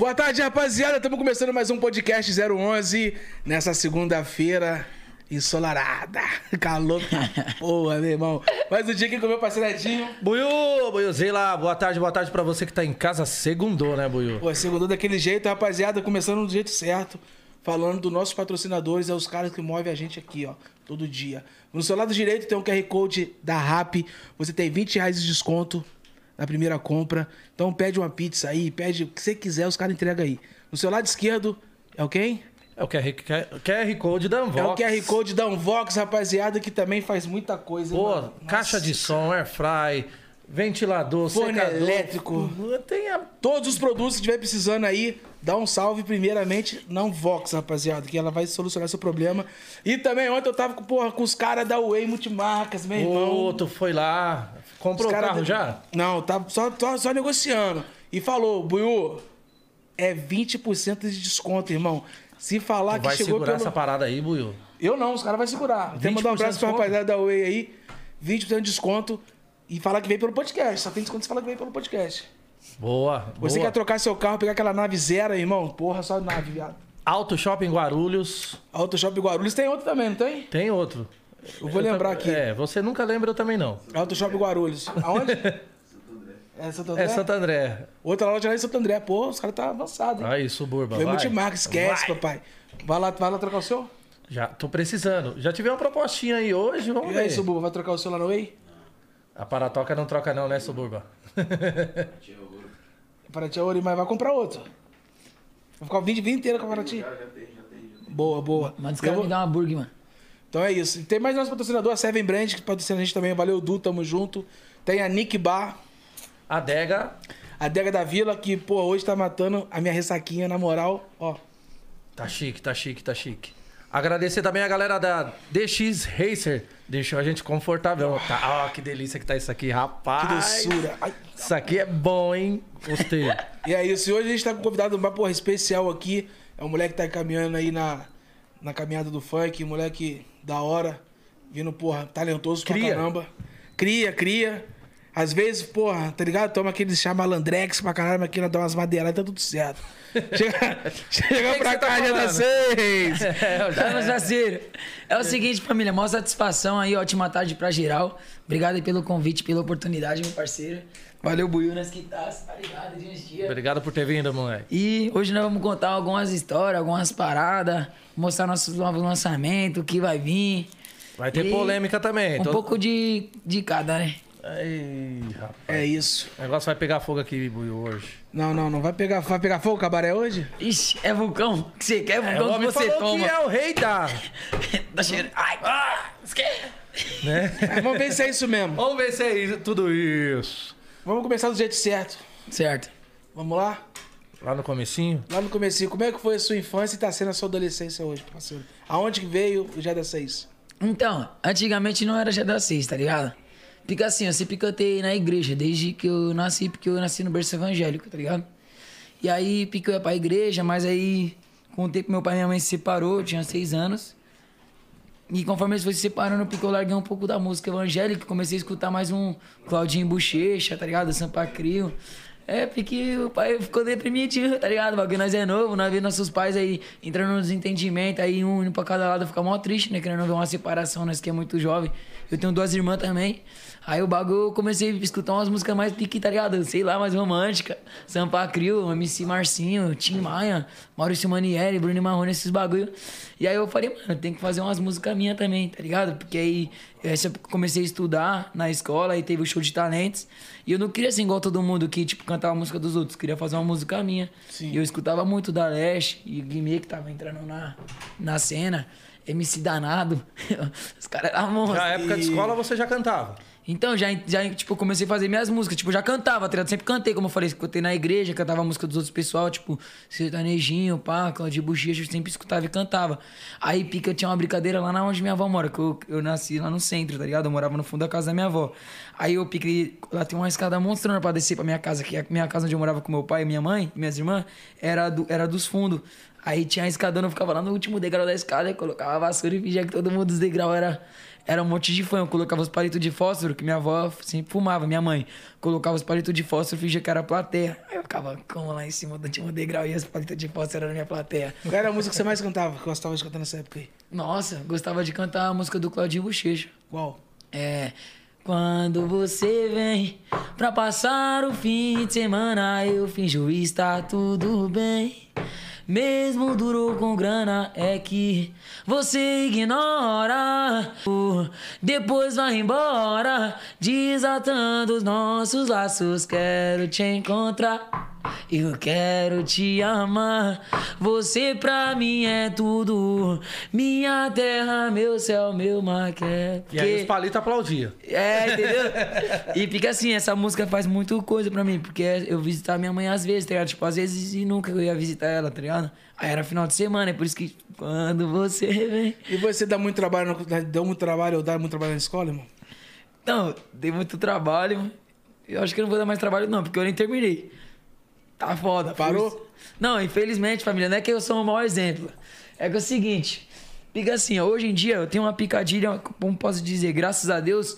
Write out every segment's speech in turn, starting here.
Boa tarde, rapaziada. Estamos começando mais um podcast 011 nessa segunda-feira ensolarada. Calor porra, meu irmão. Mais um dia aqui com o meu parceiro Edinho. Buiu, Buiuzinho lá, boa tarde, boa tarde pra você que tá em casa. Segundou, né, Buiu? Pô, segundou daquele jeito, rapaziada. Começando do jeito certo. Falando dos nossos patrocinadores, é os caras que movem a gente aqui, ó, todo dia. No seu lado direito tem um QR Code da RAP. Você tem 20 reais de desconto na primeira compra. Então pede uma pizza aí, pede o que você quiser, os caras entregam aí. No seu lado esquerdo é o quem? É o QR, QR Code da Unvox. É o QR Code da Unvox, rapaziada, que também faz muita coisa. Pô, mano. caixa Nossa. de som, airfry, ventilador, Forno secador. elétrico. Tem a... Todos os produtos que tiver precisando aí, dá um salve primeiramente na Unvox, rapaziada, que ela vai solucionar seu problema. E também ontem eu tava com, porra, com os caras da Way Multimarcas, meu irmão. Ô, tu foi lá, comprou o carro da- já? Não, tá só, só, só negociando. E falou, Buiu, é 20% de desconto, irmão. Se falar Tu que vai chegou segurar pelo... essa parada aí, Buiu? Eu não, os caras vão segurar. Tem que mandar um 20% abraço pra rapaziada da Way aí. 20% de desconto. E falar que veio pelo podcast. Só tem desconto se falar que veio pelo podcast. Boa, Você boa. quer trocar seu carro, pegar aquela nave zero, irmão? Porra, só nave, viado. Auto Shopping Guarulhos. Auto Shop Guarulhos tem outro também, não tem? Tem outro. Eu vou lembrar aqui. É, você nunca lembra, eu também não. Auto Shop Guarulhos. Aonde? É Santo André? É Santo André. Outra loja lá em Santo André. Pô, os caras tá avançado, hein? Aí, Suburba, Foi multimarca, esquece, Vai. papai. Vai lá, vai lá trocar o seu? Já tô precisando. Já tive uma propostinha aí hoje, vamos E ver. aí, Suburba, vai trocar o seu lá no Way? A Paratoca não troca não, né, Suburba? Paraty é ouro, mas vai comprar outro. Vai ficar o vídeo inteiro com a Paraty? Boa, boa. Manda os Eu caras vou- me dar uma hambúrguer, mano. Então é isso. Tem mais nosso patrocinador, a Seven Brand, que patrocina a gente também. Valeu, Du, tamo junto. Tem a Nick Bar, Adega, a Dega da Vila, que, pô, hoje tá matando a minha ressaquinha, na moral. Ó, tá chique, tá chique, tá chique. Agradecer também a galera da DX Racer. Deixou a gente confortável. Tá, ó, que delícia que tá isso aqui, que rapaz. doçura. Ai. Isso aqui é bom, hein? Gostei. E é isso. E hoje a gente tá com um convidado, uma porra especial aqui. É um moleque que tá caminhando aí na, na caminhada do funk. Moleque da hora. Vindo, porra, talentoso Cria. pra caramba. Cria, cria. Às vezes, porra, tá ligado? Toma aquele chá malandrex pra caralho, mas aqui dá umas madeiradas e tá tudo certo. Chega, chega que pra você tá cá, já dá seis. É, já- parceiros? É o seguinte, família, maior satisfação aí, ótima tarde pra geral. Obrigado aí pelo convite, pela oportunidade, meu parceiro. Valeu, Buiu, nas quitas, tá ligado? Dia a dia. Obrigado por ter vindo, moleque. E hoje nós vamos contar algumas histórias, algumas paradas, mostrar nossos novos lançamentos, o que vai vir. Vai ter E polêmica também. Um pouco de, de cada, né? Ei, rapaz. É isso. O negócio vai pegar fogo aqui, Buiu, hoje. Não, não, não vai pegar, vai pegar fogo o cabaré hoje? Ixi, é vulcão? que você quer? É É, o vulcão que homem você toma. que é o rei da... tá cheirando. Ai, ah, esquece. Né? Mas vamos ver se é isso mesmo. Vamos ver se é isso, tudo isso. Vamos começar do jeito certo. Certo. Vamos lá? Lá no comecinho. Lá no comecinho, como é que foi a sua infância e tá sendo a sua adolescência hoje, parceiro? Aonde que veio o Dia da Seis? Então, antigamente não era já da seis, tá ligado? Fica assim, eu sempre cantei na igreja, desde que eu nasci, porque eu nasci no berço evangélico, tá ligado? E aí, porque eu ia pra igreja, mas aí, com o tempo, meu pai e minha mãe se separou, eu tinha seis anos. E conforme eles foram se separando, porque eu larguei um pouco da música evangélica, comecei a escutar mais um Claudinho Bochecha, tá ligado? Sampa Crio. É, porque o pai ficou deprimido, tá ligado? Porque nós é novo, nós vemos nossos pais aí entrando no desentendimento, aí um indo pra cada lado fica mó triste, né? Querendo ver uma separação, nós que é muito jovem. Eu tenho duas irmãs também. Aí o bagulho eu comecei a escutar umas músicas mais pique, tá ligado? Sei lá, mais romântica. Sampa Crio, MC Marcinho, Tim Maia, Maurício Manieri, Bruno Marrone, esses bagulho. E aí eu falei, mano, tem que fazer umas músicas minhas também, tá ligado? Porque aí eu comecei a estudar na escola e teve o show de talentos. E eu não queria ser igual todo mundo que, tipo, cantava a música dos outros. Queria fazer uma música minha. Sim. E eu escutava muito da Leste e Guimê, que tava entrando na, na cena. MC Danado. Os caras eram monstros. Na época de escola você já cantava. Então, já, já tipo, comecei a fazer minhas músicas. Tipo, já cantava, tá ligado? Sempre cantei, como eu falei, cantei na igreja, cantava a música dos outros pessoal, tipo, sertanejinho, pá, de bochecha, eu sempre escutava e cantava. Aí, pica, tinha uma brincadeira lá na onde minha avó mora, que eu, eu nasci lá no centro, tá ligado? Eu morava no fundo da casa da minha avó. Aí eu piquei, lá tem uma escada monstrona pra descer pra minha casa, que a minha casa onde eu morava com meu pai minha mãe, minhas irmãs, era, do, era dos fundos. Aí tinha a escadona, eu ficava lá no último degrau da escada, colocava a vassoura e fingia que todo mundo dos degraus era, era um monte de fã. Eu colocava os palitos de fósforo, que minha avó sempre fumava, minha mãe. Colocava os palitos de fósforo, fingia que era a plateia. Aí eu ficava como lá em cima do último degrau e os palitos de fósforo eram minha plateia. Qual era a música que você mais cantava, que gostava de cantar nessa época aí? Nossa, gostava de cantar a música do Claudinho Bochecha. Qual? É. Quando você vem pra passar o fim de semana, eu finjo estar tudo bem. Mesmo duro com grana, é que você ignora. Depois vai embora, desatando os nossos laços. Quero te encontrar. Eu quero te amar, você pra mim é tudo. Minha terra, meu céu, meu mar. Quer... E aí os palitos aplaudiam. É, entendeu? e fica assim, essa música faz muito coisa pra mim, porque eu visitava minha mãe às vezes, tá ligado? Tipo, às vezes e nunca eu ia visitar ela, tá ligado? Aí era final de semana, é por isso que quando você vem. E você dá muito trabalho, no- deu muito trabalho ou dá muito trabalho na escola, irmão? Não, dei muito trabalho. Eu acho que eu não vou dar mais trabalho, não, porque eu nem terminei. Tá foda. Parou? Não, infelizmente, família, não é que eu sou o maior exemplo. É que é o seguinte, fica assim, ó, hoje em dia eu tenho uma picadilha, como posso dizer, graças a Deus,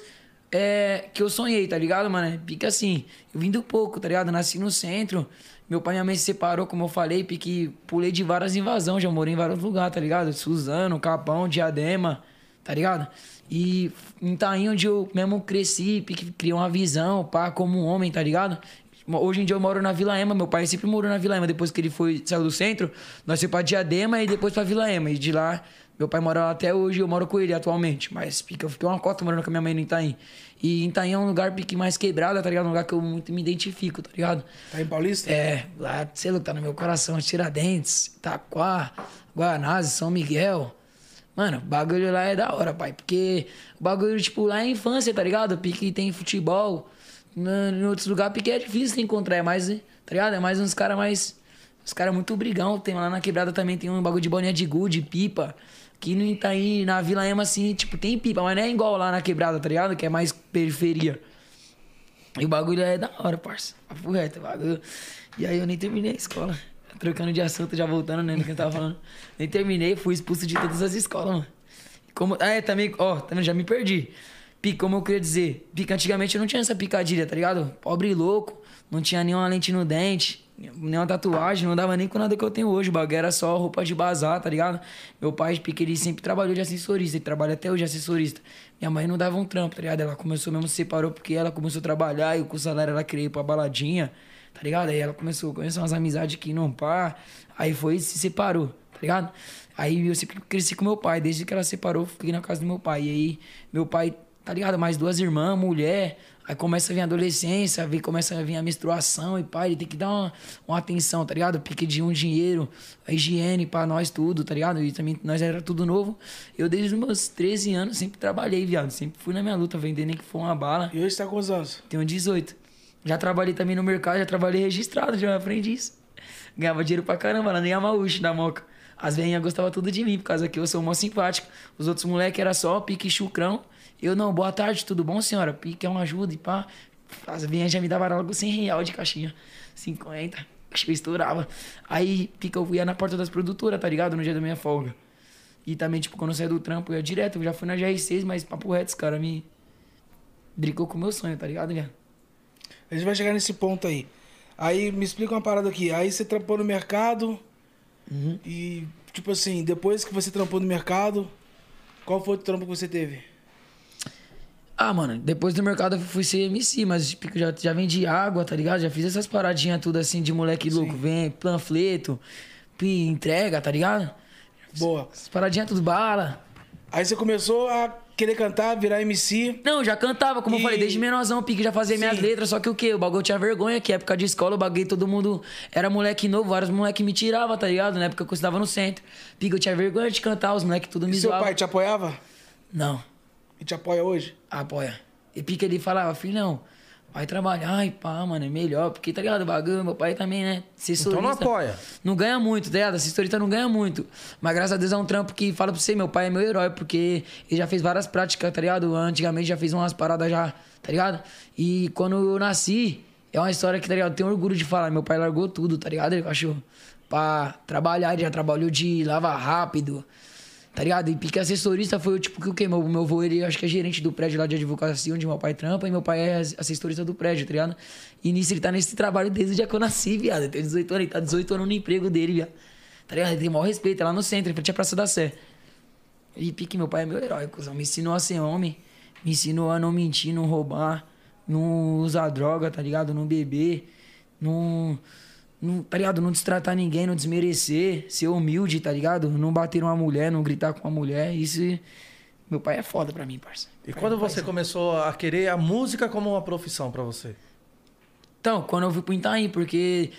é que eu sonhei, tá ligado, mano? Fica assim, eu vim do pouco, tá ligado? Nasci no centro, meu pai e minha mãe se separou, como eu falei, pique, pulei de várias invasões, já morei em vários lugares, tá ligado? Suzano, Capão, Diadema, tá ligado? E em Itaim, onde eu mesmo cresci, pique, criei uma visão, pá, como um homem, tá ligado? Hoje em dia eu moro na Vila Ema, meu pai sempre morou na Vila Ema. Depois que ele foi, saiu do centro, nós fomos pra Diadema e depois pra Vila Ema. E de lá, meu pai mora lá até hoje, eu moro com ele atualmente. Mas eu fiquei uma cota morando com a minha mãe no Itaim. E Itaim é um lugar pique mais quebrado, tá ligado? Um lugar que eu muito me identifico, tá ligado? Tá em Paulista? É, lá, sei lá, tá no meu coração, Tiradentes, Itaquá, Guanazes, São Miguel. Mano, o bagulho lá é da hora, pai. Porque o bagulho, tipo, lá é infância, tá ligado? Pique tem futebol. Em outros lugares, porque é difícil encontrar. É mais, tá ligado? É mais uns caras mais. Os caras muito brigão. Tem lá na quebrada também, tem um bagulho de bolinha de gude, pipa. Que no Itaí, na Vila Ema, assim, tipo, tem pipa, mas não é igual lá na quebrada, tá ligado? Que é mais periferia. E o bagulho é da hora, parça. Papo reto, bagulho. E aí eu nem terminei a escola. Trocando de assunto, já voltando, né, no que eu tava falando. Nem terminei, fui expulso de todas as escolas, mano. Como... Ah, é, também, ó, também já me perdi. Pica, como eu queria dizer. Pica, antigamente eu não tinha essa picadilha, tá ligado? Pobre louco, não tinha nenhuma lente no dente, nenhuma tatuagem, não dava nem com nada que eu tenho hoje. O bagulho era só roupa de bazar, tá ligado? Meu pai, pica, ele sempre trabalhou de assessorista, ele trabalha até hoje de assessorista. Minha mãe não dava um trampo, tá ligado? Ela começou mesmo, se separou porque ela começou a trabalhar e com o salário ela ir pra baladinha, tá ligado? Aí ela começou, começou umas amizades que não pá, aí foi e se separou, tá ligado? Aí eu sempre cresci com meu pai, desde que ela separou, fiquei na casa do meu pai. E aí, meu pai, tá ligado? Mais duas irmãs, mulher. Aí começa a vir a adolescência, aí começa a vir a menstruação e pai, ele tem que dar uma, uma atenção, tá ligado? Pique de um dinheiro, a higiene pra nós tudo, tá ligado? E também nós era tudo novo. Eu desde os meus 13 anos sempre trabalhei, viado. Sempre fui na minha luta, vendendo nem que for uma bala. E hoje tá com quantos anos? Tenho 18. Já trabalhei também no mercado, já trabalhei registrado, já aprendi isso. Ganhava dinheiro pra caramba lá nem a Maúche da Moca. As velhinhas gostavam tudo de mim, por causa que eu sou mó simpático. Os outros moleques era só pique e chucrão. Eu não, boa tarde, tudo bom, senhora? Pique é uma ajuda e pá. As velhinhas já me davam logo 100 real de caixinha. 50. Acho que eu estourava. Aí, pica, eu ia na porta das produtoras, tá ligado? No dia da minha folga. E também, tipo, quando eu saía do trampo, eu ia direto. Eu já fui na GR6, mas papo reto, os caras me... Brincou com o meu sonho, tá ligado, viado? A gente vai chegar nesse ponto aí. Aí me explica uma parada aqui. Aí você trampou no mercado. Uhum. E, tipo assim, depois que você trampou no mercado, qual foi o trampo que você teve? Ah, mano, depois do mercado eu fui ser MC, mas tipo, já, já vendi água, tá ligado? Já fiz essas paradinhas tudo assim de moleque louco. Vem, panfleto, pi- entrega, tá ligado? Boa. Essas paradinhas tudo bala. Aí você começou a querer cantar, virar MC. Não, já cantava, como E- eu falei, desde menorzão, pique, já fazia minhas Sim. letras, só que o quê? O bagulho tinha vergonha, que época de escola, o bagulho todo mundo era moleque novo, vários moleque me tiravam, tá ligado? Na época que eu estudava no centro. Pique, eu tinha vergonha de cantar, os moleque tudo me E seu zoavam. pai te apoiava? Não. E te apoia hoje? apoia. E pique ele falava, filhão, vai trabalhar e pá, mano, é melhor. Porque, tá ligado, o bagulho, meu pai também, né? Assessorista. Então não apoia. Não ganha muito, tá ligado? Assessorista não ganha muito. Mas graças a Deus é um trampo que fala pra você, meu pai é meu herói, porque ele já fez várias práticas, tá ligado? Antigamente já fez umas paradas já, tá ligado? E quando eu nasci, É uma história que, tá ligado? Eu tenho orgulho de falar. Meu pai largou tudo, tá ligado, ele cachorro? Pra trabalhar, ele já trabalhou de lavar rápido, tá ligado? E pique assessorista foi o tipo que o que? Meu, meu avô, ele acho que é gerente do prédio lá de advocacia, onde meu pai trampa, e meu pai é assessorista do prédio, tá ligado? E nisso ele tá nesse trabalho desde o dia que eu nasci, viado. Tem 18 anos, ele tá 18 anos no emprego dele, viado. Tá ligado? Ele tem o maior respeito, é lá no centro, em frente à Praça da Sé. E pique, meu pai é meu herói, cuzão. Me ensinou a ser homem, me ensinou a não mentir, não roubar, não usar droga, tá ligado? Não beber, não, não, tá ligado? Não destratar ninguém, não desmerecer, ser humilde, tá ligado? Não bater uma mulher, não gritar com uma mulher. Isso, meu pai é foda pra mim, parça. E quando você começou a querer a música como uma profissão pra você? Então, quando eu fui pro Itaim, porque,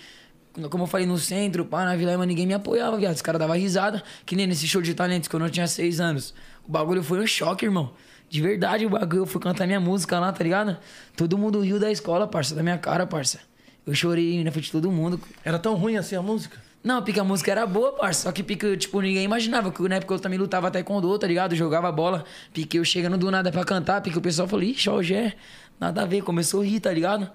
como eu falei, no centro, pá, na Vila Ema, ninguém me apoiava, viado. Os caras davam risada, que nem nesse show de talentos, quando eu tinha seis anos. O bagulho foi um choque, irmão. De verdade, o bagulho, eu fui cantar minha música lá, tá ligado? Todo mundo riu da escola, parça, da minha cara, parça. Eu chorei na frente de todo mundo. Era tão ruim assim a música? Não, pique a música era boa, parça. Só que pique, tipo, ninguém imaginava. Que na época eu também lutava taekwondo, tá ligado? Jogava bola. Pique eu chegando do nada pra cantar. Pique o pessoal falou, ixi, ó, o Gé, nada a ver. Começou a rir, tá ligado?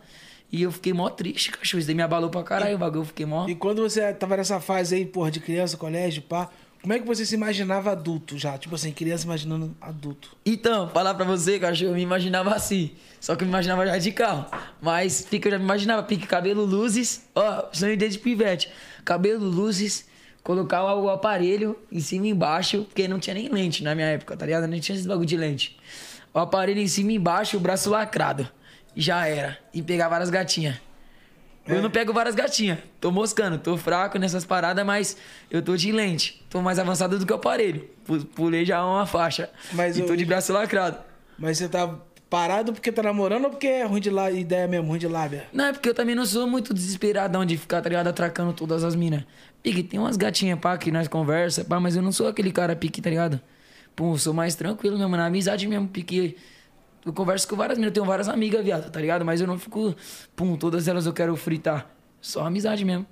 E eu fiquei mó triste, cachorro. Isso daí me abalou pra caralho, o bagulho. Eu fiquei mó. E quando você tava nessa fase aí, porra, de criança, colégio, pá, como é que você se imaginava adulto já? Tipo assim, criança imaginando adulto. Então, falar pra você, cachorro, eu me imaginava assim. Só que eu me imaginava já de carro. Mas pique, eu já me imaginava, pique, cabelo, luzes. Ó, sonho desde pivete. Cabelo, luzes. Colocar o aparelho em cima e embaixo, porque não tinha nem lente na minha época, tá ligado? Nem tinha esse bagulho de lente. O aparelho em cima e embaixo, o braço lacrado. Já era. E pegar várias gatinhas. Eu não pego várias gatinhas. Tô moscando, tô fraco nessas paradas, mas eu tô de lente. Tô mais avançado do que o aparelho. Pu- Pulei já uma faixa. Mas e tô eu- de braço lacrado. Mas você tá parado porque tá namorando ou porque é ruim de lá, ideia mesmo, ruim de lábia? Não, é porque eu também não sou muito desesperadão de ficar, tá ligado, atracando todas as minas. Pique, tem umas gatinhas, pá, que nós conversa, pá, mas eu não sou aquele cara pique, tá ligado? Pô, eu sou mais tranquilo mesmo, na amizade mesmo, pique. Eu converso com várias minas, eu tenho várias amigas, viado, tá ligado? Mas eu não fico, pum, todas elas eu quero fritar. Só amizade mesmo.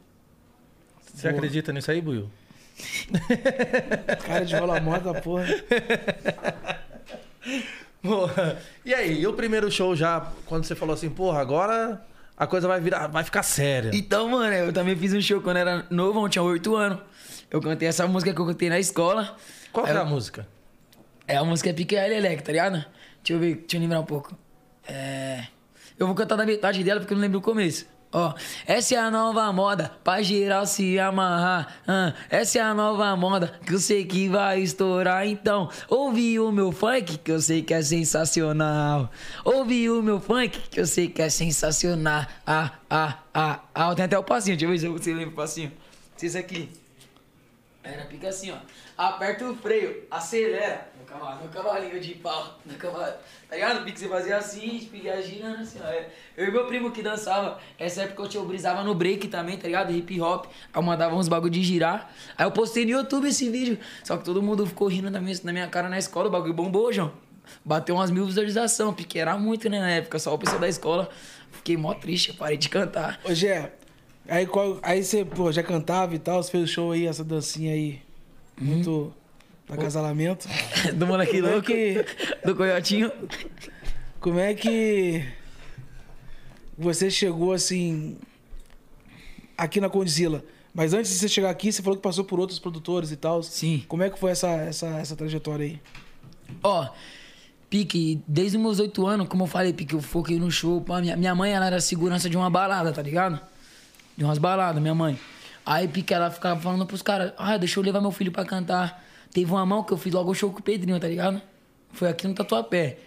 Você acredita nisso aí, Buiu? Cara de rola moda, porra. Porra. E aí, e o primeiro show já, quando você falou assim, porra, agora a coisa vai virar, vai ficar séria. Então, mano, eu também fiz um show quando era novo, eu tinha 8 anos. Eu cantei essa música que eu cantei na escola. Qual que é a música? É a música Pique Lelec, tá ligado? Deixa eu ver, deixa eu lembrar um pouco. É. Eu vou cantar da metade dela porque eu não lembro o começo. Ó, essa é a nova moda pra geral se amarrar. ah, essa é a nova moda que eu sei que vai estourar. Então, ouvi o meu funk que eu sei que é sensacional. Ouvi o meu funk que eu sei que é sensacional. Ah, ah, ah, ah. Tem até o passinho, deixa eu ver se você lembra o passinho. Esse aqui. Era pica assim, ó. Aperta o freio, acelera. No cavalo, no cavalinho de pau. No cavalo. Tá ligado? Pique você fazia assim, ia girando assim, ó. Eu e meu primo que dançava. Essa época eu, brisava no break também, tá ligado? Hip hop. Aí eu mandava uns bagulho de girar. Aí eu postei no YouTube esse vídeo. Só que todo mundo ficou rindo na minha, na minha cara na escola. O bagulho bombou, João. Bateu umas mil visualizações. Pique era muito, né, na época. Só o pessoal da escola. Fiquei mó triste, parei de cantar. Ô, Gé, aí, qual, aí você, pô, já cantava e tal, você fez o show aí, essa dancinha aí, muito do acasalamento. Do moleque é louco. que- Do coiotinho. Como é que você chegou assim aqui na Condzilla? Mas antes de você chegar aqui, você falou que passou por outros produtores e tal. Sim. Como é que foi essa, essa, essa trajetória aí? Ó, Pique, desde os meus oito anos, como eu falei, Pique, eu foquei no show. pá, minha, minha mãe, ela era segurança de uma balada, tá ligado? De umas baladas, minha mãe. Aí, Pique, ela ficava falando pros caras, ah, deixa eu levar meu filho pra cantar. Teve uma mão que eu fiz logo o show com o Pedrinho, tá ligado? Foi aqui no Tatuapé.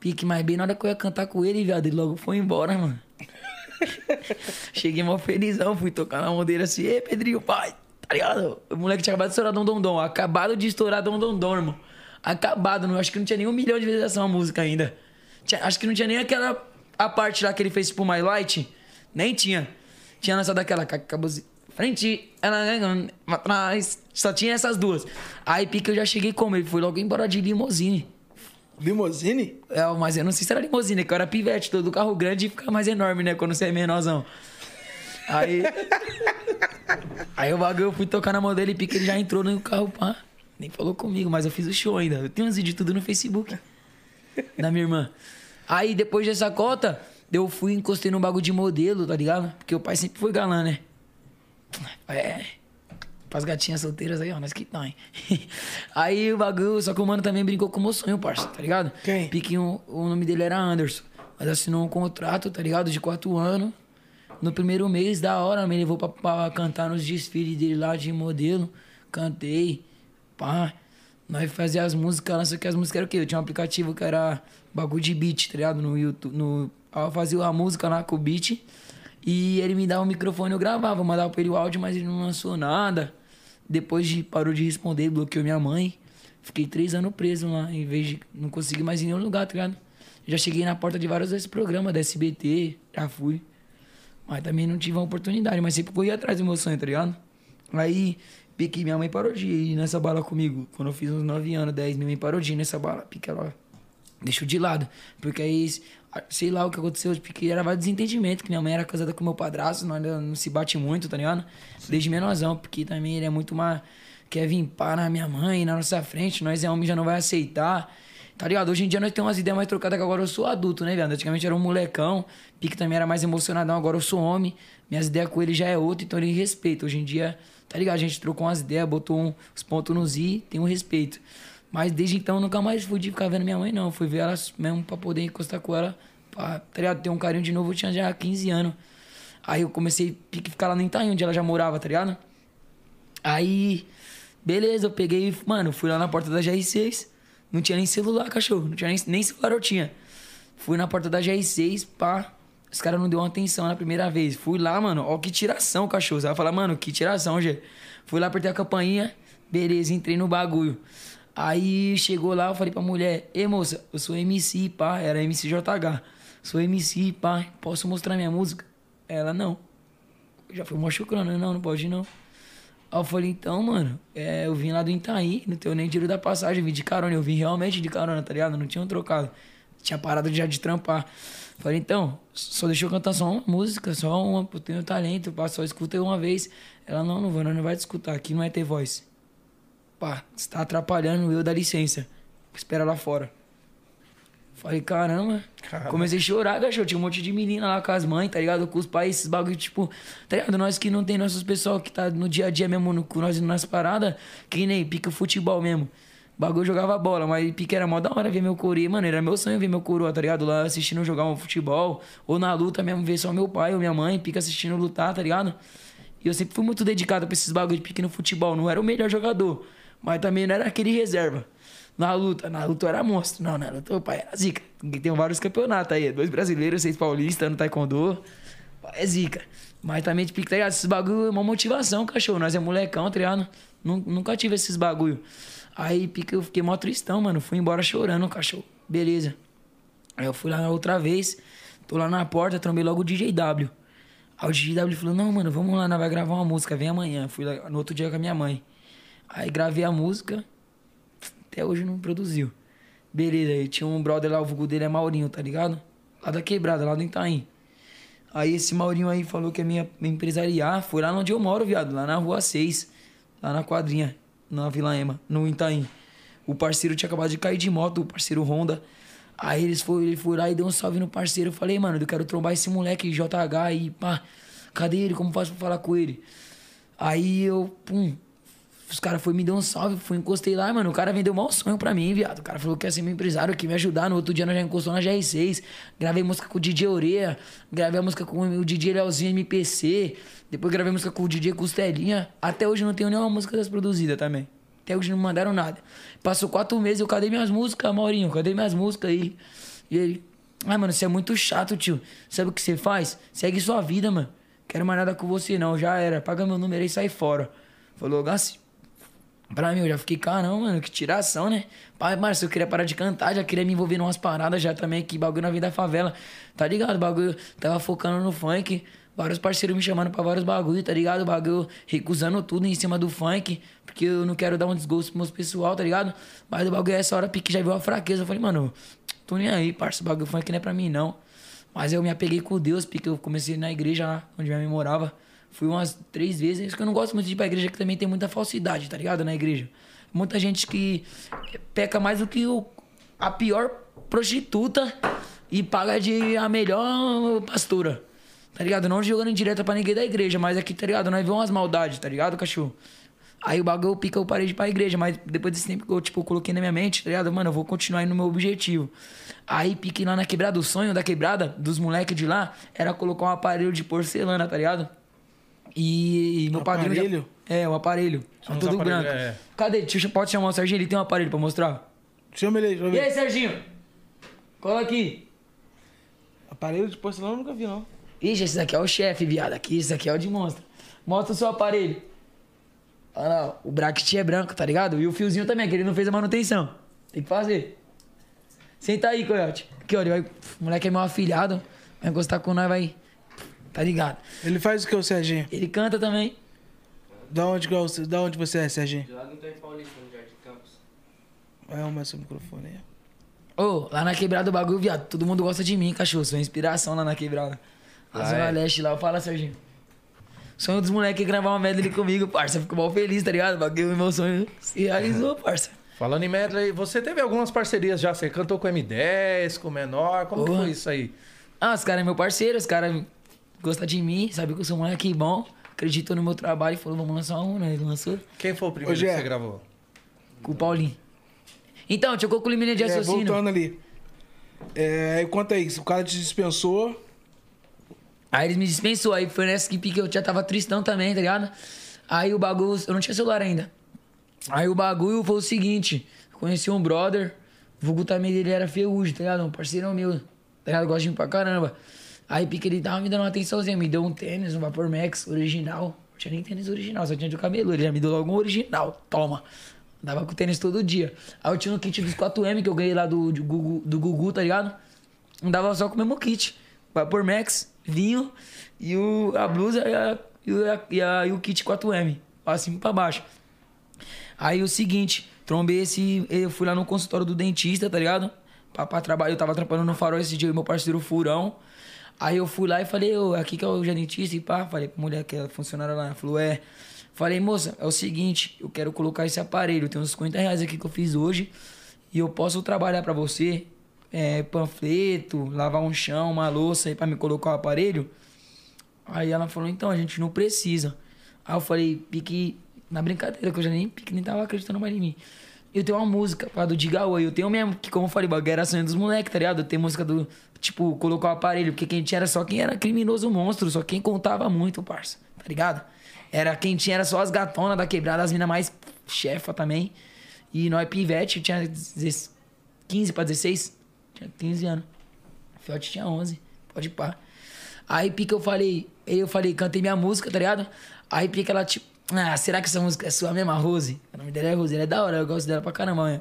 Pique, mas bem na hora que eu ia cantar com ele, viado, ele logo foi embora, mano. Cheguei mó felizão, fui tocar na mão dele assim, ei, Pedrinho, pai, tá ligado? O moleque tinha acabado de estourar Dom Dom Dom, acabado de estourar Dom Dom Dom, irmão. Acabado, não, acho que não tinha nem um milhão de visualização a música ainda. Tinha- acho que não tinha nem aquela, a parte lá que ele fez tipo My Light, nem tinha. Tinha lançado aquela, que acabou frente, ela atrás, só tinha essas duas. Aí pique eu já cheguei como, ele foi logo embora de limousine. Limousine? É, mas eu não sei se era limousine, que eu era pivete, todo carro grande e fica mais enorme, né? Quando você é menorzão. Aí. aí o bagulho eu fui tocar na mão dele e pique ele já entrou no carro, pá. Nem falou comigo, mas eu fiz o show ainda. Eu tenho uns vídeos tudo no Facebook. da minha irmã. Aí depois dessa cota, eu fui encostei no bagulho de modelo, tá ligado? Porque o pai sempre foi galã, né? É. Pras gatinhas solteiras aí, ó, nós que tá, hein? aí o bagulho, só que o mano também brincou com o meu sonho, parça, tá ligado? Quem? Piquinho, o nome dele era Anderson. Mas assinou um contrato, tá ligado? De quatro anos. No primeiro mês, da hora, me levou pra, pra cantar nos desfiles dele lá de modelo. Cantei, pá. Nós fazia as músicas, não sei o que as músicas eram o quê? Eu tinha um aplicativo que era bagulho de beat, tá ligado? No YouTube. No, aí eu fazia a música lá com o beat. E ele me dava o microfone, eu gravava, eu mandava pra ele o áudio, mas ele não lançou nada. Depois de, parou de responder, bloqueou minha mãe. Fiquei três anos preso lá, em vez de não conseguir mais ir em nenhum lugar, tá ligado? Já cheguei na porta de vários desses programas, da SBT, já fui. Mas também não tive uma oportunidade, mas sempre fui atrás do meu sonho, tá ligado? Aí, pique, minha mãe parou de ir nessa bala comigo. Quando eu fiz uns 9 anos, 10, minha mãe parou de ir nessa bala. Pique, ela deixou de lado. Porque aí, sei lá o que aconteceu, porque era vários desentendimento, que minha mãe era casada com meu padrasto, nós não se bate muito, tá ligado? Desde menorzão, porque também ele é muito mais... Quer vir pá na minha mãe, na nossa frente, nós é homem, já não vai aceitar. Tá ligado? Hoje em dia nós temos umas ideias mais trocadas que agora eu sou adulto, né, viado? Antigamente era um molecão, Pique também era mais emocionadão, agora eu sou homem. Minhas ideias com ele já é outra, então ele respeita. Hoje em dia, tá ligado? A gente trocou umas ideias, botou um, os pontos nos i, tem um respeito. Mas desde então eu nunca mais fui de ficar vendo minha mãe, não. Fui ver ela mesmo pra poder encostar com ela, pra, tá? Ter um carinho de novo, eu tinha já 15 anos. Aí eu comecei a ficar lá no Itaim, onde ela já morava, tá ligado? Aí, beleza, eu peguei, mano, fui lá na porta da GR6. Não tinha nem celular, cachorro. Não tinha nem, nem celular eu tinha. Fui na porta da GR6, pá. Os caras não deu uma atenção na primeira vez. Fui lá, mano, ó que tiração, cachorro. Você vai falar, mano, que tiração, Gê. Fui lá, apertei a campainha, beleza, entrei no bagulho. Aí chegou lá, eu falei pra mulher, ei moça, eu sou MC, pá, era MCJH. Sou MC, pá, posso mostrar minha música? Ela, não. Já foi machucando, não, não pode não. Aí eu falei, então, mano, é, eu vim lá do Itaí, não tenho nem dinheiro da passagem, eu vim de carona, eu vim realmente de carona, tá ligado? Não tinha um trocado. Tinha parado já de trampar. Falei, então, só deixa eu cantar só uma música, só uma, eu tenho talento, pá, só escuta uma vez. Ela, não, não não, vai te escutar, aqui não é ter voz. Pá, você tá atrapalhando eu, dá licença. Espera lá fora. Falei, caramba. Caramba. Comecei a chorar, cachorro. Tinha um monte de menina lá com as mães, tá ligado? Com os pais, esses bagulho, tipo, tá ligado? Nós que não tem nossos pessoal que tá no dia a dia mesmo, no, com nós nas paradas, que nem pica futebol mesmo. Bagulho jogava bola, mas pique era mó da hora ver meu coroa. Mano, era meu sonho ver meu coroa, tá ligado? Lá assistindo jogar um futebol. Ou na luta mesmo, ver só meu pai ou minha mãe, pica assistindo lutar, tá ligado? E eu sempre fui muito dedicado pra esses bagulho de pique no futebol. Não era o melhor jogador, mas também não era aquele reserva. Na luta, na luta eu era monstro. Não, na luta, pai era zica. Tem vários campeonatos aí. Dois brasileiros, seis paulistas no taekwondo. É zica. Mas também, tipo, tá ligado? Esses bagulho é uma motivação, cachorro. Nós é molecão, tá ligado? Nu- Nunca tive esses bagulho. Aí, pica, eu fiquei mó tristão, mano. Fui embora chorando, cachorro. Beleza. Aí eu fui lá outra vez. Tô lá na porta, trombei logo o DJW. Aí o DJW falou, não, mano, vamos lá, nós vai gravar uma música, vem amanhã. Fui lá no outro dia com a minha mãe. Aí gravei a música, até hoje não produziu. Beleza, aí tinha um brother lá, o vulgo dele é Maurinho, tá ligado? Lá da quebrada, lá do Itaim. Aí esse Maurinho aí falou que é minha, empresariar. Foi lá onde eu moro, viado, lá na rua 6, lá na quadrinha, na Vila Ema, no Itaim. O parceiro tinha acabado de cair de moto, o parceiro Honda. Aí eles foram, ele foi lá e deu um salve no parceiro. Eu falei, mano, eu quero trombar esse moleque JH aí, pá. Cadê ele? Como faço pra falar com ele? Aí eu, pum, os caras foram me deu um salve, fui encostei lá, mano. O cara vendeu maior sonho pra mim, viado. O cara falou que ia ser meu empresário, que me ajudar. No outro dia nós já encostou na GR6. Gravei música com o DJ Oreia. Gravei a música com o DJ Leozinho MPC. Depois gravei música com o DJ Costelinha. Até hoje não tenho nenhuma música das produzidas também. Até hoje não mandaram nada. Passou quatro meses, eu cadê minhas músicas, Maurinho? Cadê minhas músicas aí? E ele, ai, mano, você é muito chato, tio. Sabe o que você faz? Segue sua vida, mano. Quero mais nada com você, não. Já era. Paga meu número aí e sai fora. Falou, Gassi. Pra mim, eu já fiquei, caramba, mano, que tiração, né? Pai, Márcio, eu queria parar de cantar, já queria me envolver em umas paradas já também, que bagulho na vida da favela. Tá ligado? Bagulho, tava focando no funk. Vários parceiros me chamando pra vários bagulho, tá ligado? Bagulho recusando tudo em cima do funk, porque eu não quero dar um desgosto pro meus pessoal, tá ligado? Mas o bagulho essa hora pique já viu a fraqueza. Eu falei, mano, tô nem aí, parça, o bagulho funk não é pra mim, não. Mas eu me apeguei com Deus, porque eu comecei na igreja lá, onde minha mãe morava. Fui umas três vezes. É Isso que eu não gosto muito de ir pra igreja, que também tem muita falsidade, tá ligado? Na igreja. Muita gente que peca mais do que o, a pior prostituta e paga de a melhor pastora. Tá ligado? Não jogando em direta pra ninguém da igreja, mas aqui, tá ligado? Nós vemos umas maldades, tá ligado, cachorro? Aí o bagulho pica, eu parei de ir pra igreja, mas depois desse tempo que eu, tipo, coloquei na minha mente, tá ligado? Mano, eu vou continuar indo no meu objetivo. Aí pique lá na quebrada, o sonho da quebrada, dos moleques de lá, era colocar um aparelho de porcelana, tá ligado? E meu padrinho. já- Aparelho? É, o aparelho. Tudo aparelhos, branco. é. Cadê? Deixa Pode chamar o Serginho, ele tem um aparelho pra mostrar. Chama ele aí, E aí. Serginho? Cola aqui. Aparelho de porcelana eu nunca vi, não. Ixi, esse daqui é o chefe, viado. Aqui, esse aqui é o de monstro. Mostra o seu aparelho. Olha lá, o bracket é branco, tá ligado? E o fiozinho também, que ele não fez a manutenção. Tem que fazer. Senta aí, coiote. Aqui, ele vai. O moleque é meu afilhado. Vai encostar com nós, vai. Tá ligado? Ele faz o que, o Serginho? Ele canta também. Da onde, que é o- da onde você é, Serginho? De lá não tem Paulista, no Jardim Campos. Vai arrumar seu microfone aí. Ô, lá na quebrada do bagulho, viado. Todo mundo gosta de mim, cachorro. Sou inspiração lá na quebrada. A Lá Zona é. Leste lá, fala, Serginho. Sonho dos moleques é gravar uma medley comigo, parça. Fico mal feliz, tá ligado? Bagulho, meu sonho se realizou, parça. Falando em medley, você teve algumas parcerias já? Você cantou com M10, com o Menor? Como que Porra. foi isso aí? Ah, os caras é meu parceiro, os caras gostam de mim, sabe que eu sou um moleque bom, acreditou no meu trabalho e falou, vamos lançar um, né? Ele lançou Quem foi o primeiro Ô, que Gé. você gravou? com o Paulinho. Então, te concluir minha de É, raciocínio. voltando ali. É, aí conta aí, se o cara te dispensou. Aí eles me dispensou, aí foi nessa que pique eu já tava tristão também, tá ligado? Aí o bagulho, eu não tinha celular ainda. Aí o bagulho foi o seguinte, conheci um brother, o vulgo também dele era Ferrugem, tá ligado? Um parceirão meu, tá ligado? Gosto de mim pra caramba. Aí pique ele tava me dando uma atençãozinha, me deu um tênis, um Vapor Max original. Não tinha nem tênis original, só tinha de cabelo, ele já me deu logo um original, toma. Andava com tênis todo dia. Aí eu tinha um kit dos 4M que eu ganhei lá do, do, Gugu, do Gugu, tá ligado? Andava só com o mesmo kit. Vapor Max, vinho e o, a blusa e, a, e, a- e, a- e o kit 4M. Pra cima e pra baixo. Aí o seguinte, trombei esse. Eu fui lá no consultório do dentista, tá ligado? Pra, pra trabalhar. Eu tava trabalhando no farol esse dia, meu parceiro Furão. Aí eu fui lá e falei, ô, aqui que é o dentista e pá. Falei pra mulher que é funcionária lá. Ela falou, é. Falei, moça, é o seguinte, eu quero colocar esse aparelho. Tem uns 50 reais aqui que eu fiz hoje. E eu posso trabalhar pra você. É, panfleto, lavar um chão, uma louça aí pra me colocar o aparelho. Aí ela falou, então, a gente não precisa. Aí eu falei, pique na brincadeira, que eu já nem, pique nem tava acreditando mais em mim. Eu tenho uma música, pá, do Digawa, eu tenho mesmo, que como eu falei, bagulho era sonho dos moleques, tá ligado? Eu tenho música do, tipo, colocar o aparelho, porque quem tinha era só quem era criminoso monstro, só quem contava muito, parça, tá ligado? Era quem tinha era só as gatonas da quebrada, as minas mais chefa também. E nós pivete, tinha 16 15 pra 16, tinha 15 anos. Fiote tinha 11, pode pá. Aí pica eu falei, eu falei, cantei minha música, tá ligado? Aí pica ela tipo, ah, será que essa música é sua mesmo, a Rose? O nome dela é Rose, ela é da hora, eu gosto dela pra caramba, né?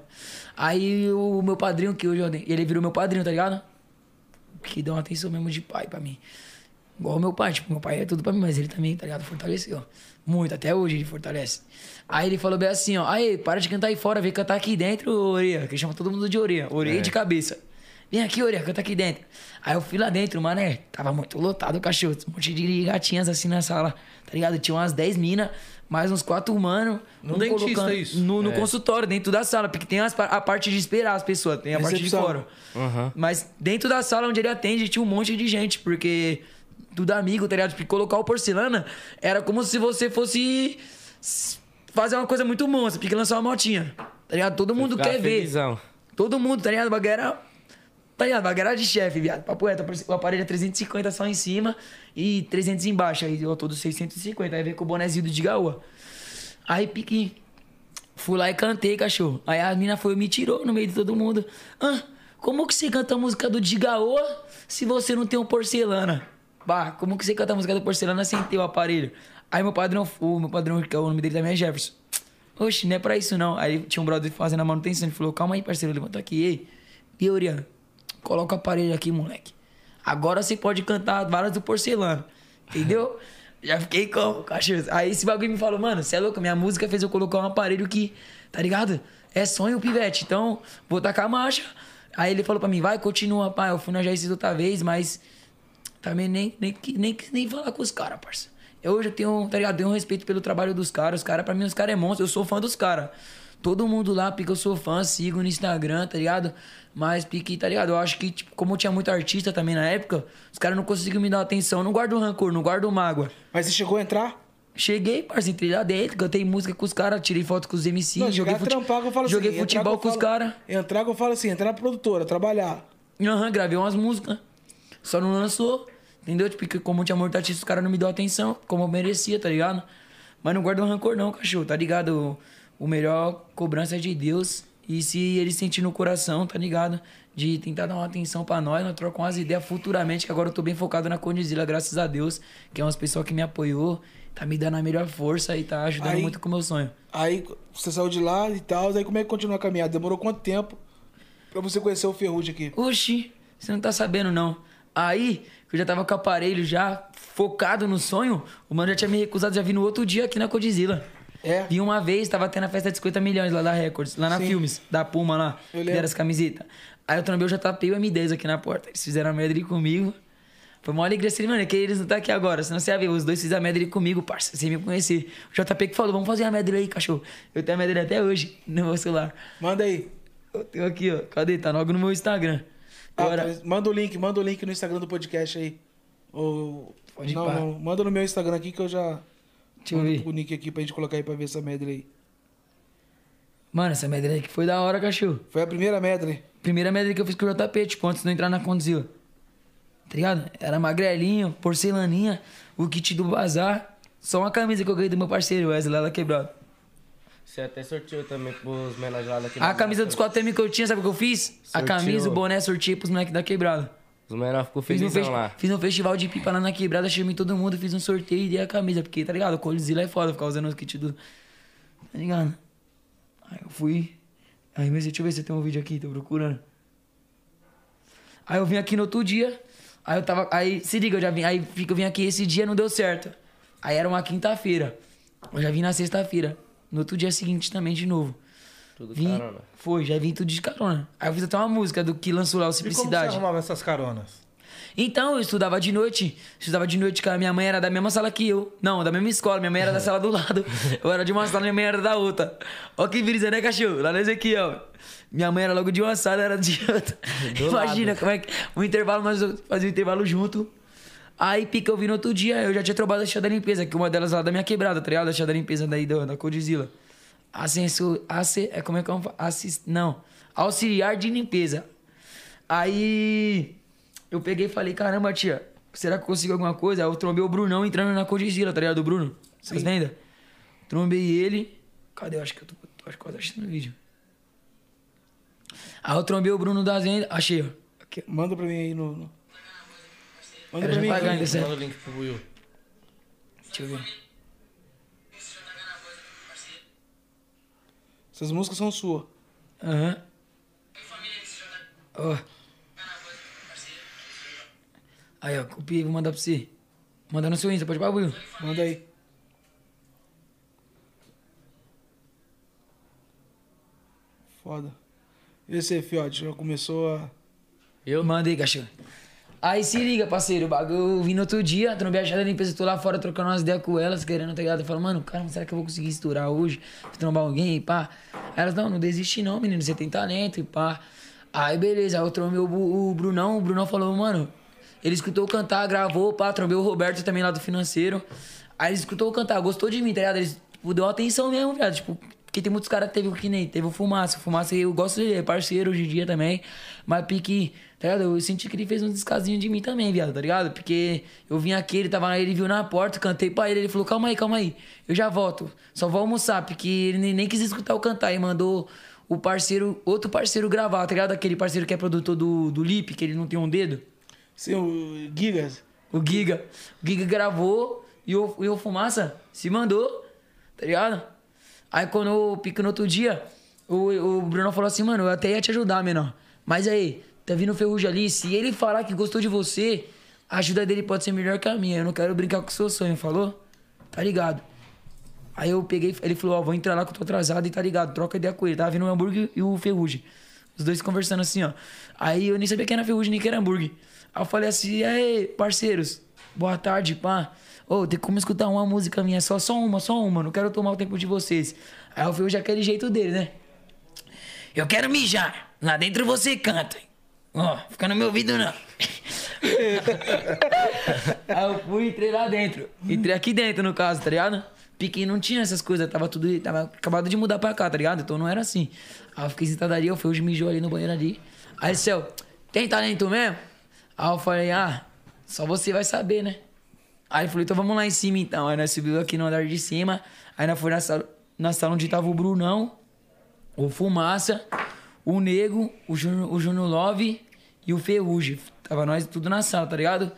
Aí o meu padrinho, que hoje eu- ele virou meu padrinho, tá ligado? Que deu uma atenção mesmo de pai pra mim. Igual o meu pai, tipo, meu pai é tudo pra mim, mas ele também, tá ligado? Fortaleceu. Muito, até hoje ele fortalece. Aí ele falou bem assim, ó, aí, para de cantar aí fora, vem cantar aqui dentro, orelha, que chama todo mundo de orelha, orelha de cabeça. Vem aqui, orelha, canta aqui dentro. Aí eu fui lá dentro, mano, é, tava muito lotado o cachorro, um monte de gatinhas assim na sala, tá ligado? Tinha umas 10 minas, mais uns quatro humanos. No um dentista, colocando- isso? No, no É. consultório, dentro da sala, porque tem as a parte de esperar as pessoas, tem a parte de Recepção. fora. Mas dentro da sala onde ele atende, tinha um monte de gente, porque tudo amigo, tá ligado? Porque colocar o porcelana era como se você fosse fazer uma coisa muito monstra, porque lançar uma motinha. Tá ligado? Todo mundo quer ver. felizão. Todo mundo, tá ligado? O bagulho era. Tá ligado? Era de chefe, viado. Papo reto, o aparelho é 350 só em cima e 300 embaixo. Aí eu todo 650. Aí veio com o bonezinho do Digaúa. Aí pique. Fui lá e cantei, cachorro. Aí a mina foi me tirou no meio de todo mundo. Ah, como que você canta a música do Digaoa se você não tem um porcelana? Bah, como que você canta a música do porcelana sem ter o aparelho? Aí meu padrão, o meu padrão, é o nome dele também é Jefferson. Oxe, não é pra isso não. Aí tinha um brother fazendo a manutenção. Ele falou, calma aí, parceiro, levanta aqui. Ei, e Oriana, coloca o aparelho aqui, moleque. Agora você pode cantar várias do porcelana. Entendeu? Já fiquei como, cachorro. Aí esse bagulho me falou, mano, você é louco? Minha música fez eu colocar um aparelho que, tá ligado? É sonho, pivete. Então, vou tacar a marcha. Aí ele falou pra mim, vai, continua, pai. Eu fui na Jairus outra vez, mas também nem, nem, nem, nem falar com os caras, parça. Eu hoje eu tenho, tá ligado? Tenho um respeito pelo trabalho dos caras. Os caras, pra mim, os caras é monstro. Eu sou fã dos caras. Todo mundo lá, pique, eu sou fã, sigo no Instagram, tá ligado? Mas pique, tá ligado? Eu acho que, tipo, como tinha muito artista também na época, os caras não conseguiam me dar atenção. Eu não guardo rancor, não guardo mágoa. Mas você chegou a entrar? Cheguei, parceiro, entrei lá dentro, cantei música com os caras, tirei foto com os MC, Não, joguei, fute... trampar que eu falo joguei assim. futebol com os falo- caras. Entrar que eu falo assim, entrar na produtora, trabalhar. Aham, gravei umas músicas. Só não lançou. Entendeu? Tipo, como tinha muito artista, os caras não me deu atenção, como eu merecia, tá ligado? Mas não guarda rancor, não, cachorro, tá ligado? O, melhor cobrança é de Deus. E se ele sentir no coração, tá ligado? De tentar dar uma atenção pra nós, nós trocamos umas ideias futuramente, que agora eu tô bem focado na Condizila, graças a Deus, que é umas pessoas que me apoiou, tá me dando a melhor força e tá ajudando Aí- muito com o meu sonho. Aí você saiu de lá e tal, aí como é que continuou a caminhada? Demorou quanto tempo pra você conhecer o Ferrugem aqui? Oxi, você não tá sabendo não. Aí, que eu já tava com o aparelho já focado no sonho, o mano já tinha me recusado, já vi no outro dia aqui na Codizila. É? Vi uma vez, tava tendo a festa de 50 milhões lá da Records, lá na Sim. Filmes, da Puma lá, Eu que era as camisetas. Aí eu trombei o JP e o M10 aqui na porta. Eles fizeram a medley comigo. Foi uma alegria assim, mano, é que eles não tá aqui agora, senão você ia ver, os dois fizeram a medley comigo, parça, sem me conhecer. O JP que falou, vamos fazer a medley aí, cachorro. Eu tenho a medley até hoje no meu celular. Manda aí. Eu tenho aqui, ó, cadê? Tá logo no meu Instagram. Ah, manda o link, manda o link no Instagram do podcast aí. Ou... Pode não, não, manda no meu Instagram aqui que eu já. Deixa eu mando ver. o link aqui pra gente colocar aí pra ver essa medley aí. Mano, essa medley aqui foi da hora, cachorro. Foi a primeira medley. Primeira medley que eu fiz com o JP, tipo, antes de eu entrar na Condzilla. Tá ligado? Era magrelinho, porcelaninha, o kit do bazar. Só uma camisa que eu ganhei do meu parceiro, Wesley, lá da quebrada. Você até sorteou também pros menores lá daqui. A camisa dos 4M que eu tinha, sabe o que eu fiz? A Sorteou. camisa, o boné, sorteei pros moleques da quebrada. Os menores ficou Fiz um, lá. fiz um festival de pipa lá na quebrada, chamei todo mundo, fiz um sorteio e dei a camisa, porque, tá ligado? O Coldzilla é foda ficar usando os kits do. Tá ligado? Aí eu fui. Aí, mas deixa eu ver se tem um vídeo aqui, tô procurando. Aí eu vim aqui no outro dia. Aí eu tava. Aí, se liga, eu já vim. Aí eu vim aqui esse dia, não deu certo. Aí era uma quinta-feira. Eu já vim na sexta-feira. No outro dia seguinte também, de novo. Tudo Vim, carona. foi, já vim tudo de carona. Aí eu fiz até uma música do que lançou lá, o E como você Simplicidade. arrumava essas caronas? Então, eu estudava de noite. Estudava de noite, que a minha mãe era da mesma sala que eu. Não, da mesma escola. Minha mãe era da sala do lado. Eu era de uma sala, minha mãe era da outra. Ó que brisa, né, cachorro? Lá no Ezequiel. Minha mãe era logo de uma sala, era de outra. Imagina como é que... Um intervalo, nós fazíamos um intervalo junto. Aí, pica, eu vi no outro dia, eu já tinha trabalhado a tia da limpeza, que uma delas lá da minha quebrada, tá ligado? A tia da limpeza daí da, da Codizila. Ascenso... Ace, é como é que eu falo? Assis, não. Auxiliar de limpeza. Aí... Eu peguei e falei, caramba, tia, será que eu consigo alguma coisa? Aí eu trombei o Brunão entrando na Codizila, tá ligado? O Bruno. Vocês lembram? Trombei ele. Cadê? Eu acho que eu tô, tô acho que quase assistindo o vídeo. Aí eu trombei o Bruno da Zenda. Achei, ó. Aqui. Manda pra mim aí no. no- Manda Era pra mim Manda o link pro Will. Deixa eu ver. Essas músicas são suas. Aham. Ó. Aí, ó, copiei, vou mandar pra você. Manda no seu Insta, pode ir Will. Manda aí. Foda. E você, Fiote, já começou a. Eu? Mandei, cachorro. Aí se liga, parceiro. O bagulho eu vim no outro dia, trombei a chata da limpeza, tô lá fora trocando umas ideias com elas, querendo, tá ligado? Eu falo, mano, cara, será que eu vou conseguir estourar hoje? Trombar alguém pá. Aí elas, não, não desiste não, menino, você tem talento e pá. Aí beleza, aí eu trombei o, o Brunão, o Brunão falou, mano, ele escutou cantar, gravou, pá, trombei o Roberto também lá do financeiro. Aí ele escutou cantar, gostou de mim, tá ligado? Ele tipo, deu atenção mesmo, viado, tipo, porque tem muitos caras que teve o que nem, teve o Fumaça. O Fumaça eu gosto dele, é parceiro hoje em dia também. Mas pique, tá ligado? Eu senti que ele fez um descasinho de mim também, viado, tá ligado? Porque eu vim aqui, ele tava lá, ele viu na porta, cantei pra ele, ele falou, calma aí, calma aí. Eu já volto, só vou almoçar, porque ele nem, quis escutar eu cantar e mandou o parceiro, outro parceiro gravar, tá ligado? Aquele parceiro que é produtor do, do Lip, que ele não tem um dedo. Sim, o Gigas. O Giga. O Giga gravou e o, e o Fumaça se mandou, tá ligado? Aí quando eu pico no outro dia, o, o Bruno falou assim, mano, eu até ia te ajudar, menor. Mas aí, tá vindo Ferrugem ali, se ele falar que gostou de você, a ajuda dele pode ser melhor que a minha. Eu não quero brincar com o seu sonho, falou? Tá ligado? Aí eu peguei, ele falou, ó, vou entrar lá que eu tô atrasado e tá ligado, troca ideia com ele. Tava vindo o hambúrguer e o Ferrugem. Os dois conversando assim, ó. Aí eu nem sabia quem era Ferrugem nem quem era hambúrguer. Aí eu falei assim, aí, parceiros, boa tarde, pá. Ô, tem como escutar uma música minha, só, só uma, só uma, não quero tomar o tempo de vocês. Aí o Ferrugem é aquele jeito dele, né? Eu quero mijar. Lá dentro você canta. Ó, fica no meu ouvido não. Aí eu fui e entrei lá dentro. Entrei aqui dentro, no caso, tá ligado? Pique não tinha essas coisas, tava tudo. Tava acabado de mudar pra cá, tá ligado? Então não era assim. Aí eu fiquei sentado ali, eu fui mijou ali no banheiro ali. Aí céu, tem talento mesmo? Aí eu falei, ah, só você vai saber, né? Aí ele falou, então vamos lá em cima então. Aí nós subimos aqui no andar de cima. Aí nós fomos na sala, na sala onde tava o Brunão, o Fumaça, o Nego, o Júnior, o Love e o Ferrugem. Tava nós tudo na sala, tá ligado?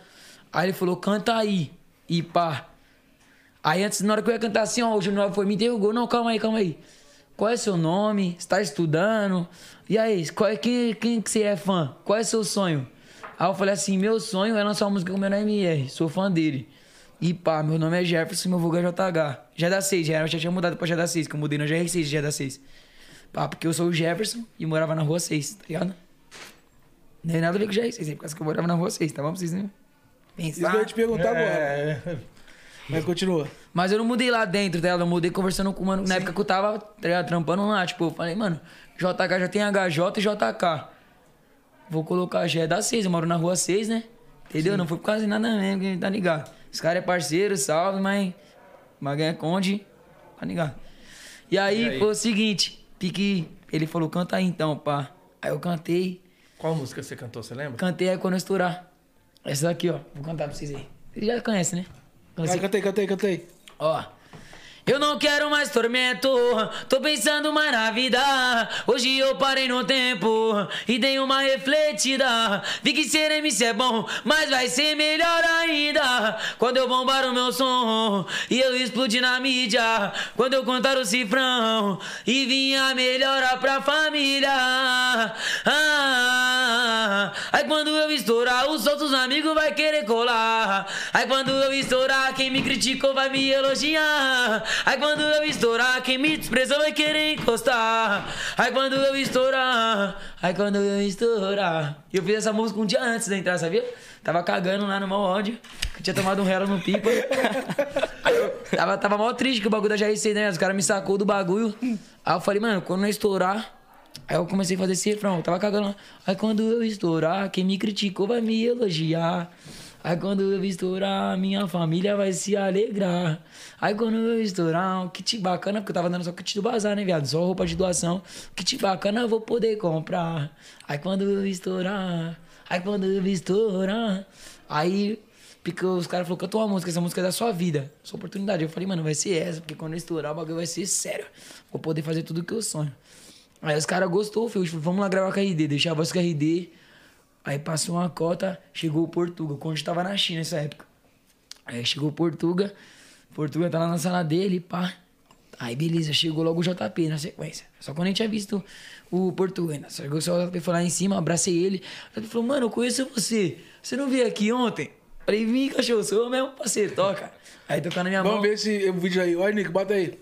Aí ele falou, canta aí. E pá. Aí antes, na hora que eu ia cantar assim, ó, o Júnior Love foi, me interrogou. Não, calma aí, calma aí. Qual é seu nome? Você tá estudando? E aí, qual é, quem, quem que você é fã? Qual é seu sonho? Aí eu falei assim, meu sonho é lançar uma música com o meu MR. Sou fã dele. E pá, meu nome é Jefferson, meu vulgo é JH. Já da 6, já, já tinha mudado pra já da 6, que eu mudei no GR6 já da 6. Pá, porque eu sou o Jefferson e morava na rua 6, tá ligado? Não tem nada a ver com o GR6, é por causa que eu morava na rua 6, tá bom? Pra vocês né? Isso que eu ia te perguntar agora. É. Mas continua. Mas eu não mudei lá dentro dela, eu mudei conversando com o mano. Na época que eu tava tá ligado, trampando lá, tipo, eu falei, mano, JH já tem HJ e JK. Vou colocar já é da 6, eu moro na rua 6, né? Entendeu? Não foi por causa de nada mesmo, que tá ligado? Os caras é parceiro, salve, mas. Mas ganha conde, tá ligado? E aí, E aí? foi o seguinte, pique, ele falou, canta aí então, pá. Aí eu cantei, Qual música você cantou, você lembra? cantei aí quando eu estourar. Essa daqui, ó, vou cantar pra vocês aí. Vocês já conhecem, né? Cantei, cantei, cantei. Ó. Eu não quero mais tormento, tô pensando mais na vida. Hoje eu parei no tempo e dei uma refletida. Vi que ser MC é bom, mas vai ser melhor ainda. Quando eu bombar o meu som e eu explodir na mídia. Quando eu contar o cifrão e vir a melhora pra família. Ah, aí quando eu estourar, os outros amigos vai querer colar. Aí quando eu estourar, quem me criticou vai me elogiar. Aí quando eu estourar, quem me desprezou vai querer encostar. Aí quando eu estourar, aí quando eu estourar. E eu fiz essa música um dia antes da entrar, sabia? Tava cagando lá no mau ódio. que Tinha tomado um relo no pipa. Tava, tava mó triste que o bagulho da GRC, né? Os caras me sacou do bagulho. Aí eu falei, mano, quando eu estourar. Aí eu comecei a fazer esse refrão, tava cagando lá. Aí quando eu estourar, quem me criticou vai me elogiar. Aí quando eu estourar, minha família vai se alegrar. Aí quando eu estourar, um kit bacana, porque eu tava dando só kit do bazar, né, viado? Só roupa de doação. Kit bacana eu vou poder comprar. Aí quando eu estourar, aí quando eu estourar. Aí porque os caras falaram, canta uma música, essa música é da sua vida, sua oportunidade. Eu falei, mano, vai ser essa, porque quando eu estourar, o bagulho vai ser sério. Vou poder fazer tudo que eu sonho. Aí os caras gostou, filho. Falei, vamos lá gravar com a RD. Deixei a voz com a RD. Aí passou uma cota, chegou o Portuga. Quando eu tava na China nessa época. Aí chegou o Portuga. Portuga tá lá na sala dele, pá. Aí beleza, chegou logo o JP na sequência. Só quando a gente tinha visto o Portuga ainda. Chegou só o JP foi lá em cima, abracei ele. O JP falou, mano, eu conheço você. Você não veio aqui ontem? Falei, vim, cachorro, sou eu mesmo, parceiro, toca. Aí tocando na minha Vamos mão. ver esse vídeo aí. Olha, Nico, bota aí.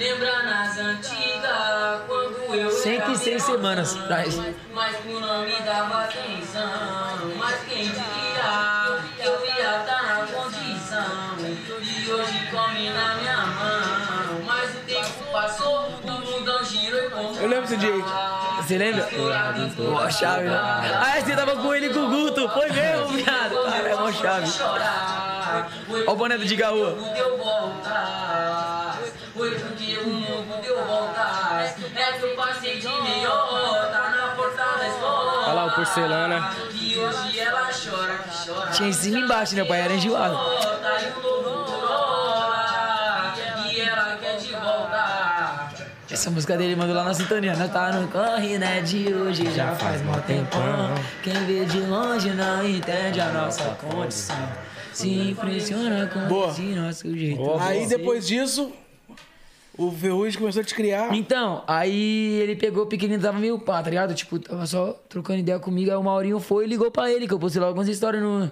Lembra nas antigas, quando eu 106 semanas atrás. Mas tu não me dava atenção. Mas quem que eu ia estar na condição de hoje come na minha mão. Mas o tempo passou, o mundão girou e como Eu lembro desse dia. Você lembra? Mó chave, né? Ah, você tava com ele com o Guto. Foi mesmo, viado. Cara, é mó chave. Ó o boné do deu volta. Foi porque o mundo deu volta. É que eu passei de meiota na porta da escola. Olha lá o porcelana. E hoje ela chora, que chora. Tinha em cima e embaixo, né? Pai era enjoado. volta. Essa música dele mandou lá na sintonia. Nós tá no corre, né? De hoje já faz mó tempão. Quem vê de longe não entende a nossa condição. Se impressiona com Boa. esse nosso jeito. Aí depois disso, o Ferrugem começou a te criar. Então, aí ele pegou o pequenininho, tava meio pá, tá ligado? Tipo, tava só trocando ideia comigo. Aí o Maurinho foi e ligou pra ele, que eu postei lá algumas histórias no.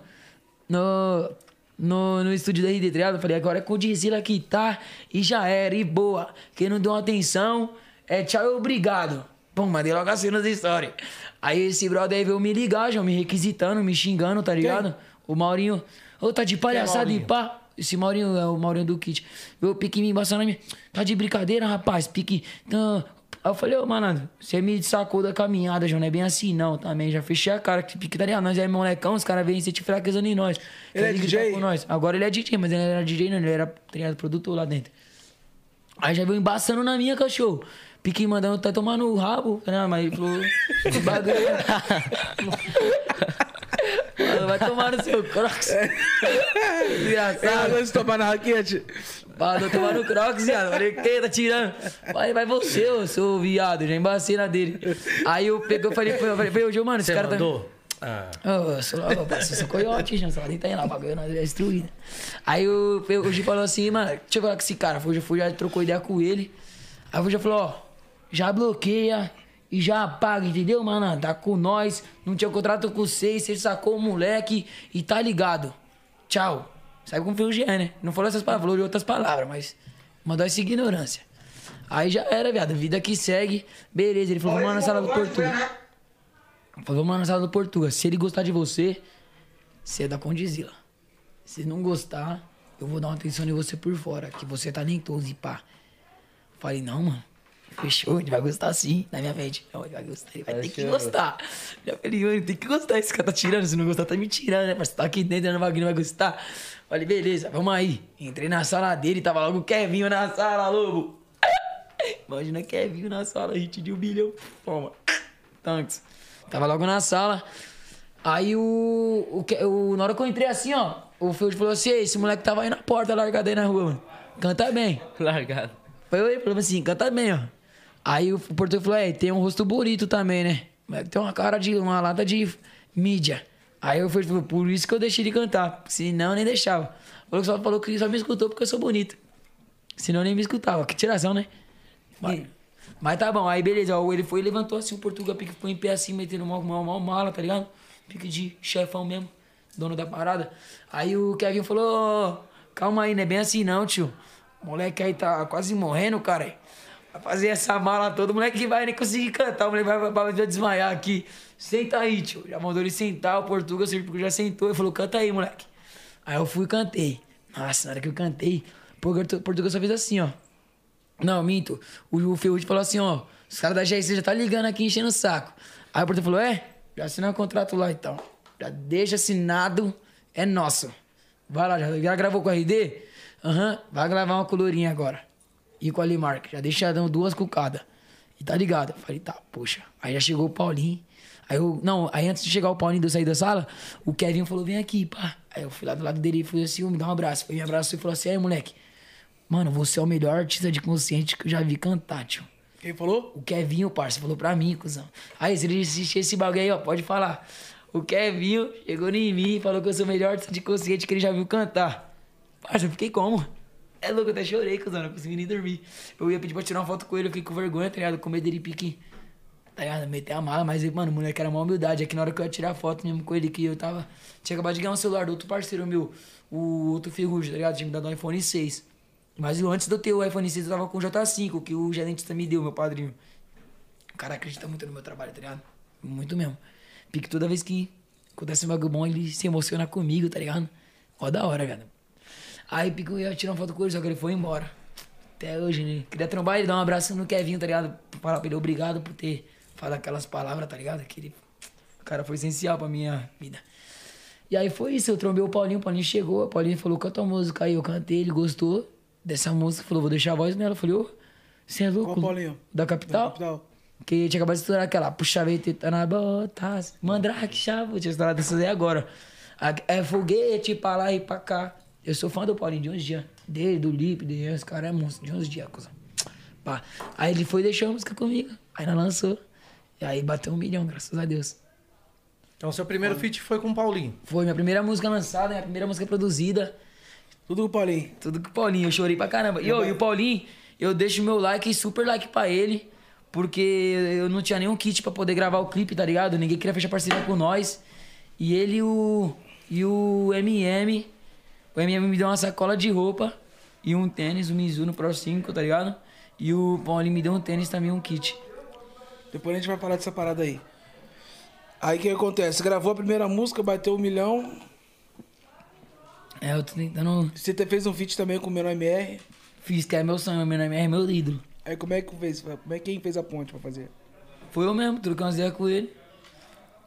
No. No, no estúdio da RD, tá ligado? Eu falei, agora é com o Dizila que tá e já era, e boa. Quem não deu atenção é tchau e obrigado. Pum, mandei logo assim nas histórias. Aí esse brother aí veio me ligar, já me requisitando, me xingando, tá ligado? O Maurinho. Ô, tá de palhaçada e Maurinho? pá. Esse Maurinho é o Maurinho do Kit. O pique me embaçando na minha. Tá de brincadeira, rapaz? Pique. Então... Aí eu falei, ô, mano, você me sacou da caminhada, João. Não é bem assim, não, também. Já fechei a cara. Que pique, tá ligado? Nós é molecão, os caras vêm se te fraquezando em nós. Ele é DJ? gritar com nós. Agora ele é DJ, mas ele era DJ, não. Ele era tá ligado, produtor lá dentro. Aí já veio embaçando na minha, cachorro. Pique mandando tá tomando o rabo, tá ligado? Mas ele falou. "Esse bagulho. Mano, vai tomar no seu crocs. É, Desgraçado. antes de tomar na raquete. Mandou tomar no crocs, viado. Falei, quem tá tirando? Vai, vai você, ô, seu viado. Já embacei na dele. Aí eu peguei, eu falei, eu falei, falei, ô, mano, esse Você cara tá. mandou? Ah, Ô, eu sou logo, eu sou coiote, já, só tá aí lá, o bagulho nós é destruído. Aí o, o Gi falou assim, mano, deixa eu falar com esse cara. O Gi já trocou ideia com ele. Aí o Gi falou, ó, já bloqueia e já apaga, entendeu, mano? Tá com nós, não tinha contrato com vocês, você sacou o moleque e tá ligado. Tchau. Como foi o Jean, né? Não falou essas palavras, falou outras palavras, mas mandou essa ignorância. Aí já era, viado, vida que segue. Beleza, ele falou, vamos lá na sala do Portugal. Falou, vamos lá na sala do Portuga. Se ele gostar de você, você é da Condizila. Se não gostar, eu vou dar uma atenção em você por fora, que você é talentoso e pá. Falei, não, mano. Fechou, ele vai gostar sim, na minha mente. Não, ele vai gostar, ele vai ter que Fechou. gostar. Já falei, mano, tem que gostar. Esse cara tá tirando, se não gostar, tá me tirando, né? Mas você tá aqui dentro, não vai, não vai gostar. Falei, beleza, vamos aí. Entrei na sala dele, tava logo o Kevinho na sala, lobo. Imagina Kevinho na sala, hit de um bilhão. Toma. Tanks. Tava logo na sala. Aí o, o, o- Na hora que eu entrei assim, ó, o Field falou assim: "Ei, esse moleque tava aí na porta, largado aí na rua, mano. Canta bem. Largado. Foi ele falou assim, canta bem, ó. Aí o português falou, é, tem um rosto bonito também, né? Mas tem uma cara de, uma lata de mídia. Aí eu falei, por isso que eu deixei ele cantar. Senão eu nem deixava. O só falou que só me escutou porque eu sou bonito. Senão eu nem me escutava. Que tiração, né? Mas, mas tá bom, aí beleza. ó, Ele foi e levantou assim o Portugal, pique ficou em pé assim, metendo mal, mal, mal mala, tá ligado? Pique de chefão mesmo, dono da parada. Aí o Kevin falou, "Ô, calma aí, não é bem assim não, tio. O moleque aí tá quase morrendo, cara. Vai fazer essa mala toda, o moleque vai nem conseguir cantar, o moleque vai, vai, vai desmaiar aqui. Senta aí, tio. Já mandou ele sentar, o Portugal já sentou e falou, canta aí, moleque. Aí eu fui e cantei. Nossa, na hora que eu cantei, o Portugal só fez assim, ó. Não, minto. O, o falou assim, ó. Os caras da GRC já tá ligando aqui, enchendo o saco. Aí o Porto falou, é? Já assinou o contrato lá então. Já deixa assinado, é nosso. Vai lá, já, já gravou com a RD? Aham, vai gravar uma colorinha agora. E com a Limark, já deixa dando duas cucadas. E tá ligado? Eu falei, tá, poxa. Aí já chegou o Paulinho. Aí eu, não, aí antes de chegar o Paulinho de eu sair da sala, o Kevin falou, vem aqui, pá. Aí eu fui lá do lado dele e fui assim, me dá um abraço. Foi me abraço e falou assim, aí moleque, mano, você é o melhor artista de consciente que eu já vi cantar, tio. Quem falou? O Kevinho, parça, falou pra mim, cuzão. Aí, se ele assistir esse bagulho aí, ó, pode falar. O Kevinho chegou em mim e falou que eu sou o melhor artista de consciente que ele já viu cantar. Parça, eu fiquei como? É louco, até chorei, cuzão, não consegui nem dormir. Eu ia pedir pra tirar uma foto com ele, eu fiquei com vergonha, tá ligado? Com medo dele pique, tá ligado? Meter a mala, mas, mano, o moleque era uma humildade. É que na hora que eu ia tirar foto mesmo com ele, que eu tava... Tinha acabado de ganhar um celular do outro parceiro meu, o outro Ferrugem, tá ligado? Tinha me dado um iPhone 6. Mas antes de eu ter o iPhone 6, eu tava com o J5, que o gerentista me deu, meu padrinho. O cara acredita muito no meu trabalho, tá ligado? Muito mesmo. Pique toda vez que acontece um bagulho bom, ele se emociona comigo, tá ligado? Ó da hora, cara. Aí eu ia tirar uma foto com ele, só que ele foi embora. Até hoje, né? Queria trombar ele, dar um abraço no Kevinho, tá ligado? Falar pra ele obrigado por ter falado aquelas palavras, tá ligado? Que ele, o cara foi essencial pra minha vida. E aí foi isso, eu trombei o Paulinho, o Paulinho chegou, o Paulinho falou, canta a música aí, eu cantei, ele gostou dessa música, falou, vou deixar a voz nela. Eu falei, ô, você é louco? Qual Paulinho? Da capital? Da capital. Que tinha acabado de estourar aquela, puxa veio teta na bota, mandrake, chavo, tinha estourado essas aí agora. É foguete pra lá e pra cá. Eu sou fã do Paulinho de uns dias. Dele, do Lipe, de esse cara é monstro, de uns dias, coisa. Pá. Aí ele foi e deixou a música comigo. Aí nós lançou. E aí bateu um milhão, graças a Deus. Então, seu primeiro feat foi com o Paulinho. Foi minha primeira música lançada, minha primeira música produzida. Tudo com o Paulinho. Tudo com o Paulinho, eu chorei pra caramba. E, e o Paulinho, eu deixo meu like, super like pra ele, porque eu não tinha nenhum kit pra poder gravar o clipe, tá ligado? Ninguém queria fechar parceria com nós. E ele o, e o MM, o MM me deu uma sacola de roupa e um tênis, um Mizuno Pro 5, tá ligado? E o Paulinho me deu um tênis também, um kit. Depois a gente vai falar dessa parada aí. Aí o que acontece? Você gravou a primeira música, bateu um milhão. É, eu tô tentando. Você fez um feat também com o Menor MR. Fiz, que é meu sonho, meu nome é meu ídolo. Aí como é que fez? Como é que quem fez a ponte pra fazer? Foi eu mesmo, troquei umas ideias com ele.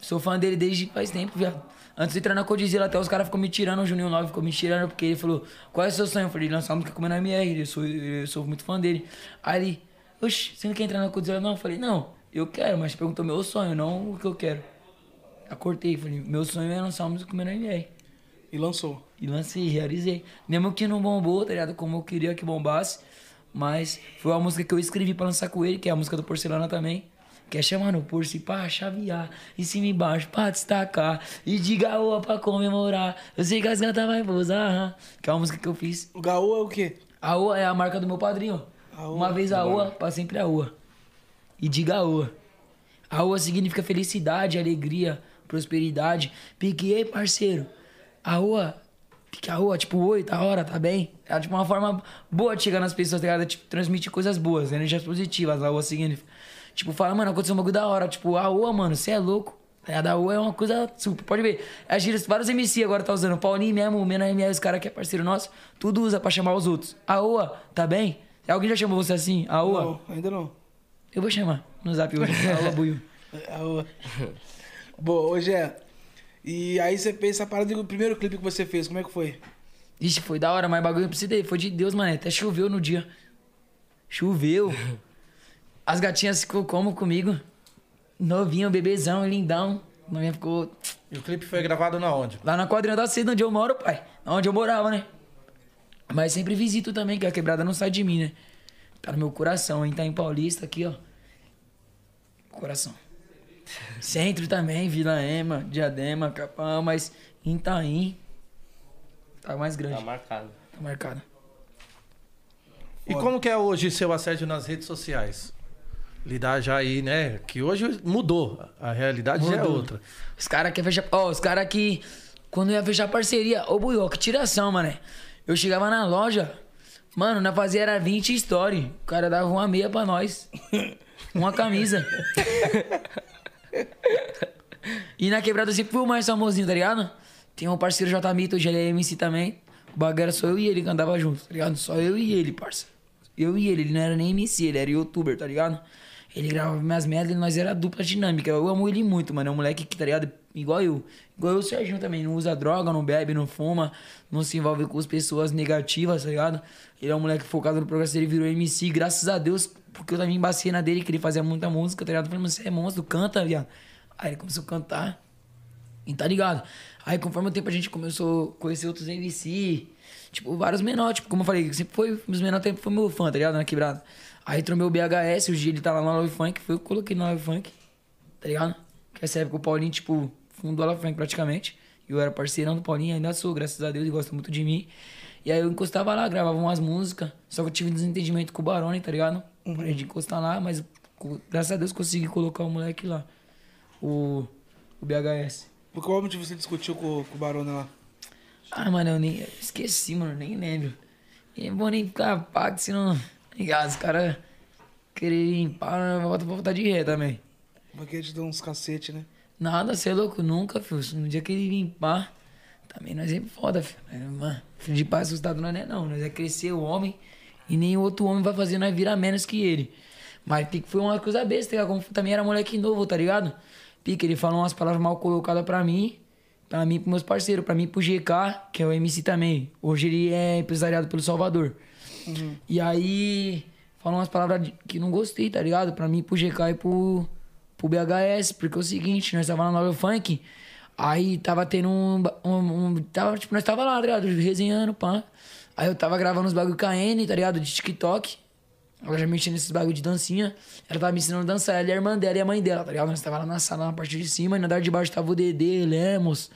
Sou fã dele desde faz tempo, viado. Antes de entrar na Codizila, até os caras ficam me tirando, o Juninho 9 ficou me tirando, porque ele falou, qual é o seu sonho? Eu falei, lançar música com o Menor MR, eu sou, eu sou muito fã dele. Aí ele, oxe, você não quer entrar na Codizila não? Eu falei, não, eu quero, mas perguntou meu sonho, não o que eu quero. Aí cortei, falei, meu sonho é lançar música com o Menor MR. E lançou. E lancei, realizei. Mesmo que não bombou, tá ligado? Como eu queria que bombasse. Mas foi uma música que eu escrevi pra lançar com ele, que é a música do Porcelana também. Que é chamando por si pra chavear, em cima e embaixo pra destacar. E diga oa pra comemorar. Eu sei que as gatas vai posar. Que é uma música que eu fiz. O Gaú é o quê? A oa é a marca do meu padrinho. A oa. Uma vez a oa, pra sempre a oa. E diga oa. A oa significa felicidade, alegria, prosperidade. Pique, ei, parceiro. A oa, pique a oa, tipo, oi, tá hora, tá bem? É tipo uma forma boa de chegar nas pessoas, tá ligado? Tipo, transmitir coisas boas, energias positivas. A oa significa. Tipo, fala, mano, aconteceu um bagulho da hora. Tipo, a oa, mano, você é louco. A da oa é uma coisa super. Pode ver. As gírias, vários MC agora tá usando. O Paulinho mesmo, o Mena ML, os caras que é parceiro nosso, tudo usa pra chamar os outros. A tá bem? Alguém já chamou você assim? A? Não, ainda não. Eu vou chamar no zap hoje. A oa buio. É, a. Bom, hoje é. E aí você fez essa parada do primeiro clipe que você fez, como é que foi? Ixi, foi da hora, mas bagulho eu precisei. Foi de Deus, mano. Até choveu no dia. Choveu. As gatinhas ficou como comigo? Novinho, bebezão, lindão. A minha ficou E o clipe foi gravado na onde? lá na quadrinha da seda onde eu moro, pai. Onde eu morava, né? Mas sempre visito também, que a quebrada não sai de mim, né? Tá no meu coração, hein? Tá em Paulista aqui, ó. Coração. Centro também, Vila Ema, Diadema, Capão, mas em Itaim tá mais grande. Tá marcado. Tá marcado. E como que é hoje seu assédio nas redes sociais? Lidar já aí, né? Que hoje mudou. A realidade já é Mudou. outra. Os caras que fechar. Ó, os caras que. Quando ia fechar parceria, ô Buió, que tiração, mano. Eu chegava na loja, mano, na fazia era 20 story. O cara dava uma meia pra nós. Uma camisa. e na quebrada eu sempre fui o mais famosinho, tá ligado? Tem um parceiro J Mito, hoje ele é MC também. O bagulho era só eu e ele que andava junto, tá ligado? Só eu e ele, parça. Eu e ele, ele não era nem MC, ele era youtuber, tá ligado? Ele gravava minhas merdas e nós era dupla dinâmica. Eu amo ele muito, mano. É um moleque que, tá ligado? Igual eu. Igual eu, o Serginho também. Não usa droga, não bebe, não fuma, não se envolve com as pessoas negativas, tá ligado? Ele é um moleque focado no progresso dele, virou MC. Graças a Deus, porque eu também embacei na dele, que ele fazia muita música, tá ligado? Eu falei, mano, você é monstro, canta, viado. Aí ele começou a cantar. E tá ligado? Aí, conforme o tempo a gente começou a conhecer outros MC, tipo, vários menores, tipo, como eu falei, sempre foi, os menores tempo foi meu fã, tá ligado? Na quebrada. Aí trombei o BHS, hoje ele tá lá na Love Funk, foi eu que coloquei na Love Funk, tá ligado? Que essa época o Paulinho, tipo, fundou a Love Funk praticamente. E eu era parceirão do Paulinho, ainda sou, graças a Deus, ele gosta muito de mim. E aí eu encostava lá, gravava umas músicas, só que eu tive um desentendimento com o Barone, tá ligado? Parei de encostar lá, mas graças a Deus consegui colocar o moleque lá, o, o BHS. Por qual motivo você discutiu com, com o Barona lá? Ah, mano, eu nem esqueci, mano, nem lembro. E vou nem ficar pago, senão. Ligado, os caras querem limpar, volta pra voltar de ré também. Porque te deu uns cacete, né? Nada, você é louco, nunca, filho. No dia que ele limpar, também nós é foda, filho. É, Mano, filho de pai assustado nós não é não. Nós é crescer o homem e nenhum outro homem vai fazer nós virar menos que ele. Mas Pique foi uma coisa besta, tá? Como também era moleque novo, tá ligado? Pique, ele falou umas palavras mal colocadas pra mim, pra mim e pros meus parceiros, pra mim e pro GK, que é o MC também. Hoje ele é empresariado pelo Salvador. E aí, falou umas palavras que não gostei, tá ligado? Pra mim, pro GK e pro, pro BHS, porque é o seguinte, nós tava na Nova Funk, aí tava tendo um, um, um- tava, tipo, nós tava lá, tá ligado? Resenhando, pá. Aí eu tava gravando uns bagulho com a N, tá ligado? De TikTok. Ela já mexia nesses bagulho de dancinha. Ela tava me ensinando a dançar. Ela e a irmã dela e a mãe dela, tá ligado? Nós tava lá na sala, na parte de cima, e na andar de baixo tava o Dedê, Lemos.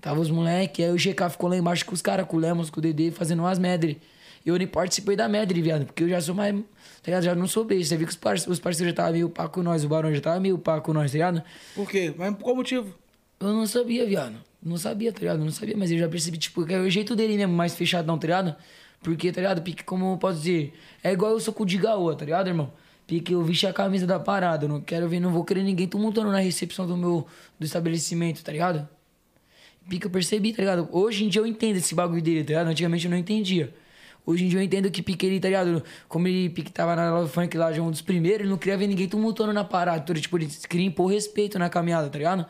Tava os moleque. Aí o GK ficou lá embaixo com os caras, com o Lemos, com o Dedê, fazendo umas medley. Eu nem participei da medley, viado, porque eu já sou mais. Tá ligado? Já não sou beijo. Você viu que os, parce- os parceiros já tava meio pá com nós, o Barão já tava meio pá com nós, tá ligado? Por quê? Mas por qual motivo? Eu não sabia, viado. Não sabia, tá ligado? Eu não sabia, mas eu já percebi, tipo, que é o jeito dele mesmo, mais fechadão, tá ligado? Porque, tá ligado? Pique, como eu posso dizer, é igual eu sou com o Digaoa, tá ligado, irmão? Pique, eu vesti a camisa da parada. Eu não quero ver, não vou querer ninguém tumultuando na recepção do meu do estabelecimento, tá ligado? Pique, eu percebi, tá ligado? Hoje em dia eu entendo esse bagulho dele, tá ligado? Antigamente eu não entendia. Hoje em dia eu entendo que Pique ele, tá ligado? Como ele Pique tava na Love Funk lá, de um dos primeiros, ele não queria ver ninguém tumultuando na parada. Então, tipo, ele queria impor respeito na caminhada, tá ligado?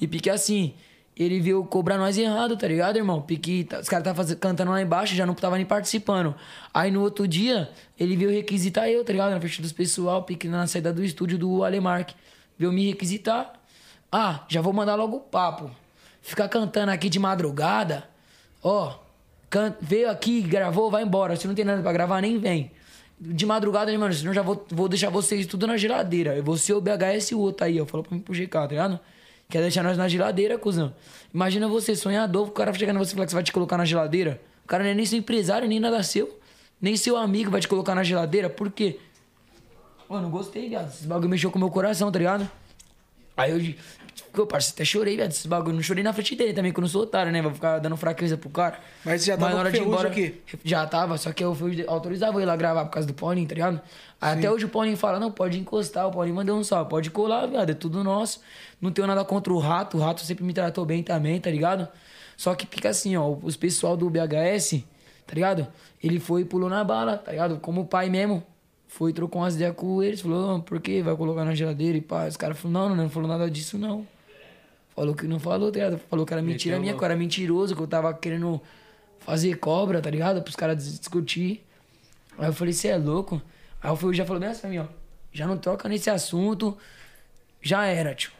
E Pique assim, ele viu cobrar nós errado, tá ligado, irmão? Pique, tá- os caras estavam cantando lá embaixo, já não tava nem participando. Aí no outro dia, ele veio requisitar eu, tá ligado? Na frente dos pessoal, Pique na saída do estúdio do Alemark. Veio me requisitar. Ah, já vou mandar logo o papo. Ficar cantando aqui de madrugada, ó, can- veio aqui, gravou, vai embora. Se não tem nada pra gravar, nem vem. De madrugada, mano, senão já vou, vou deixar vocês tudo na geladeira. Eu vou ser o BHS e o outro aí, ó. Falou pra mim pro GK, tá ligado? Quer deixar nós na geladeira, cuzão. Imagina você, sonhador, o cara chegar em você e falar que você vai te colocar na geladeira. O cara não é nem seu empresário, nem nada seu. Nem seu amigo vai te colocar na geladeira. Por quê? Mano, gostei, viado. Esse bagulho mexeu com o meu coração, tá ligado? Aí eu, eu parceiro, até chorei, viado, esse bagulho. Não chorei na frente dele também, que eu não sou otário, né? Vou ficar dando fraqueza pro cara. Mas já tava na hora de ir embora. aqui? Já tava, só que eu fui, autorizava eu ir lá gravar por causa do Paulinho, tá ligado? Aí até hoje o Paulinho fala, não, pode encostar. O Paulinho mandou um salve, pode colar, viado, é tudo nosso. Não tenho nada contra o Rato, o Rato sempre me tratou bem também, tá ligado? Só que fica assim, ó, os pessoal do BHS, tá ligado? Ele foi e pulou na bala, tá ligado? Como o pai mesmo. Foi, trocou umas ideias com eles, falou, "Ah, por quê? Vai colocar na geladeira e pá. Os caras falaram, não, não, não falou nada disso, não. Falou que não falou, tá ligado? Falou que era mentira minha, que eu era mentiroso, que eu tava querendo fazer cobra, tá ligado? Pros caras dis- discutir. Aí eu falei, você é louco? Aí o já falou bem assim pra mim, ó. Já não toca nesse assunto. Já era, tio.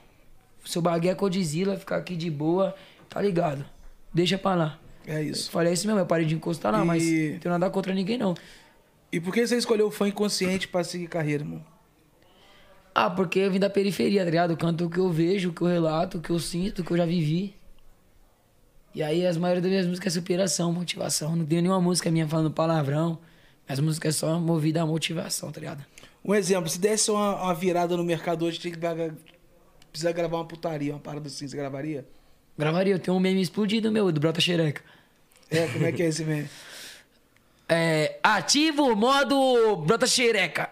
Seu bagulho é Codizila, ficar aqui de boa, tá ligado? Deixa pra lá. É Eu isso. falei, é isso mesmo, eu parei de encostar lá, mas E- não tenho nada contra ninguém, não. E por que você escolheu o funk consciente pra seguir carreira, irmão? Ah, porque eu vim da periferia, tá ligado? Eu canto o que eu vejo, o que eu relato, o que eu sinto, o que eu já vivi. E aí, as maioria das minhas músicas é superação, motivação. Não tenho nenhuma música minha falando palavrão. As músicas é só movida a motivação, tá ligado? Um exemplo, se desse uma, uma virada no mercado hoje, tinha que precisar gravar uma putaria, uma parada assim, você gravaria? Gravaria, eu tenho um meme explodido meu, do Brota Xereca. É, como é que é esse meme? É. Ativo modo Brota Xereca.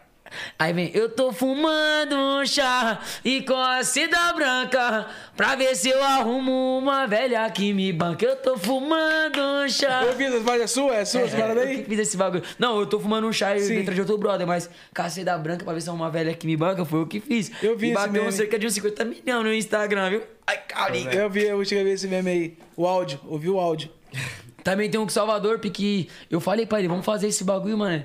Aí vem, eu tô fumando um chá e com a seda branca pra ver se eu arrumo uma velha que me banca. Eu tô fumando um chá. Eu vi essa parada é sua? É sua essa parada eu que aí? fiz esse bagulho. Não, eu tô fumando um chá Sim. dentro de outro brother, mas caceda branca pra ver se é uma velha que me banca, foi eu que fiz. Eu vi e bateu meme. cerca de uns 50 milhões no Instagram, viu? Ai, carinha. Eu vi, eu cheguei a ver esse meme aí. O áudio, ouvi o áudio. Também tem um com Salvador, porque eu falei pra ele, vamos fazer esse bagulho, mano.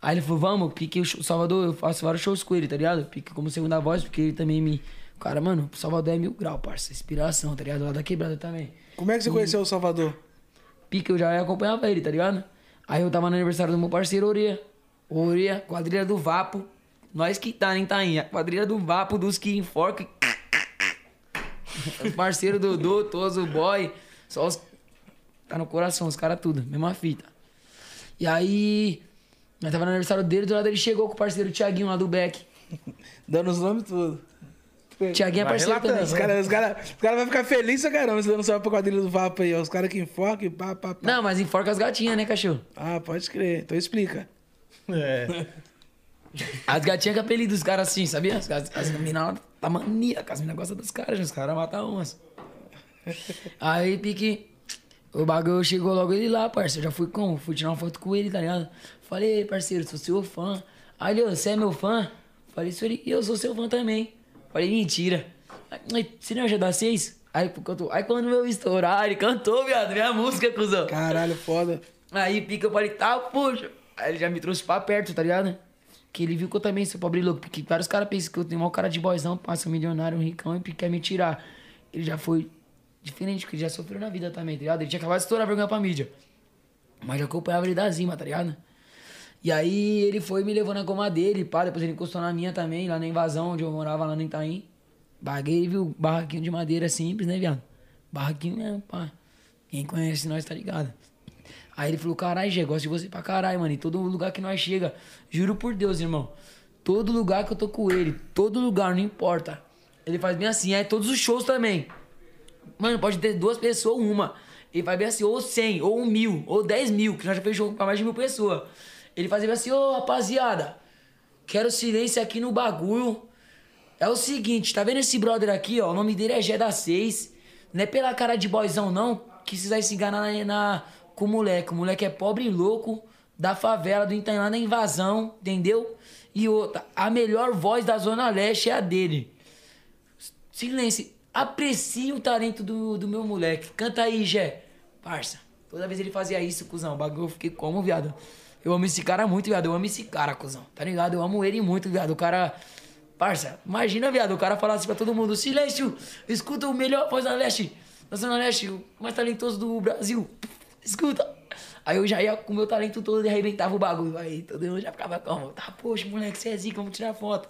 Aí ele falou, vamos, porque o Salvador, eu faço vários shows com ele, tá ligado? Porque como segunda voz, porque ele também me. Cara, mano, o Salvador é mil grau, parça. Inspiração, tá ligado? Lá da quebrada também. Como é que você conheceu o Salvador? Pique, eu já acompanhava ele, tá ligado? Aí eu tava no aniversário do meu parceiro Oreia. Oreia, quadrilha do Vapo. Nós que tá, nem tá aí. A quadrilha do Vapo, dos que enforcam. Os parceiros do Dodô, todos o boy. Só os. Tá no coração, os caras tudo. Mesma fita. E aí. Nós tava no aniversário dele, do lado ele chegou com o parceiro Thiaguinho lá do Beck. Dando os nomes tudo. Thiaguinho é parceiro relatando, também. Os caras os cara, os cara vão ficar felizes pra caramba se dando salve pra quadrilha do Vapo aí, ó. Os caras que enfocam e pá, pá, pá. Não, mas enforca as gatinhas, né, cachorro? Ah, pode crer. Então explica. É. As gatinhas que apelido dos caras assim, sabia? As, as, as meninas tá maníaca, as meninas gostam dos caras, os caras matam umas. Aí, pique, o bagulho chegou logo ele lá, parceiro. Já fui com, fui tirar uma foto com ele, tá ligado? Falei, "Ei, parceiro, sou seu fã. Aí ele, "Ô, você é meu fã? Falei, "Sou ele, eu sou seu fã também. Falei, mentira. Aí, você não é da seis? Aí, cantou. Aí quando eu estourar, ele cantou, viado, minha música, cuzão. Caralho, foda. Aí pica, eu falei, tá, puxa. Aí ele já me trouxe pra perto, tá ligado? Que ele viu que eu também sou pobre louco. Porque vários caras pensam que eu tenho maior cara de boyzão, passa um milionário, um ricão e quer me tirar. Ele já foi diferente, porque ele já sofreu na vida também, tá ligado? Ele tinha acabado de estourar vergonha pra mídia. Mas eu acompanhava ele da Zima, tá ligado? E aí ele foi e me levou na goma dele, pá. Depois ele encostou na minha também, lá na invasão, onde eu morava lá no Itaim. Baguei, viu, barraquinho de madeira simples, né, viado? Barraquinho mesmo, pá. Quem conhece nós tá ligado. Aí ele falou, caralho, Gê, gosto de você pra caralho, mano. Em todo lugar que nós chega, juro por Deus, irmão. Todo lugar que eu tô com ele, todo lugar, não importa. Ele faz bem assim, aí todos os shows também. Mano, pode ter duas pessoas ou uma. Ele faz bem assim, ou 100, ou um mil, ou 10 mil, que nós já jogo pra mais de mil pessoas. Ele fazia assim, ô rapaziada, quero silêncio aqui no bagulho. É o seguinte, tá vendo esse brother aqui, ó? O nome dele é Geda 6. Não é pela cara de boyzão, não, que vocês vão se enganar na, na- com o moleque. O moleque é pobre e louco, da favela, do Itanhã, da invasão, entendeu? E outra, a melhor voz da Zona Leste é a dele. Silêncio. Aprecie o talento do, do meu moleque. Canta aí, Gé. Parça. Toda vez ele fazia isso, cuzão. O bagulho eu fiquei como, viado. Eu amo esse cara muito, viado. Eu amo esse cara, cuzão. Tá ligado? Eu amo ele muito, viado. O cara. Parça, imagina, viado. O cara falar assim pra todo mundo: Silêncio! Escuta o melhor voz da Leste. Da Zona Leste, o mais talentoso do Brasil. Escuta! Aí eu já ia com o meu talento todo e arrebentava o bagulho. Aí todo mundo já ficava calmo. Tá, poxa, moleque, você é zica, vamos tirar foto.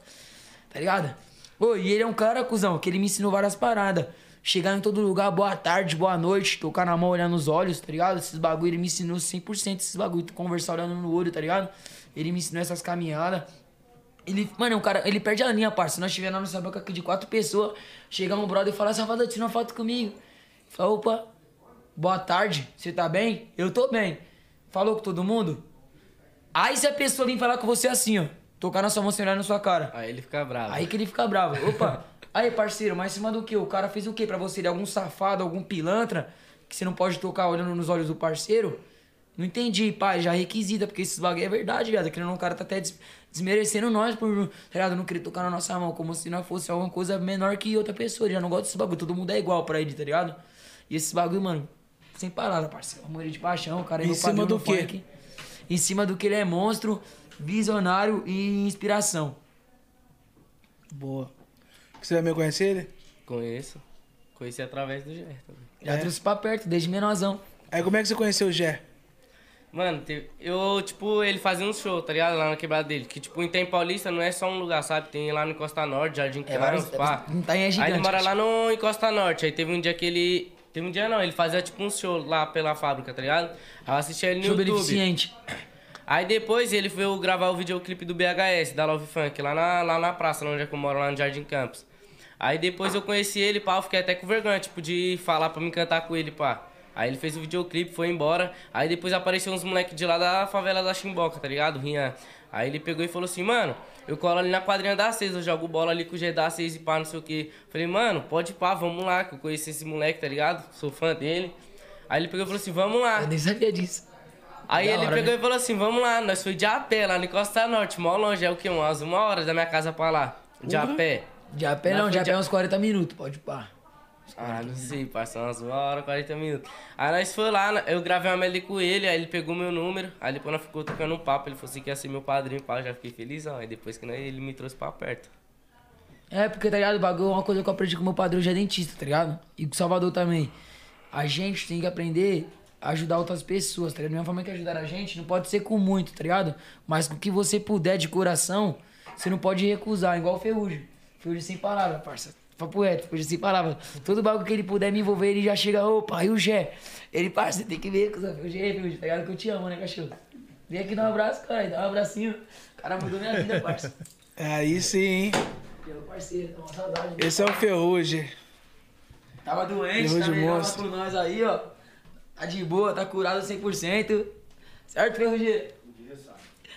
Tá ligado? Ô, e ele é um cara, cuzão, que ele me ensinou várias paradas. Chegar em todo lugar, boa tarde, boa noite, tocar na mão, olhar nos olhos, tá ligado? Esses bagulho, ele me ensinou 100% esses bagulho, conversar olhando no olho, tá ligado? Ele me ensinou essas caminhadas. Ele, mano, é um cara, ele perde a linha, parça. Se nós estiver na nossa banca aqui de quatro pessoas, chegar um brother e falar, Salvador, tira uma foto comigo. Fala, opa, boa tarde, você tá bem? Eu tô bem. Falou com todo mundo? Aí se a pessoa vir falar com você assim, ó, tocar na sua mão sem olhar na sua cara. Aí ele fica bravo. Aí que ele fica bravo. Opa, aí parceiro, mas em cima do que? O cara fez o que pra você? Ele é algum safado, algum pilantra que você não pode tocar olhando nos olhos do parceiro? Não entendi, pai, já requisita, porque esses bagulho é verdade, viado. Querendo não, o cara tá até des- desmerecendo nós por, tá ligado? Não querer tocar na nossa mão, como se nós fosse alguma coisa menor que outra pessoa. Ele já não gosta desse bagulho, todo mundo é igual pra ele, tá ligado? E esses bagulho, mano, sem palavra, parceiro. Amor de paixão, o cara é Em meu cima padrão do no quê? funk. Em cima do que ele é monstro, visionário e inspiração. Boa. Você vai me conhecer ele? Conheço. Conheci através do Ger também. Já É. trouxe pra perto, desde menorzão. Aí como é que você conheceu o Gé? Mano, eu, tipo, ele fazia um show, tá ligado? Lá na quebrada dele. Que, tipo, em Tem Paulista não é só um lugar, sabe? Tem lá no Costa Norte, Jardim É, vários- Campos, pá. é, Itaim é Aí gigante, ele mora lá no em Costa Norte. Aí teve um dia que ele... Teve um dia não, ele fazia, tipo, um show lá pela fábrica, tá ligado? Aí eu assisti ele no Show YouTube. beneficente. Aí depois ele veio gravar o videoclipe do BHS, da Love Funk, lá na, lá na praça, onde é que eu moro, lá no Jardim Campos. Aí depois eu conheci ele, pá, eu fiquei até com vergonha, tipo, de falar pra me cantar com ele, pá. Aí ele fez o videoclipe, foi embora. Aí depois apareceu uns moleques de lá da favela da Chimboca, tá ligado? Rian. Aí ele pegou e falou assim, mano, eu colo ali na quadrinha da 6, eu jogo bola ali com o G da 6 e pá, não sei o que. Falei, mano, pode pá, vamos lá, que eu conheci esse moleque, tá ligado? Sou fã dele. Aí ele pegou e falou assim, vamos lá. Eu nem sabia disso. Aí Da ele hora, pegou né? e falou assim, vamos lá, nós foi de a pé lá no Costa Norte, mó longe, é o quê? Umas uma hora da minha casa pra lá, de a pé. De a pé Nós não, de a pé uns 40 minutos, pode pá. Ah, não sei, passou umas uma hora, 40 minutos. Aí nós foi lá, né, eu gravei uma melody com ele, aí ele pegou meu número, aí depois nós ficou tocando um papo, ele falou assim que ia ser meu padrinho, pá, eu já fiquei felizão. Aí depois que nós- ele me trouxe pra perto. É, porque, tá ligado? O bagulho é uma coisa que eu aprendi com meu padrão já é dentista, tá ligado? E com o Salvador também. A gente tem que aprender ajudar outras pessoas, tá ligado? Da mesma forma que ajudar a gente, não pode ser com muito, tá ligado? Mas com o que você puder de coração, você não pode recusar, igual o Ferrugem. Ferrugem sem palavra, parça. Papo reto, Ferrugem sem palavra. Todo bagulho que ele puder me envolver, ele já chega, opa, e o Gé? Ele, parça, tem que ver, cuzão, Ferrugem, Ferrugem, tá ligado? Que eu te amo, né, cachorro? Vem aqui dar um abraço, cara, dá um abracinho. O cara mudou minha vida, parça. Aí sim, hein? Meu parceiro, tá uma saudade. Esse é o Ferrugem. Tava doente, Ferrugem tá melhor por nós aí, ó. Tá de boa, tá curado 100%. Certo, Ferrugem?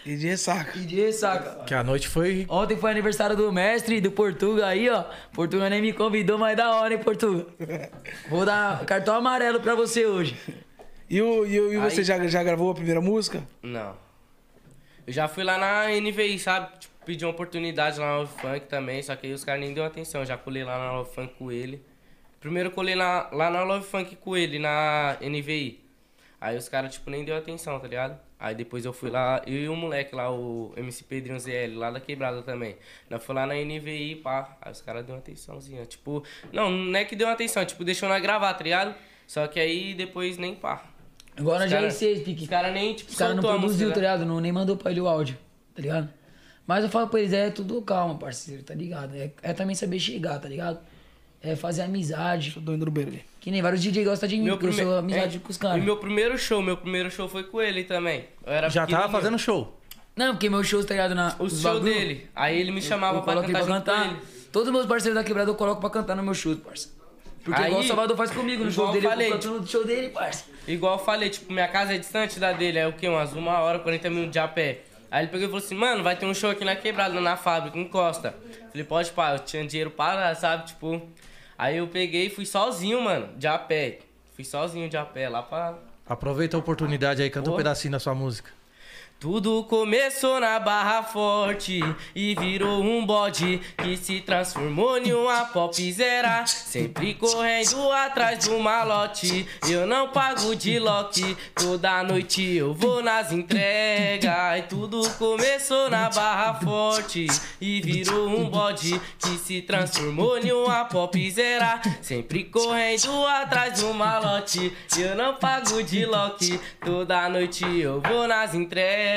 E de ressaca. E de ressaca. Que a noite foi. Ontem foi aniversário do mestre do Portuga aí, ó. Portuga nem me convidou, mas da hora, hein, Portuga? Vou dar cartão amarelo pra você hoje. E, o, e, o- e você Aí- já, já gravou a primeira música? Não. Eu já fui lá na NVI, sabe? Tipo, pedi uma oportunidade lá na Love Funk também, só que aí os caras nem deu atenção. Eu já colei lá na Love Funk com ele. Primeiro eu colei na- lá na Love Funk com ele, na NVI. Aí os caras, tipo, nem deu atenção, tá ligado? Aí depois eu fui lá, eu e o moleque lá, o MC Pedrinho ZL, lá da quebrada também. Nós fui lá na NVI, pá. Aí os caras deu uma atençãozinha. Tipo, não, não é que deu uma atenção, tipo, deixou nós gravar, tá ligado? Só que aí depois nem pá. Agora Os já é cara- seis, Pique. Os caras nem, tipo, Os caras não produziu, tá né? ligado? Não, nem mandou pra ele o áudio, tá ligado? Mas eu falo pra eles, é tudo calma, parceiro, tá ligado? É, é também saber chegar, tá ligado? É fazer amizade. Tô indo no banheiro ali. Que nem vários DJ gostam de mim, porque eu sou amizade é, com os caras. E meu primeiro show, meu primeiro show foi com ele também. Eu era Já tava fazendo show. Não, porque meus shows, tá ligado? Na, o show bagulho, dele. Aí ele me chamava eu pra cantar pra junto com cantar. ele. Todos os meus parceiros da quebrada eu coloco pra cantar no meu show, parça. Porque Aí, igual o Salvador faz comigo no show dele, eu falei, eu no show dele, parça. Igual eu falei, tipo, minha casa é distante da dele, é o quê? Umas uma hora, 40 minutos de a pé. Aí ele pegou e falou assim, mano, vai ter um show aqui na quebrada, na fábrica, encosta. Falei, pode pá, eu tinha dinheiro para, sabe, tipo. Aí eu peguei e fui sozinho, mano, de a pé. Fui sozinho de a pé lá pra. Aproveita a oportunidade aí, canta um Boa. pedacinho da sua música. Tudo começou na Barra Forte e virou um bode que se transformou em uma popzera. Sempre correndo atrás do malote, eu não pago de lock. Toda noite eu vou nas entregas. E tudo começou na Barra Forte e virou um bode que se transformou em uma popzera. Sempre correndo atrás do malote, eu não pago de lock. Toda noite eu vou nas entregas.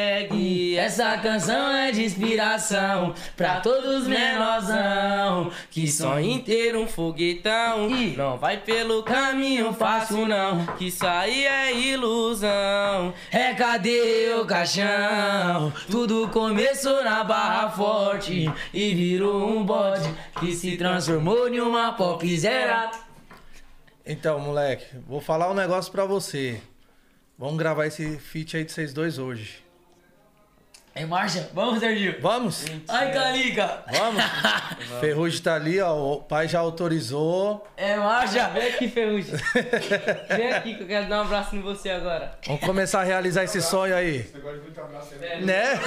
Essa canção é de inspiração pra todos menorzão Que sonha em ter um foguetão Não vai pelo caminho fácil não Que isso aí é ilusão É cadê o caixão? Tudo começou na Barra Forte e virou um bode que se transformou em uma popzera. Então, moleque, vou falar um negócio pra você. Vamos gravar esse feat aí de vocês dois hoje. Em marcha? Vamos, Serginho. Vamos? Ai, Calica. Vamos? Ferrugem tá ali, ó. O pai já autorizou. É marcha. Vem aqui, Ferrugem Vem aqui que eu quero dar um abraço em você agora Vamos começar a realizar esse sonho aí. Né?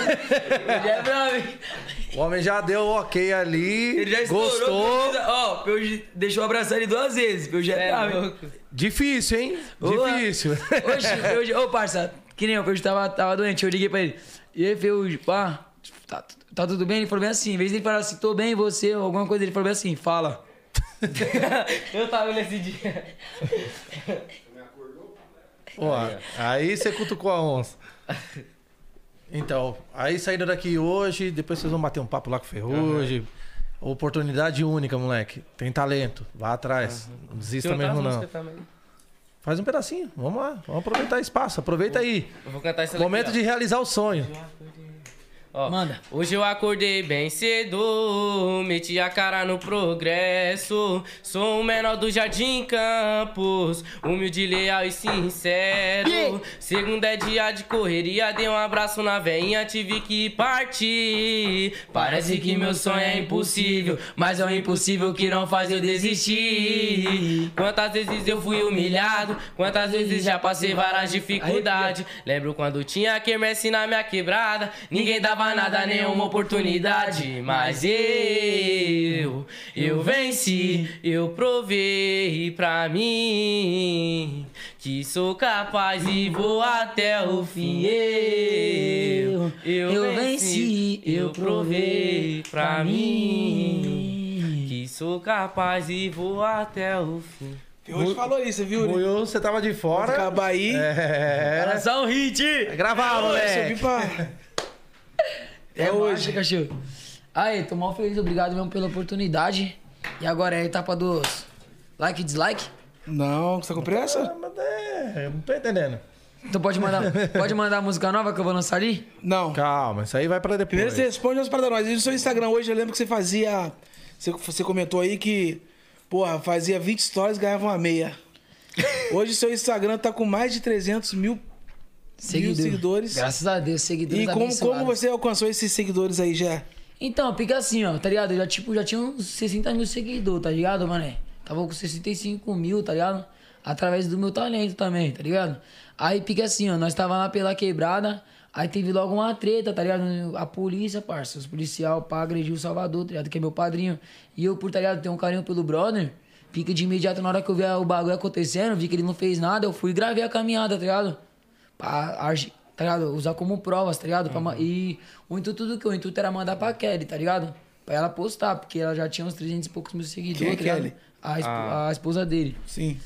Ele é bravo, hein? O homem já deu o ok ali. Ele já estourou. gostou. Ó, Peu deixou abraçar ele duas vezes. Já é É bravo, Difícil, hein? Boa. Difícil. Hoje, hoje, ô parça, que nem eu, hoje tava, tava doente, eu liguei pra ele. E aí, Ferrugem, pá, tá, tá tudo bem? Ele falou bem assim, em vez de ele falar assim, tô bem, você, ou alguma coisa, ele falou bem assim, fala. Eu tava nesse dia Ó, aí você cutucou a onça. Então, aí saindo daqui hoje, depois vocês vão bater um papo lá com o Ferrugem. Oportunidade única, moleque. Tem talento. Vá atrás. Não desista mesmo, não. também. Faz um pedacinho. Vamos lá. Vamos aproveitar espaço. Aproveita aí. Eu vou cantar Momento daqui, de realizar o sonho. Ó. Manda. Hoje eu acordei bem cedo, meti a cara no progresso. Sou o menor do Jardim Campos, humilde, leal e sincero. Segunda é dia de correria, dei um abraço na veinha, tive que partir. Parece que meu sonho é impossível, mas é o impossível que não faz eu desistir. Quantas vezes eu fui humilhado, quantas vezes já passei várias dificuldades. Lembro quando tinha quermesse na minha quebrada, ninguém dava nada, nenhuma oportunidade. Mas eu, eu venci, eu provei pra mim que sou capaz e vou até o fim. Eu, eu venci, eu provei pra mim que sou capaz e vou até o fim. Hoje falou isso, viu? Moiô, você tava de fora. Acabar aí. É. Era só um hit! Gravar, Subi moleque. pra... É hoje. cachorro. Aí, tô mal feliz, obrigado mesmo pela oportunidade. E agora é a etapa dos like e dislike. Não, você tá com pressa? Ah, mas é, não tô entendendo. Então pode mandar, pode mandar a música nova que eu vou lançar ali? Não. Calma, isso aí vai pra depois. Primeiro você responde umas paradas nós. E no seu Instagram hoje, eu lembro que você fazia... Você, você comentou aí que, porra, fazia 20 stories e ganhava uma meia. Hoje seu Instagram tá com mais de 300 mil, mil seguidores. Graças a Deus, seguidores E como, como você alcançou esses seguidores aí, já? Então, fica assim, ó, tá ligado? Eu já, tipo, já tinha uns 60 mil seguidores, tá ligado, mané? Tava com 65 mil, tá ligado? Através do meu talento também, tá ligado? Aí fica assim, ó, nós tava lá pela quebrada, aí teve logo uma treta, tá ligado? A polícia, parça, os policial pá, agrediu o Salvador, tá ligado? Que é meu padrinho. E eu, por, tá ligado, ter um carinho pelo brother, fica de imediato na hora que eu vi o bagulho acontecendo, vi que ele não fez nada, eu fui e gravei a caminhada, tá ligado? Pra argi- tá ligado? Usar como provas, tá ligado? Ma- E o intuito do que? O intuito era mandar pra Kelly, tá ligado? Pra ela postar, porque ela já tinha uns 300 e poucos mil seguidores, Quem é tá ligado? Kelly? A, espo- a esposa dele. Sim.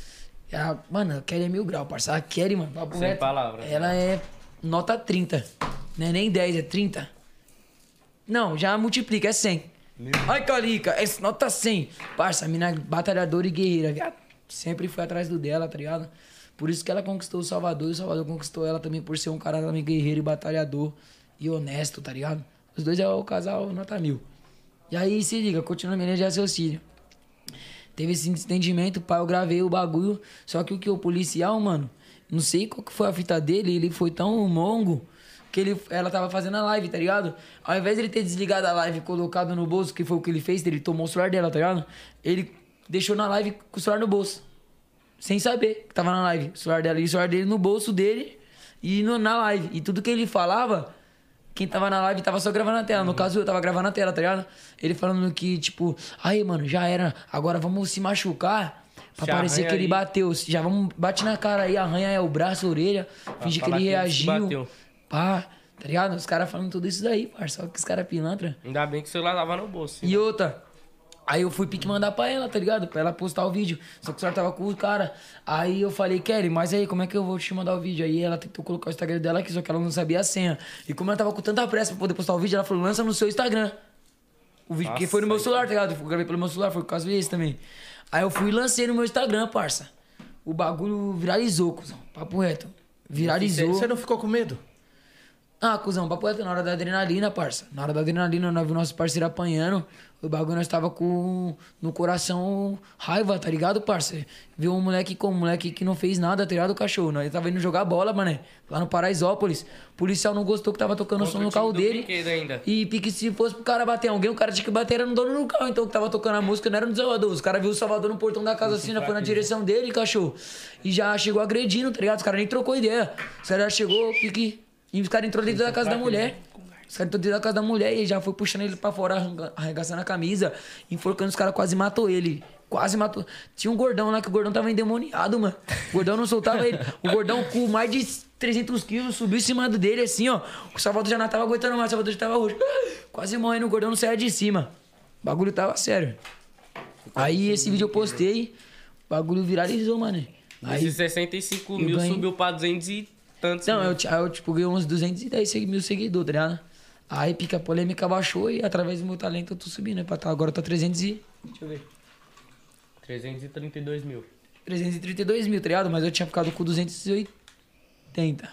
Ela, mano, a Kelly é mil grau, parça. A Kelly, mano, papo Sem reto, palavras. Ela é nota 30. Não é nem 10, é 30. Não, já multiplica, é 100. Ai, Calica, é nota 100. Parça, a mina é batalhadora e guerreira, viado. Sempre foi atrás do dela, tá ligado? Por isso que ela conquistou o Salvador e o Salvador conquistou ela também por ser um cara também guerreiro e batalhador e honesto, tá ligado? Os dois é o casal nota mil. E aí, se liga, continua a minha linha de raciocínio. Teve esse entendimento, pai, eu gravei o bagulho. Só que o que o policial, mano, não sei qual que foi a fita dele, ele foi tão mongo que ele, ela tava fazendo a live, tá ligado? Ao invés de ele ter desligado a live e colocado no bolso, que foi o que ele fez, ele tomou o celular dela, tá ligado? Ele deixou na live com o celular no bolso. Sem saber que tava na live. O celular dela e o celular dele no bolso dele e no- na live. E tudo que ele falava, quem tava na live tava só gravando a tela. No caso, eu tava gravando a tela, tá ligado? Ele falando que, tipo, aí, mano, já era. Agora vamos se machucar. Pra Já parecer que ele aí. bateu. Já vamos, bate na cara aí, arranha o braço, a orelha. Finge que ele que se reagiu. bateu. Pá, tá ligado? Os caras falando tudo isso daí, parça. Só que os caras pilantra. Ainda bem que o celular tava no bolso. E outra. Aí eu fui pique mandar pra ela, tá ligado? Pra ela postar o vídeo. Só que o celular tava com o cara. Aí eu falei, Kelly, mas aí, como é que eu vou te mandar o vídeo? Aí ela tentou colocar o Instagram dela aqui, só que ela não sabia a senha. E como ela tava com tanta pressa pra poder postar o vídeo, ela falou, lança no seu Instagram. O vídeo, porque Nossa, foi no meu celular, tá ligado? Eu gravei pelo meu celular, foi por causa desse também. Aí eu fui e lancei no meu Instagram, parça. O bagulho viralizou, cuzão. Papo reto. Viralizou. Você não ficou com medo? Ah, cuzão, papo reto, na hora da adrenalina, parça. Na hora da adrenalina, nós vimos nosso parceiro apanhando. O bagulho nós tava com no coração raiva, tá ligado, parça? Viu um moleque como um moleque que não fez nada, tá ligado, cachorro? Nós tava indo jogar bola, mané. Lá no Paraisópolis. O policial não gostou que tava tocando Contra som o no carro dele. ainda. E pique se fosse pro cara bater alguém, o cara tinha que bater era no dono do carro. Então que tava tocando a música não era no Salvador. Os caras viu o Salvador no portão da casa assim, né? foi na direção dele, cachorro. E já chegou agredindo, tá ligado? Os caras nem trocou ideia. Os caras já chegou, pique. E os caras entrou dentro da casa da mulher. Os caras da casa da mulher e já foi puxando ele pra fora, arregaçando a camisa, enforcando os caras, quase matou ele. Quase matou. Tinha um gordão lá que o gordão tava endemoniado, mano. O gordão não soltava ele. O gordão com mais de 300 quilos subiu em cima dele, assim, ó. O Salvador já não tava aguentando mais, o Salvador já tava roxo. Quase morrendo, o gordão não saia de cima. O bagulho tava sério. Aí esse vídeo eu postei, o bagulho viralizou, mano. Aí, Esses 65 eu mil ganhei- subiu pra 200 e tantos. não, mil. eu, eu tipo, ganhei uns 210 segui- mil seguidores, tá ligado? Aí pica a polêmica baixou e através do meu talento eu tô subindo, né? Tá, agora eu tô 300 e... Deixa eu ver. 332 mil. 332 mil, tá ligado? Mas eu tinha ficado com 280.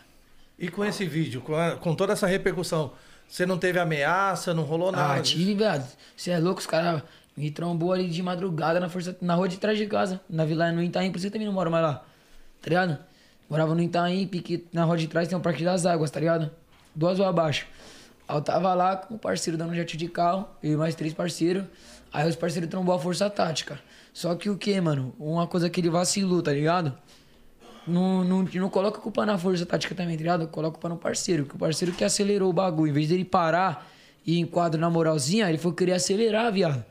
E com esse vídeo, com, a- com toda essa repercussão, você não teve ameaça, não rolou nada? Ah, tive, viado. Você é louco, os caras me trombou ali de madrugada na, força, na rua de trás de casa. Na vila, no Itaim, por isso eu também não moro mais lá. Tá ligado? Morava no Itaim, pique, na rua de trás tem um parque das águas, tá ligado? Duas ruas abaixo. Eu tava lá com o parceiro dando um jet de carro, eu e mais três parceiros. Aí os parceiros trombou a força tática. Só que o que, mano? Uma coisa que ele vacilou, tá ligado? Não, não, não coloca culpa na força tática também, tá ligado? Coloca culpa no parceiro. Que o parceiro que acelerou o bagulho. Em vez dele parar e ir em quadro na moralzinha, ele foi querer acelerar, viado.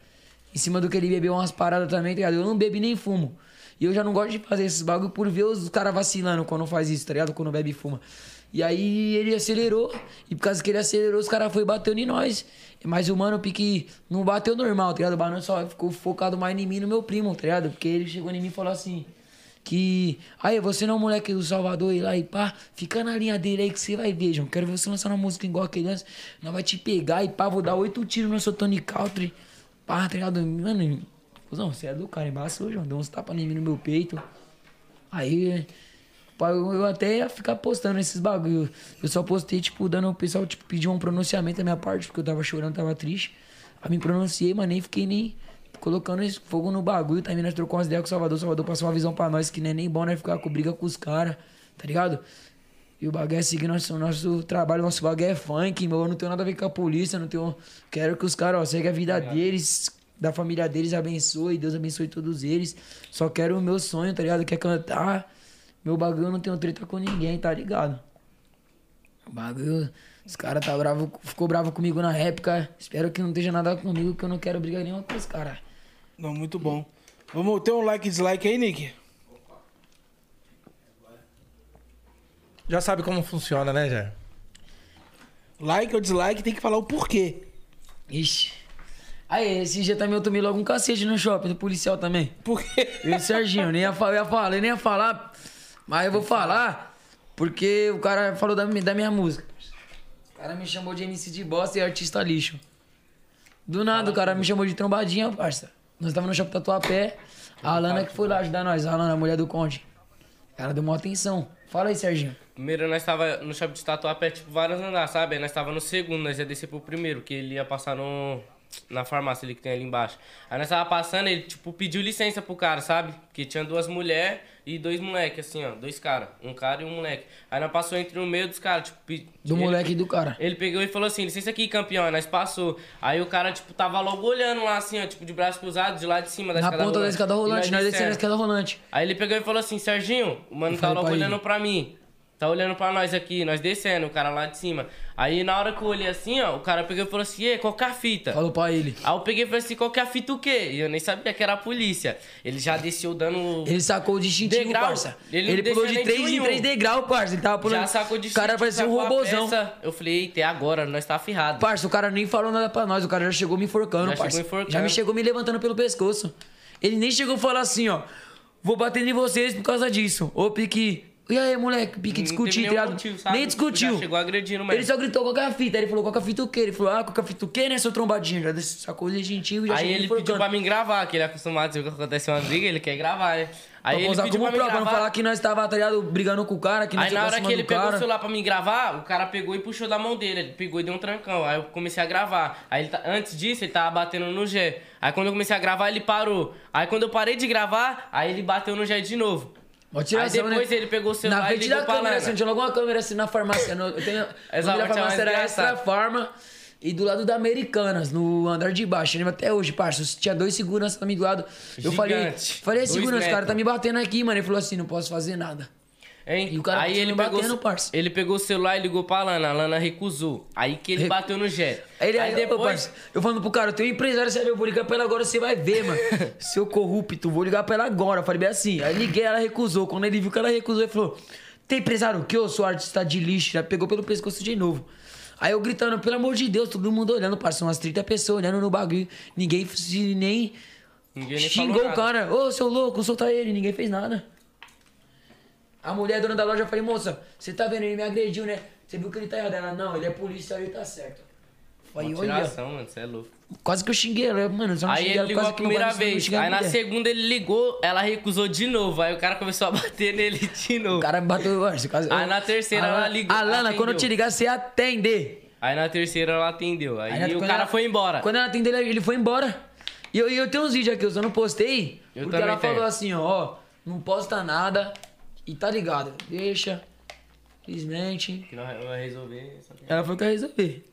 Em cima do que ele bebeu umas paradas também, tá ligado? Eu não bebo nem fumo. E eu já não gosto de fazer esses bagulho por ver os caras vacilando quando faz isso, tá ligado? Quando bebe e fuma. E aí ele acelerou. E por causa que ele acelerou, os caras foi batendo em nós. Mas o mano Pique não bateu normal, tá ligado? O mano só ficou focado mais em mim no meu primo, tá ligado? Porque ele chegou em mim e falou assim que. Aí, você não é moleque do Salvador e lá e pá, fica na linha dele aí que você vai ver, João. Quero ver você lançar uma música igual aquele lance. Nós vai te pegar e pá, vou dar oito tiros no seu Tony Country. Pá, tá ligado? Mano, não, você é do cara, embaçou, João. Deu uns tapas em mim no meu peito. Aí. Pá, Eu, até ia ficar postando esses bagulho. Eu só postei, tipo, dando o pessoal, tipo, pediu um pronunciamento da minha parte, porque eu tava chorando, tava triste. Aí me pronunciei, mas nem fiquei nem colocando fogo no bagulho. Também nós trocamos umas ideias com o Salvador. O Salvador passou uma visão pra nós que não é nem bom, né? Ficar com briga com os caras, tá ligado? E o bagulho é seguir nosso, nosso trabalho, nosso bagulho é funk, meu. Eu não tenho nada a ver com a polícia, não tenho. Quero que os caras, ó, seguem a vida deles, da família deles, abençoe, Deus abençoe todos eles. Só quero o meu sonho, tá ligado? Quer cantar. Meu bagulho eu não tenho treta com ninguém, tá ligado? O bagulho. Os caras tá bravo, ficou bravo comigo na época. Espero que não esteja nada comigo, que eu não quero brigar nenhuma com os caras. Não, muito bom. Vamos ter um like e dislike aí, Nick? Já sabe como funciona, né, Jé? Like ou dislike, tem que falar o porquê. Ixi. Aí, esse dia também eu tomei logo um cacete no shopping, do policial também. Por quê? Eu e o Serginho, nem ia falar, eu ia falar, eu nem ia falar, mas eu vou falar porque o cara falou da, da minha música. O cara me chamou de MC de bosta e artista lixo. Do nada, o cara me chamou de trombadinha, parça. Nós tava no shopping Tatuapé, a Alana que foi lá ajudar nós, a Alana, a mulher do Conde. Ela deu uma atenção. Fala aí, Serginho. Primeiro nós tava no shopping de Tatuapé, tipo, vários andares, sabe? Aí nós tava no segundo, nós ia descer pro primeiro, que ele ia passar no, na farmácia ali que tem ali embaixo. Aí nós tava passando, ele, tipo, pediu licença pro cara, sabe? Porque tinha duas mulheres e dois moleques, assim, ó. Dois caras. Um cara e um moleque. Aí nós passou entre no meio dos caras, tipo... Do ele- moleque e do cara. Ele pegou e falou assim, licença aqui, campeão. Aí nós passou. Aí o cara, tipo, tava logo olhando lá, assim, ó. Tipo, de braço cruzado, de lá de cima da Na escada ponta da rolante. escada E rolante, nós descendo a escada rolante. Aí ele pegou e falou assim, Serginho, o mano Eu tá logo pra olhando ele. pra mim. Tá olhando pra nós aqui, nós descendo, o cara lá de cima. Aí na hora que eu olhei assim, ó, o cara pegou e falou assim, e qual que é a fita? Falou pra ele. Aí eu peguei e falei assim, qual que é a fita o quê? E eu nem sabia que era a polícia. Ele já desceu dando... Ele sacou o distintivo, Degrau. parça. Ele Ele, pulou de nem de 3 um em em 3 um. degraus, parça. Ele tava pulando. Já sacou de O cara parecia um robozão. Eu falei, eita, é agora, nós tá ferrado. Parça, o cara nem falou nada pra nós. O cara já chegou me enforcando, Já parça. enforcando. Já me chegou me levantando pelo pescoço. Ele nem chegou a falar assim, ó. Vou bater em vocês por causa disso. Ô, Pique. E aí, moleque? Pique Não discutir, tá motivo? Nem discutiu. Já chegou agredindo mesmo. Ele só gritou qual que é a fita. Aí ele falou, qual que é a fita o quê? Ele falou, ah, qual que é a fita o quê, né, seu trombadinho? Já sacou o distintivo e já Aí ele pediu pra mim gravar, que ele é acostumado que acontece uma briga, ele quer gravar, né? Aí Pra ele pediu como pra prova, pra não falar que nós tava, tá ligado, brigando com o cara, que nós Aí na hora que ele pegou o cara. celular pra mim gravar, o cara pegou e puxou da mão dele. Ele pegou e deu um trancão. Aí eu comecei a gravar. Aí ele tá- antes disso, ele tava batendo no G. Aí quando eu comecei a gravar, ele parou. Aí quando eu parei de gravar, aí ele bateu no G de novo. Tiração, Aí depois né? ele pegou o celular Na frente da pra câmera, Lana. assim, tinha logo uma câmera assim na farmácia. No, eu tenho, Essa mais farmácia era Extra engraçada. Farma. E do lado da Americanas, no andar de baixo. Eu lembro até hoje, parça. Tinha dois seguranças também do lado. Eu falei, Gigante. falei, segurança, o cara tá me batendo aqui, mano. Ele falou assim, não posso fazer nada. Hein? E o cara aí ele pegou, batendo, ele pegou o celular e ligou pra Lana. A Lana recusou. Aí que ele bateu no. Aí ele, aí aí, depois. eu falando pro cara, eu tenho um empresário, você eu vou ligar pra ela agora, você vai ver, mano. Seu corrupto, vou ligar pra ela agora. Eu falei bem assim. Aí liguei, ela recusou. Quando ele viu que ela recusou, ele falou: Tem empresário que? Eu sou artista de lixo. Já pegou pelo pescoço de novo. Aí eu gritando, pelo amor de Deus, todo mundo olhando, parça, umas 30 pessoas olhando no bagulho. Ninguém se nem Ninguém nem xingou o cara. Ô, seu louco, solta ele. Ninguém fez nada. A mulher dona da loja, eu falei, moça, você tá vendo, ele me agrediu, né? Você viu que ele tá errado? Ela, não, ele é policial, ele tá certo. Olha, tiração, mano, você é louco. quase que eu xinguei ela, mano, só Aí ele ela ligou a primeira não vez. Aí na segunda ele ligou, ela recusou de novo. Aí o cara começou a bater nele de novo. O cara me bateu, mano, quase... Aí na terceira A ela ligou- Alana, quando eu atendeu. te ligar, você atende. Aí na terceira ela atendeu. Aí, Aí o cara ela- foi embora. Quando ela atendeu, ele foi embora. E eu, eu tenho uns vídeos aqui, eu só não postei. Eu porque ela falou tenho. assim, ó, ó, não posta nada. E tá ligado, deixa. Simplesmente. Que não vai resolver. Ela falou que ia resolver.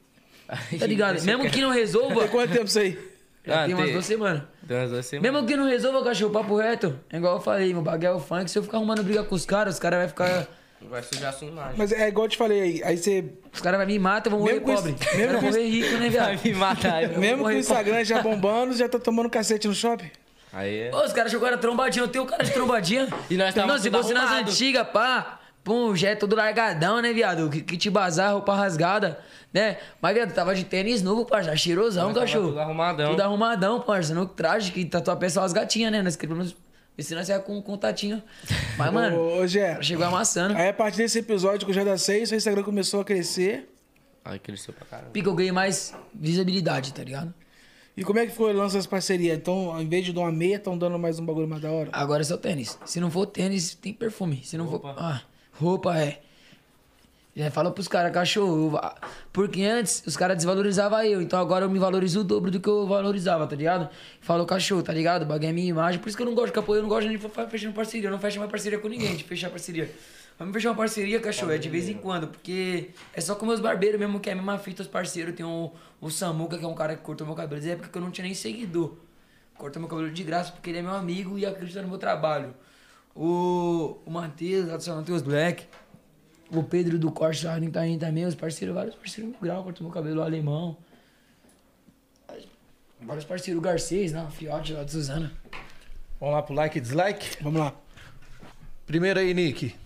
Aí, Tá ligado? Mesmo cara- que não resolva. Tem quanto tempo isso aí? Já Ah, tem umas tem- duas semanas. Tem umas duas semanas. Mesmo que não resolva, cachorro, papo reto. É igual eu falei, meu bagulho é o funk. Se eu ficar arrumando briga com os caras, os caras vão ficar. Vai sujar sua imagem. Mas é igual eu te falei aí. Aí você. Os caras vão me matar, eu vou morrer pobre. isso- mesmo vou com morrer rico, né, Vai viado? me matar. Mesmo com o Instagram já bombando, já tá tomando cacete no shopping? Aí é. Ô, os caras jogaram trombadinha, eu tenho cara de trombadinha. E nós tava Não, se tudo fosse nas antigas, pá. Pum, já é todo largadão, né, viado? Que, te bazar, roupa rasgada, né? Mas, viado, tava de tênis novo, parça. Cheirosão, Nós tava cachorro. tudo arrumadão. Tudo arrumadão, parça. No traje, que tatuar só as gatinhas, né? Nós queríamos. Se nós ia com um contatinho. Mas, mano, Ô, ô, Gé, chegou amassando. aí a partir desse episódio que eu já da 6, seu Instagram começou a crescer. Aí cresceu pra caramba. Pica, eu ganhei mais visibilidade, tá ligado? E como é que foi o lance das parcerias? Então, ao invés de dar uma meia, estão dando mais um bagulho mais da hora? Agora é só tênis. Se não for tênis, tem perfume. Se não Roupa. for. Ah, roupa é. Já fala pros caras, cachorro. eu- Porque antes os caras desvalorizavam eu. Então agora eu me valorizo o dobro do que eu valorizava, tá ligado? Falou, cachorro, tá ligado? Baguei a minha imagem. Por isso que eu não gosto de apoio, eu não gosto de fechando parceria. Eu não fecho mais parceria com ninguém, de fechar parceria. Vamos fechar uma parceria, cachorro, é de vez em quando. Porque é só com meus barbeiros mesmo, que é a mesma fita, os parceiros. Tem o, o Samuca, que é um cara que cortou meu cabelo. Desde a época que eu não tinha nem seguidor. Cortou meu cabelo de graça porque ele é meu amigo e acredita no meu trabalho. O, o Matheus, lá do São Matheus Black. O Pedro do Corte lá tá aí também. Os parceiros, vários parceiros no grau, cortou meu cabelo o alemão. Vários parceiros, o Garcês, né? Fiote lá de Suzana. Vamos lá pro like e dislike. Vamos lá. Primeiro aí, Nick.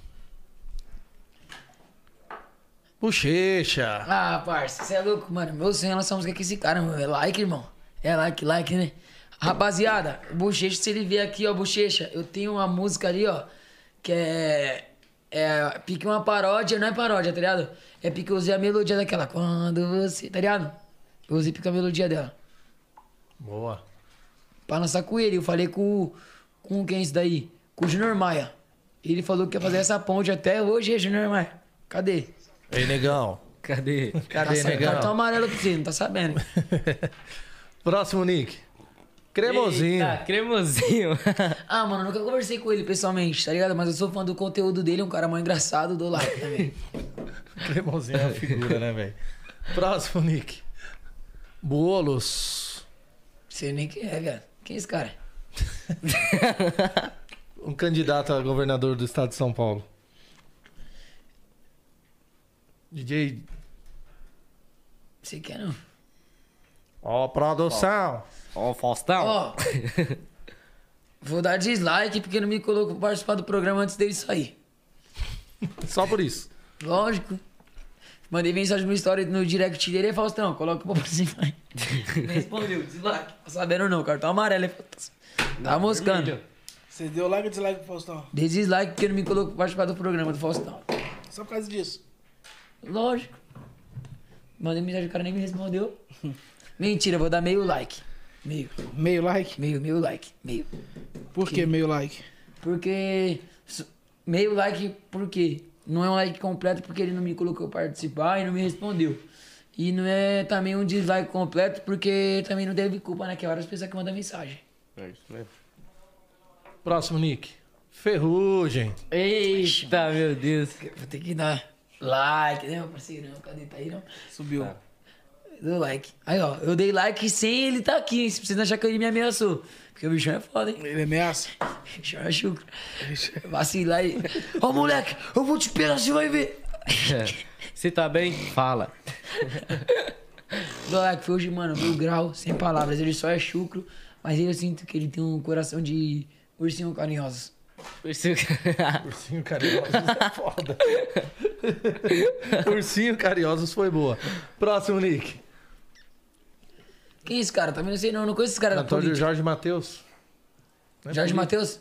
Bochecha. Ah, parça, você é louco, mano. Meu sonho é lançar música com esse cara, mano. É like, irmão. É like, like, né? Rapaziada, o Bochecha, se ele vier aqui, ó, Bochecha, eu tenho uma música ali, ó, que é. É. Pique uma paródia, não é paródia, tá ligado? É porque eu usei a melodia daquela. Quando você. Tá ligado? Eu usei pique a melodia dela. Boa. Pra lançar com ele. Eu falei com. Com quem é isso daí? Com o Junior Maia. Ele falou que ia fazer essa ponte até hoje, Junior Maia. Cadê? Ei, negão. Cadê? Cadê, tá, negão? Cartão amarelo pra você, não tá sabendo. Próximo nick. Cremosinho. Eita, cremosinho. Ah, mano, nunca conversei com ele pessoalmente, tá ligado? Mas eu sou fã do conteúdo dele, é um cara mó engraçado, dou like também. Cremosinho é uma figura, né, velho? Próximo nick. Bolos. Sei nem quem é, velho. Quem é esse cara? Um candidato a governador do estado de São Paulo. DJ. Sei quem é, não. Ó, produção. Ó, o Faustão. Ó, vou dar dislike porque não me colocou pra participar do programa antes dele sair. Só por isso. Lógico. Mandei mensagem no story no direct dele e Faustão, coloca pra participar. aí. Nem respondeu, dislike. Tá sabendo não, cartão amarelo. Faustão? Tá moscando. Você deu like ou dislike pro Faustão? Dei dislike porque não me colocou pra participar do programa do Faustão. Só por causa disso. Lógico. Mandei mensagem, o cara nem me respondeu. Mentira, vou dar meio like. Meio, Meio like? meio, meio like. Meio. Por que meio like? Porque. Meio like porque não é um like completo porque ele não me colocou participar e não me respondeu. E não é também um dislike completo porque também não teve culpa, né? Que é várias pessoas que mandam mensagem. É isso mesmo. Próximo nick. Ferrugem. Eita, meu Deus. Vou ter que dar like, né, meu parceiro? Cadê? Tá aí, não? Subiu. Deu like. Aí, ó, eu dei like sem ele tá aqui, hein? Se vocês não achar que ele me ameaçou. Porque o bichão é foda, hein? Ele ameaça? O bichão é chucro. Vacilar aí. Ó, moleque, eu vou te pegar, você vai ver. Se tá bem, fala. Dou like, foi hoje, mano, mil grau, sem palavras. Ele só é chucro, mas eu sinto que ele tem um coração de ursinho carinhoso. Ursinho Carinhosos é foda. Ursinho Carinhosos foi boa. Próximo nick. Quem é esse cara? Também não sei não, não conheço esse cara da Antônio política. Jorge Matheus. É Jorge. Matheus?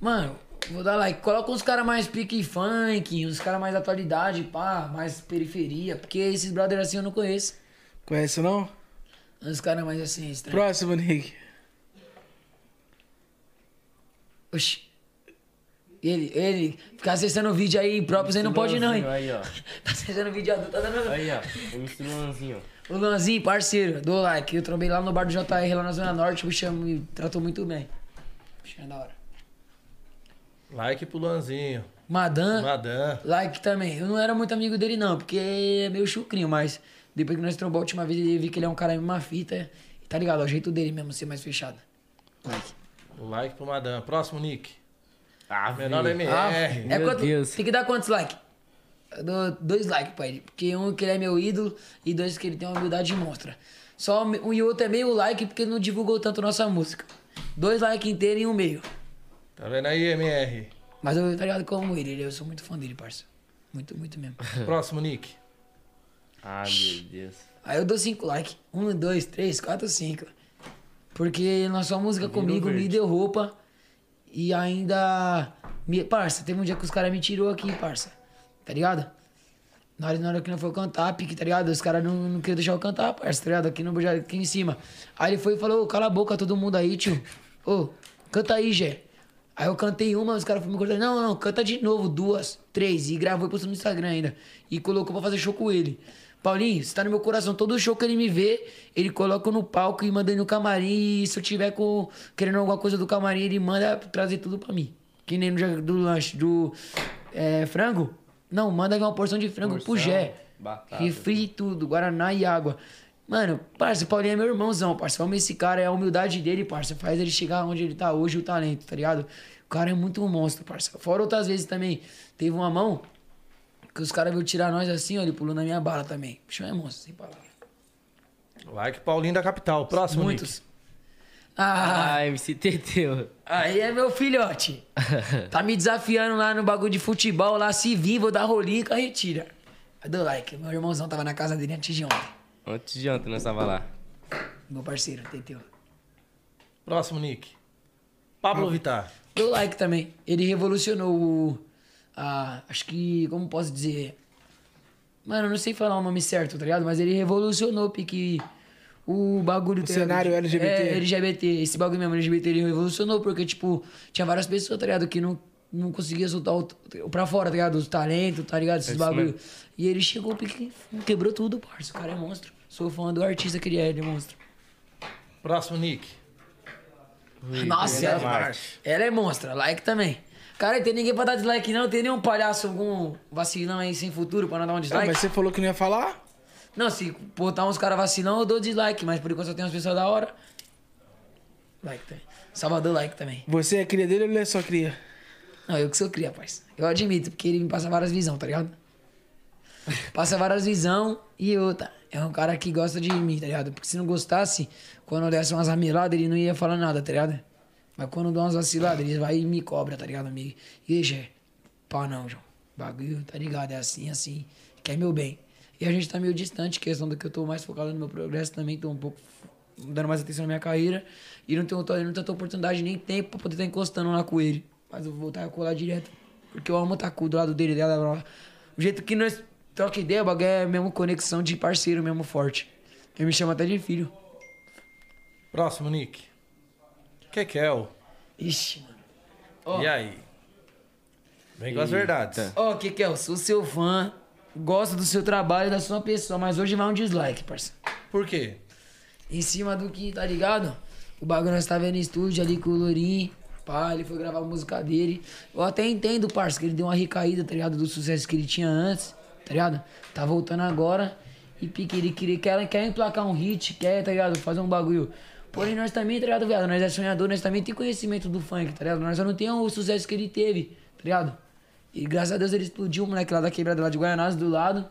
Mano, vou dar like. Coloca uns caras mais pique funk, uns caras mais atualidade, pá, mais periferia. Porque esses brothers assim eu não conheço. Conhece não? Uns caras mais assim, estranhos. Próximo, Nick. Oxi. Ele, ele, ficar acessando vídeo aí próprio, você não pode não, hein? Aí, ó. Tá acessando vídeo adulto, tá dando... Aí, ó. MC Luanzinho. O Lanzinho, parceiro, do like. Eu trombei lá no bar do JR, lá na Zona Norte, o bicho me tratou muito bem. O bicho é da hora. Like pro Luanzinho. Madan, Madan. like também. Eu não era muito amigo dele não, porque é meio chucrinho, mas depois que nós trombamos a última vez, eu vi que ele é um cara uma fita. E tá ligado, é o jeito dele mesmo ser mais fechado. Like. Like pro Madan. Próximo nick. Ah, Menor velho. MR. Ah, é Meu quanto, Deus. Tem que dar quantos likes? Eu dou dois likes pra ele. Porque um que ele é meu ídolo e dois que ele tem uma humildade monstra. Só um e o outro é meio like porque ele não divulgou tanto nossa música. Dois likes inteiros e um meio. Tá vendo aí, MR? Mas eu tá ligado como ele, eu sou muito fã dele, parça. Muito, muito mesmo. Próximo nick. Ah, meu Deus. Aí eu dou cinco likes. Um, dois, três, quatro, cinco. Porque lançou a música comigo, me verde. deu roupa. E ainda. Me... Parça, teve um dia que os caras me tirou aqui, parça. Tá ligado? Na hora, na hora que não foi cantar, pique, tá ligado? Os caras não, não queriam deixar eu cantar, parça, tá ligado? Aqui, no, aqui em cima. Aí ele foi e falou, "Ô, cala a boca todo mundo aí, tio. Ô, canta aí, Gé. Aí eu cantei uma, os caras foram me cortando. Não, não, canta de novo, duas, três. E gravou e postou no Instagram ainda. E colocou pra fazer show com ele. Paulinho, você tá no meu coração. Todo show que ele me vê, ele coloca no palco e manda ele no camarim. E se eu tiver com, querendo alguma coisa do camarim, ele manda trazer tudo pra mim. Que nem no do lanche do é, frango. Não, manda uma porção de frango pro Porção, Gé. batata. Refri e tudo, Guaraná e água. Mano, parça, o Paulinho é meu irmãozão, parça. Amo esse cara, é a humildade dele, parça. Faz ele chegar onde ele tá hoje, o talento, tá ligado? O cara é muito um monstro, parça. Fora outras vezes também, teve uma mão que os caras veio tirar nós assim, ó, ele pulou na minha bala também. Bicho é monstro, sem palavras. Like Paulinho da Capital. Próximo Muitos. nick. Ah, Ah, MC Teteu. aí é meu filhote. Tá me desafiando lá no bagulho de futebol, lá se vir, vou dar rolinho e carretira. Aí dou like. Meu irmãozão tava na casa dele antes de ontem. Antes de ontem nós tava lá. Meu parceiro, Teteu. Próximo nick. Pablo Vittar. Deu like também. Ele revolucionou o. A, acho que. Como posso dizer? Mano, eu não sei falar o nome certo, tá ligado? Mas ele revolucionou, pique. O bagulho. tá ligado? cenário LGBT. É, LGBT. Esse bagulho mesmo, LGBT, ele revolucionou, porque, tipo, tinha várias pessoas, tá ligado? Que não, não conseguia soltar o, o pra fora, tá ligado? Os talentos, tá ligado? Esses isso bagulho. mesmo. E ele chegou, pique, quebrou tudo, parça. O cara é monstro. Sou fã do artista que ele é, ele é monstro. Próximo, Nick. Nossa, Cuidado, ela, Marte. ela é monstra. Like também. Cara, tem ninguém pra dar dislike não. Tem nenhum palhaço, algum vacilão aí sem futuro pra não dar um Ah, dislike. mas você falou que não ia falar? Não, se botar uns caras vacilão, eu dou dislike. Mas por enquanto só tem umas pessoas da hora. Like também. Salvador, like também. Você é cria dele ou ele é só cria? Não, eu que sou cria, parça. Eu admito, porque ele me passa várias visão, tá ligado? Passa várias visão e outra. É um cara que gosta de mim, tá ligado? Porque se não gostasse, quando eu desse umas rameladas, ele não ia falar nada, tá ligado? Mas quando dou umas vaciladas, ele vai e me cobra, tá ligado, amigo? E Gé? Pá não, João. Bagulho, tá ligado? É assim, assim. Quer meu bem. E a gente tá meio distante, questão do que eu tô mais focado no meu progresso também, tô um pouco dando mais atenção na minha carreira. E não tenho, não tenho oportunidade nem tempo pra poder estar encostando lá com ele. Mas eu vou voltar a colar direto. Porque eu amo estar com do lado dele, dela. O jeito que nós troca ideia, o bagulho é mesmo conexão de parceiro mesmo forte. Ele me chama até de filho. Próximo, Nick. Kekel. Ixi, mano. Ó. E aí? Vem com as verdades. Ó, que é? Sou seu fã, gosto do seu trabalho e da sua pessoa, mas hoje vai um dislike, parça. Por quê? Em cima do que, tá ligado? O bagulho nós tava no estúdio ali com o Lourinho. Pá, ele foi gravar a música dele. Eu até entendo, parça, que ele deu uma recaída, tá ligado? Do sucesso que ele tinha antes, tá ligado? Tá voltando agora. E pique, ele queria, quer, quer emplacar um hit, quer, tá ligado? Fazer um bagulho. Porém, nós também, tá ligado, viado? Nós é sonhador, nós também tem conhecimento do funk, tá ligado? Nós só não temos o sucesso que ele teve, tá ligado? E graças a Deus ele explodiu, o moleque lá da quebrada lá de Guaianás do lado.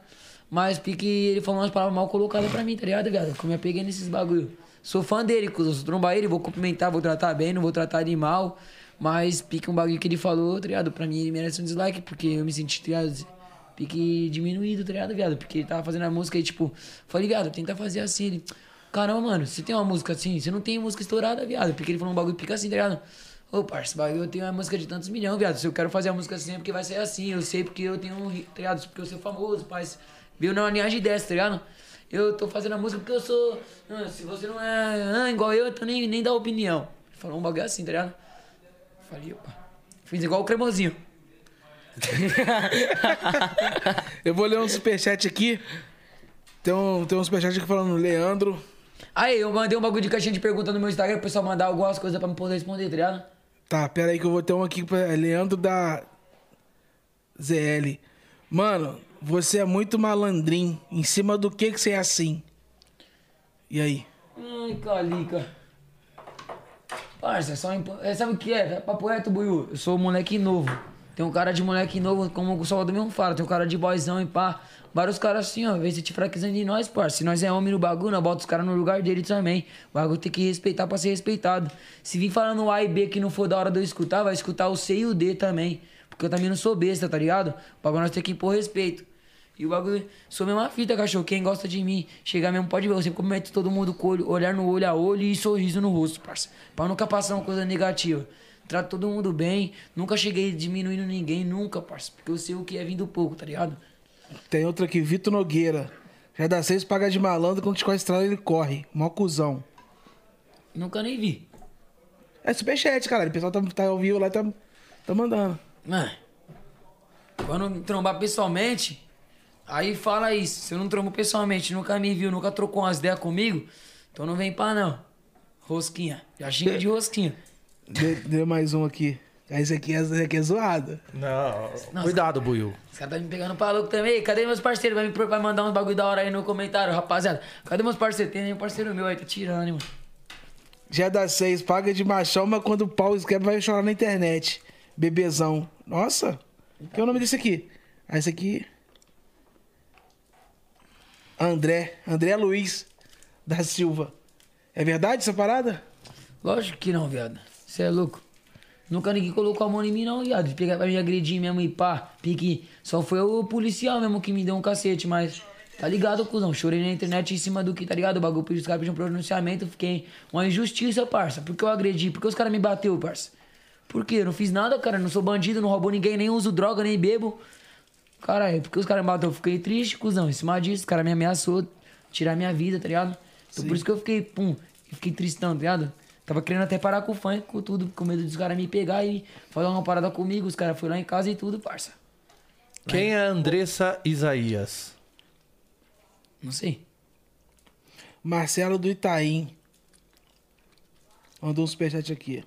Mas pique, ele falou umas palavras mal colocadas pra mim, tá ligado, viado? Que eu me apeguei nesses bagulho. Sou fã dele. Se trombar ele, vou cumprimentar, vou tratar bem, não vou tratar ele mal. Mas pique um bagulho que ele falou, tá ligado? Pra mim ele merece um dislike, porque eu me senti, tá ligado? Pique diminuído, tá ligado, viado? Porque ele tava fazendo a música e, tipo, falei, viado, tenta fazer assim. Ele, caramba, mano, você tem uma música assim? Você não tem música estourada, viado? Porque ele falou um bagulho pica assim, tá ligado? Ô, parça, bagulho, eu tenho uma música de tantos milhões, viado. Se eu quero fazer a música assim é porque vai ser assim. Eu sei porque eu tenho um, tá ligado? Porque eu sou famoso, mas veio na linhagem dessa, tá ligado? Eu tô fazendo a música porque eu sou. ah, se você não é ah, igual eu, então nem, nem dá opinião. Ele falou um bagulho assim, tá ligado? Falei, opa. Fiz igual o cremosinho. Eu vou ler um superchat aqui. Tem um, tem um superchat aqui falando Leandro. Aí, eu mandei um bagulho de caixinha de pergunta no meu Instagram, o pessoal mandar algumas coisas pra me poder responder, tá ligado? Tá, pera aí que eu vou ter um aqui pra é Leandro da ZL. Mano, você é muito malandrinho. Em cima do que que você é assim? E aí? Ai, calica. Parça, é só impo... é, sabe o que é? É Papo reto, Buiu. Eu sou um moleque novo. Tem um cara de moleque novo, como o Salvador mesmo fala. Tem um cara de boyzão e pá. Vários caras assim, ó. Vem se te fraquezando de nós, parça. Se nós é homem no bagulho, nós bota os caras no lugar dele também. O bagulho tem que respeitar pra ser respeitado. Se vir falando A e B que não for da hora de eu escutar, vai escutar o C e o D também. Porque eu também não sou besta, tá ligado? O bagulho nós tem que impor respeito. E o bagulho, sou mesma fita, cachorro. Quem gosta de mim, chegar mesmo, pode ver. Eu sempre cumprimento todo mundo com olho, olhar no olho a olho e sorriso no rosto, parça. Pra nunca passar uma coisa negativa. Trato todo mundo bem, nunca cheguei diminuindo ninguém, nunca, parça. Porque eu sei o que é vindo pouco, tá ligado? Tem outro aqui, Vitor Nogueira. Já dá seis, paga de malandro, quando te corre a estrada ele corre. Mó cuzão. Nunca nem vi. É superchat, cara. O pessoal tá, tá ao vivo lá e tá, tá mandando. Mano, quando me trombar pessoalmente, aí fala isso. Se eu não trombo pessoalmente, nunca me viu, nunca trocou umas ideias comigo, então não vem pá, não. Rosquinha. Já xinga de rosquinha. Dê mais um aqui. Esse aqui, esse aqui é zoado. Não. Cuidado, Buiu. Os caras tá me pegando pra louco também. Cadê meus parceiros? Vai, me, pro- vai mandar uns bagulho da hora aí no comentário, rapaziada. Cadê meus parceiros? Tem um parceiro meu aí, tá tirando, hein, mano. Já dá seis, paga de machão, mas quando o pau esquece vai chorar na internet. Bebezão. Nossa. Que é o nome desse aqui? Ah, esse aqui. André. André Luiz da Silva. É verdade essa parada? Lógico que não, viado. Você é louco. Nunca ninguém colocou a mão em mim, não, viado. De pegar pra me agredir mesmo e pá. Pique. Só foi o policial mesmo que me deu um cacete, mas. Tá ligado, cuzão? Chorei na internet em cima do que, tá ligado? O bagulho pediu, os caras pediram um pronunciamento. Fiquei. Uma injustiça, parça. Por que eu agredi? Por que os caras me bateu, parça? Por quê? Eu não fiz nada, cara. Não sou bandido, não roubo ninguém, nem uso droga, nem bebo. Caralho, porque os caras me bateu? Eu fiquei triste, cuzão. Em cima disso, os caras me ameaçou tirar minha vida, tá ligado? Então por isso que eu fiquei, pum, fiquei tristão, tá ligado? Tava querendo até parar com o funk, com tudo, com medo dos caras me pegar e fazer uma parada comigo. Os caras foram lá em casa e tudo, parça. Quem é a Andressa Isaías? Não sei. Marcelo do Itaim. Mandou um superchat aqui.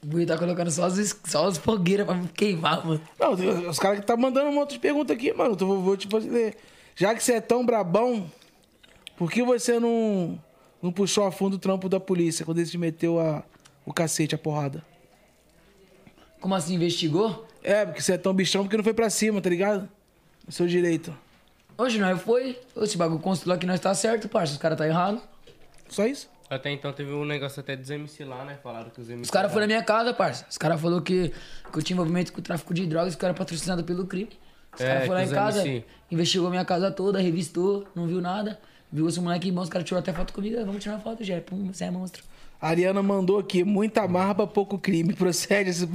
O Bui tá colocando só as, só as fogueiras pra me queimar, mano. Não, os caras que tá mandando um monte de perguntas aqui, mano. Eu vou te fazer. Já que você é tão brabão, por que você não, não puxou a fundo o trampo da polícia quando eles te meteu a, o cacete, a porrada? Como assim, investigou? É, porque você é tão bichão porque não foi pra cima, tá ligado? O seu direito. Hoje nós foi. Esse bagulho construiu aqui nós tá certo, parça. Os caras tá errado. Só isso? Até então teve um negócio até dos MC lá, né? Falaram que os MC. Os caras foram na minha casa, parça. Os caras falaram que, que eu tinha envolvimento com o tráfico de drogas, que eu era patrocinado pelo crime. Os É, caras foram lá que em os casa, MC. investigou minha casa toda, revistou, não viu nada. Viu esse moleque bom, os caras tiraram até foto comigo. "Ah, Vamos tirar uma foto, já. Pum, você é monstro. A Ariana mandou aqui, muita marba, pouco crime. Procede esse-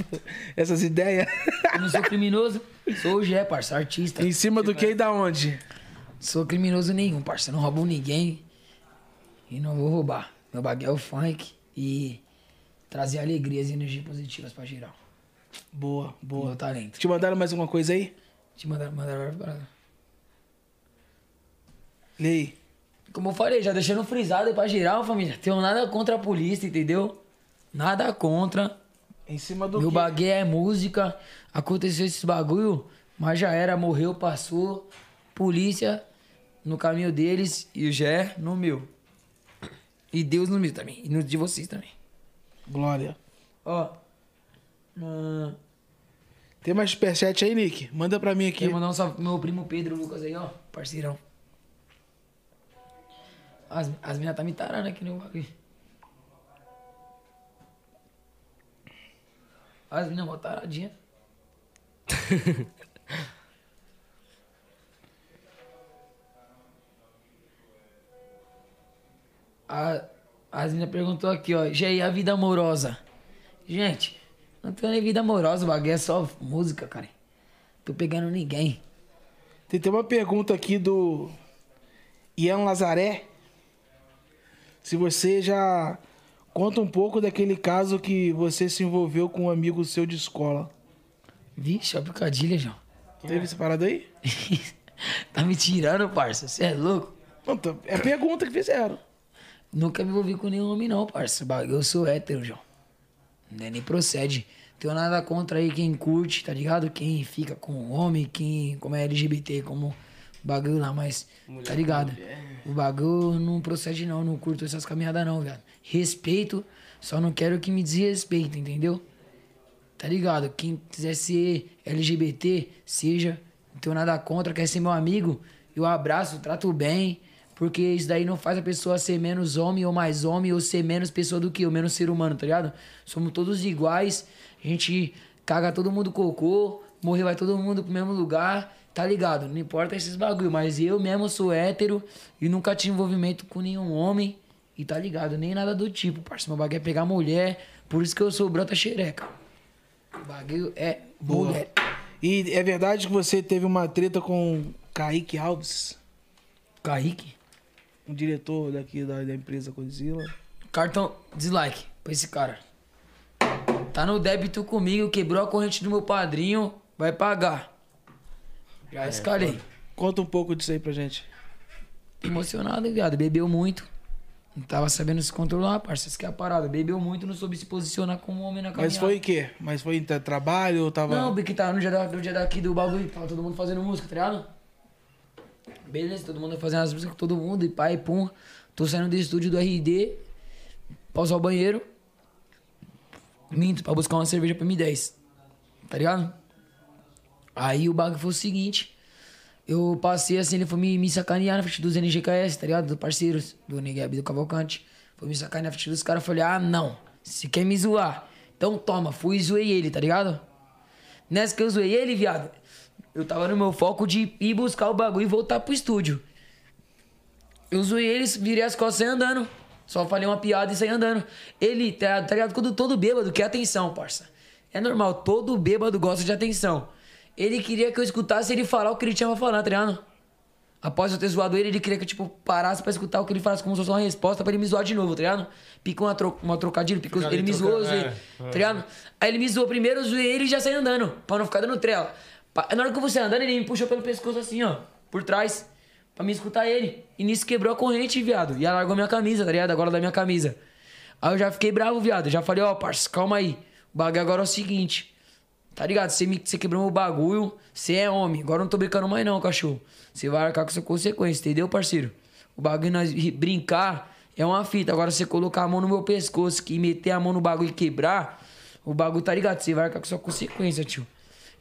essas ideias? Eu não sou criminoso, sou o Gé, parça, artista. em cima do que e da onde? Sou criminoso nenhum, parça. Não roubo ninguém e não vou roubar. Meu bagulho é o funk e trazer alegrias e energias positivas pra geral. Boa, boa. Meu talento. Te mandaram mais alguma coisa aí? Te mandar, mandar pra... Lê aí. Como eu falei, já deixando frisado aí pra geral, família. Tenho nada contra a polícia, entendeu? Nada contra. Em cima do Meu bagulho é música. Aconteceu esses bagulho, mas já era, morreu, passou. Polícia no caminho deles e o Gé no meu. E Deus no meu também. E no de vocês também. Glória. Ó. Tem mais superchat aí, Nick? Manda pra mim aqui. Queria mandar um salve pro meu primo Pedro Lucas aí, ó. Parceirão. As, as minas tá me tarando aqui no bagulho. As minas mó taradinha. A, as minas perguntou aqui, ó. Já e a vida amorosa? Gente, não tenho nem vida amorosa, o bagulho é só música, cara. Tô pegando ninguém. Tem, tem uma pergunta aqui do Ian Lazaré. Se você já conta um pouco daquele caso que você se envolveu com um amigo seu de escola. Vixe, a picadilha, João. Teve essa parada aí? tá me tirando, parça. Você é louco? Não, é a pergunta que fizeram. Nunca me envolvi com nenhum homem, não, parça. Eu sou hétero, João. É nem procede. Tenho nada contra aí quem curte, tá ligado? Quem fica com homem, quem como é LGBT, como bagulho lá, mas tá ligado? O bagulho não procede não, não curto essas caminhadas não, velho. Respeito, só não quero que me desrespeite, entendeu? Tá ligado? Quem quiser ser LGBT, seja. Não tenho nada contra, quer ser meu amigo, eu abraço, trato bem. Porque isso daí não faz a pessoa ser menos homem ou mais homem, ou ser menos pessoa do que eu, menos ser humano, tá ligado? Somos todos iguais, a gente caga todo mundo cocô, morrer vai todo mundo pro mesmo lugar, tá ligado? Não importa esses bagulho, mas eu mesmo sou hétero e nunca tive envolvimento com nenhum homem, e tá ligado? Nem nada do tipo, parceiro. Meu bagulho é pegar mulher, por isso que eu sou brota xereca. O bagulho é mulher. E é verdade que você teve uma treta com Kaique Alves, Kaique? um diretor daqui da, da empresa Godzilla. Cartão dislike pra esse cara. Tá no débito comigo, quebrou a corrente do meu padrinho, vai pagar. Já escalei. Conta um pouco disso aí pra gente. Emocionado, viado. Bebeu muito. Não tava sabendo se controlar, parça. Isso que é a parada. Bebeu muito, não soube se posicionar como homem na caminhada. Mas foi o quê? Mas foi em tra- trabalho ou tava. Não, porque tava no dia, da, no dia daqui do bagulho, tava todo mundo fazendo música, tá ligado? Beleza, todo mundo fazendo as músicas com todo mundo, e pai, pum. Tô saindo do estúdio do RD, pra usar o banheiro. Minto, pra buscar uma cerveja pra M10. Tá ligado? Aí o bagulho foi o seguinte. Eu passei assim, ele foi me, me sacanear na frente dos NGKS, tá ligado? Dos parceiros, do Negueb do Cavalcante. Foi me sacanear na frente dos caras. Eu falei, ah, não. Se quer me zoar, então toma. Fui e zoei ele, tá ligado? Nessa que eu zoei ele, viado, eu tava no meu foco de ir buscar o bagulho e voltar pro estúdio. Eu zoei ele, virei as costas e saí andando. Só falei uma piada e saí andando. Ele, tá, tá ligado? Quando todo bêbado quer atenção, parça. É normal, todo bêbado gosta de atenção. Ele queria que eu escutasse ele falar o que ele tinha pra falar, tá ligado? Após eu ter zoado ele, ele queria que eu, tipo, parasse pra escutar o que ele falasse como se fosse uma resposta pra ele me zoar de novo, tá ligado? Pica uma, tro uma trocadilho, pica, ele me zoou, zoei, é, tá ligado? Aí ele me zoou primeiro, eu zoei ele e já saí andando, pra não ficar dando trela. Na hora que eu fui andando, ele me puxou pelo pescoço assim, ó, por trás, pra me escutar ele. E nisso quebrou a corrente, viado. E largou minha camisa, tá ligado? Agora da minha camisa. Aí eu já fiquei bravo, viado. Já falei, ó, parça, calma aí. O bagulho agora é o seguinte. Tá ligado? Você, me, você quebrou meu bagulho, você é homem. Agora eu não tô brincando mais não, cachorro. Você vai arcar com sua consequência, entendeu, parceiro? O bagulho nós ri- brincar é uma fita. Agora você colocar a mão no meu pescoço e meter a mão no bagulho e quebrar, o bagulho tá ligado? Você vai arcar com sua consequência, tio.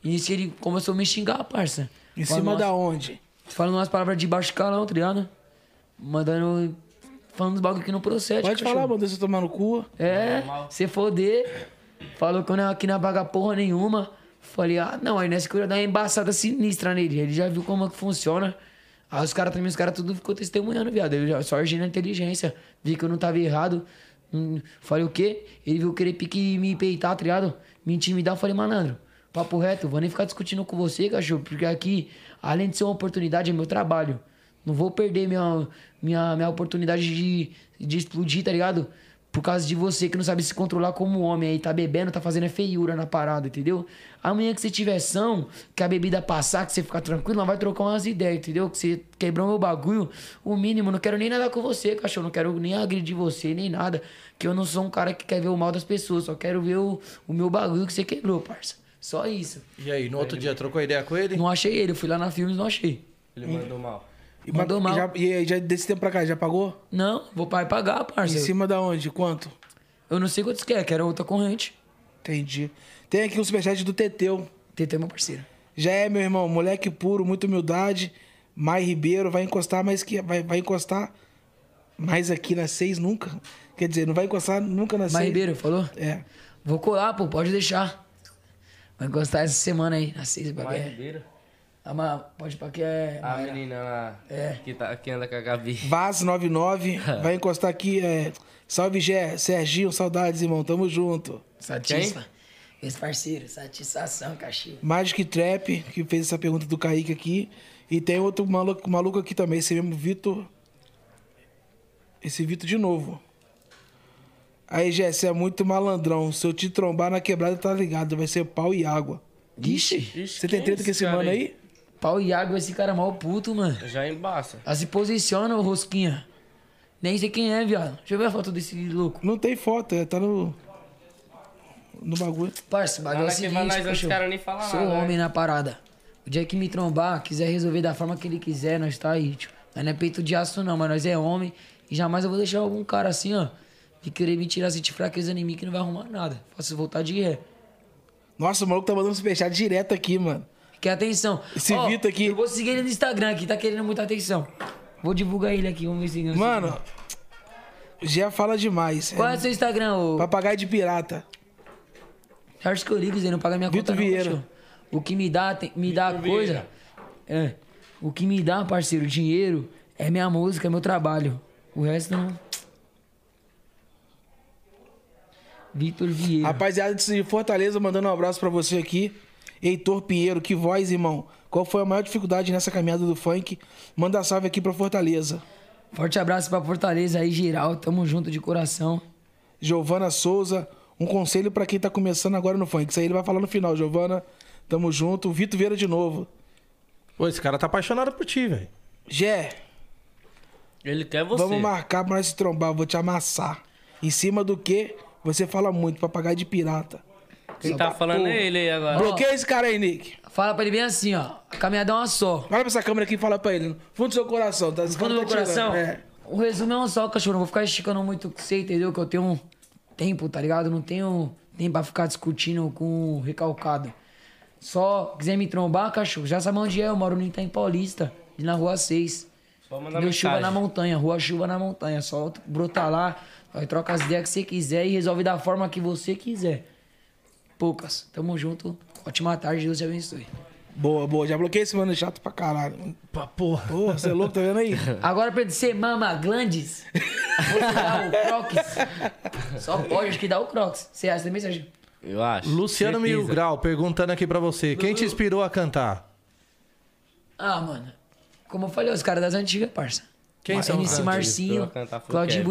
E nisso ele começou a me xingar, parça. Em Falando cima umas- da onde? Falando umas palavras de baixo calão, tá ligado? Mandando. Falando dos bagulho que não procede. Pode cachorro. falar, mano, você tomar no cu. É, você foder. Falou que eu não, que não ia pagar porra nenhuma. Falei, ah, não, aí nessa que eu uma embaçada sinistra nele. Ele já viu como é que funciona. Aí os caras também, os caras tudo ficou testemunhando, viado. Eu já só agindo na inteligência. Vi que eu não tava errado. Hum, falei o quê? Ele viu querer pique me peitar, tá ligado? Me intimidar. Falei, malandro, papo reto, vou nem ficar discutindo com você, cachorro. Porque aqui, além de ser uma oportunidade, é meu trabalho. Não vou perder minha, minha, minha oportunidade de, de explodir, tá ligado? Por causa de você que não sabe se controlar como homem aí, tá bebendo, tá fazendo é feiura na parada, entendeu? Amanhã que você tiver são, que a bebida passar, que você ficar tranquilo, nós vai trocar umas ideias, entendeu? Que você quebrou meu bagulho, o mínimo, não quero nem nada com você, cachorro, não quero nem agredir você, nem nada. Que eu não sou um cara que quer ver o mal das pessoas, só quero ver o, o meu bagulho que você quebrou, parça. Só isso. E aí, no outro dia, trocou ideia com ele? Não achei ele, eu fui lá na filmes não achei. Ele mandou mal. E Mandou mas- mal. Já, e aí, já desse tempo pra cá, já pagou? Não, vou pagar, Em parça. cima da onde? Quanto? Eu não sei quantos quer, quero outra corrente. Entendi. Tem aqui o superchat do Teteu. TT é meu parceiro. Já é, meu irmão, moleque puro, muita humildade. Mai Ribeiro vai encostar mais que. Vai, vai encostar mais aqui na seis nunca. Quer dizer, não vai encostar nunca na Mas seis. Ribeiro, falou? É. Vou colar, pô, pode deixar. Vai encostar essa semana aí, na seis, bagulho. Ribeiro. Ah, mas pode pra que é. A menina lá É. que, tá, que anda com a Gabi. Vaz 99 vai encostar aqui. É... Salve, Gé. Serginho, saudades, irmão. Tamo junto. Satisfa. Esse parceiro, satisfação, cachê. Magic Trap, que fez essa pergunta do Kaique aqui. E tem outro maluco, maluco aqui também, esse mesmo Vitor. Esse Vitor de novo. Aí, Jé, você é muito malandrão. Se eu te trombar na quebrada, tá ligado? Vai ser pau e água. Ixi, Você tem treta com esse mano aí? Pau e água, esse cara é mal puto, mano. Já embaça. Ela se posiciona, ô rosquinha. Nem sei quem é, viado. Deixa eu ver a foto desse louco. Não tem foto, é, tá no. No bagulho. Parça, o bagulho é o seguinte, nós caras nem falar Sou nada, né? homem na parada. O dia que me trombar, quiser resolver da forma que ele quiser, nós tá aí, tio. Nós não é peito de aço não, mas nós é homem. E jamais eu vou deixar algum cara assim, ó, de querer me tirar, sentir fraqueza em mim que não vai arrumar nada. Faço voltar de ré. Nossa, o maluco tá mandando superchat direto aqui, mano. Quer atenção. Esse Ó, Vitor aqui- Eu vou seguir ele no Instagram aqui, tá querendo muita atenção. Vou divulgar ele aqui, vamos ver se... Mano, já fala demais. Qual é É, o seu Instagram, ô? papagaio de pirata. Que eu ligo, Zé, não paga minha Vitor conta não, Vieira. cachorro. O que me dá, tem- me dá coisa... É. O que me dá, parceiro, dinheiro é minha música, é meu trabalho. O resto não... Vitor Vieira. Rapaziada de Fortaleza, mandando um abraço pra você aqui. Heitor Pinheiro, que voz, irmão. Qual foi a maior dificuldade nessa caminhada do funk? Manda salve aqui pra Fortaleza. Forte abraço pra Fortaleza aí, geral. Tamo junto de coração. Giovana Souza, um conselho pra quem tá começando agora no funk. Isso aí ele vai falar no final, Giovana. Tamo junto. Vitor Vieira de novo. Pô, esse cara tá apaixonado por ti, velho. Gé, Ele quer você. vamos marcar pra nós se trombar. Eu vou te amassar. Em cima do que? Você fala muito, papagaio de pirata. Quem tá falando é ele aí agora. Bloqueia esse cara aí, Nick. Fala pra ele bem assim, ó. A caminhada é uma só. Olha pra essa câmera aqui e fala pra ele. Fundo do seu coração, tá? Esse Fundo do tá meu tirando. coração. É. O resumo é um só, cachorro. Não vou ficar esticando muito com você, entendeu? Que eu tenho um tempo, tá ligado? Não tenho tempo pra ficar discutindo com o recalcado. Só quiser me trombar, cachorro, já sabe onde é. Eu moro no Itaim Paulista, na rua 6. Só mandar Deu chuva na montanha, rua chuva na montanha. Só brotar lá, vai trocar as ideias que você quiser e resolve da forma que você quiser. Poucas. Tamo junto. Ótima tarde, Deus te abençoe. Boa, boa. Já bloqueei esse mano chato pra caralho. Pá, porra. Porra, você é louco, tá vendo aí? Agora pra ele ser mama glandes, vou te dar o Crocs. Só pode, acho que dá o Crocs. Você acha também, Sérgio? Eu acho. Luciano. Mil Grau perguntando aqui pra você. Quem te inspirou a cantar? Ah, mano. Como eu falei, os caras das antigas, parça. Quem Ma- são MC? Marcinho, Claudinho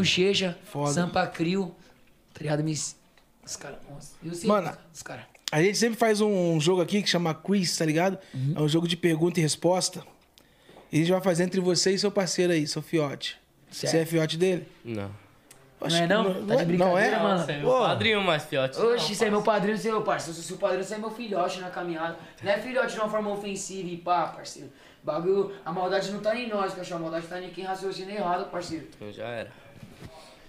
Foda. Sampa Crio. Tá ligado? Os caras... nossa, Eu sei, Mano, os caras. A gente sempre faz um jogo aqui que chama quiz, tá ligado? É um jogo de pergunta e resposta. E a gente vai fazer entre você e seu parceiro aí, seu fiote. Certo. Você é fiote dele? Não. Não é não? Tá de não é? mano? Você é meu Pô. padrinho, mas fiote. Oxe, você é meu padrinho, você é meu parceiro. Se eu sou seu padrinho, você é meu filhote na caminhada. Não é filhote de uma forma ofensiva e pá, parceiro. Bagulho, a maldade não tá em nós, cachorro. A maldade tá em quem raciocina errado, parceiro. Então já era.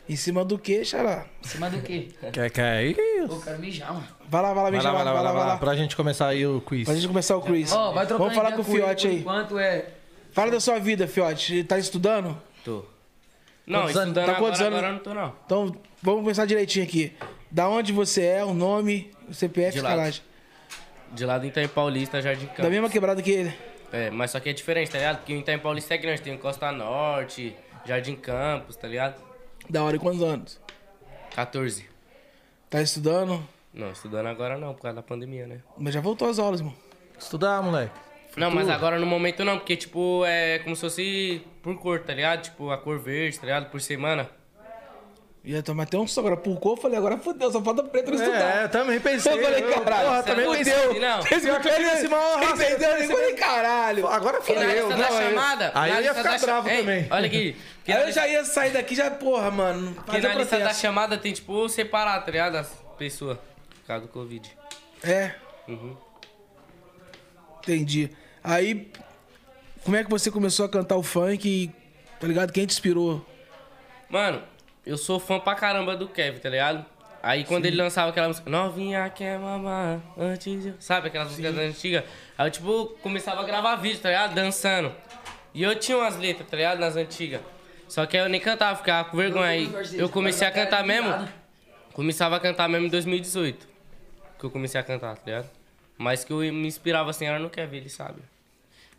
Em cima do que, xará? Em cima do quê? Quer, quer ir? Pô, eu quero mijar, mano. Vai lá, vai lá, Vai mijar, lá, vai lá, vai lá, vai lá. vai lá. Pra gente começar aí o quiz. Pra gente começar o quiz. Ó, vai trocar Vamos falar com o Fiote aí. Enquanto é... Fala da sua vida, Fiote. Tá estudando? Tô. Não, Quantos anos? estudando Tá agora, quantos anos? agora eu não tô não. Então, vamos começar direitinho aqui. Da onde você é, o nome, o CPF, De lado. caralho. De lá do Itaim Paulista, Jardim Campos. Da mesma quebrada que ele. É, mas só que é diferente, tá ligado? Porque o Itaim Paulista é grande, tem o Costa Norte, Jardim Campos, tá ligado? Da hora, e quantos anos? 14. Tá estudando? Não, estudando agora não, por causa da pandemia, né? Mas já voltou às aulas, irmão. Estudar, moleque. Não, mas agora no momento não, porque, tipo, é como se fosse por cor, tá ligado? Tipo, a cor verde, tá ligado? Por semana. Ia tomar até um só. Agora pulcou, eu falei, agora fudeu, só falta preto não É, estudar. eu também pensei. Eu falei, eu- caralho, porra, também é pensei. fudeu, não. Vocês Pior que esse raça, eu Entendeu? Eu falei, caralho. Agora foi na eu- chamada. Aí eu ia ficar bravo também. Olha aqui. Aí eu já ia sair daqui, já, porra, mano. porque na lista da chamada tem, tipo, separado, tá ligado? As pessoas. Por causa do Covid. É. Uhum. Entendi. Aí, como é que você começou a cantar o funk e, tá ligado? Quem te inspirou? Mano, eu sou fã pra caramba do Kevin, tá ligado? Aí quando ele lançava aquela música, novinha quer mamar antes de... Sabe aquelas músicas antigas? Aí eu, tipo, começava a gravar vídeo, tá ligado? Dançando. E eu tinha umas letras, tá ligado? Nas antigas. Só que aí eu nem cantava, ficava com vergonha. Aí eu comecei a cantar mesmo. Começava a cantar mesmo em 2018. Que eu comecei a cantar, tá ligado? Mas que eu me inspirava assim era no Kevin, ele sabe.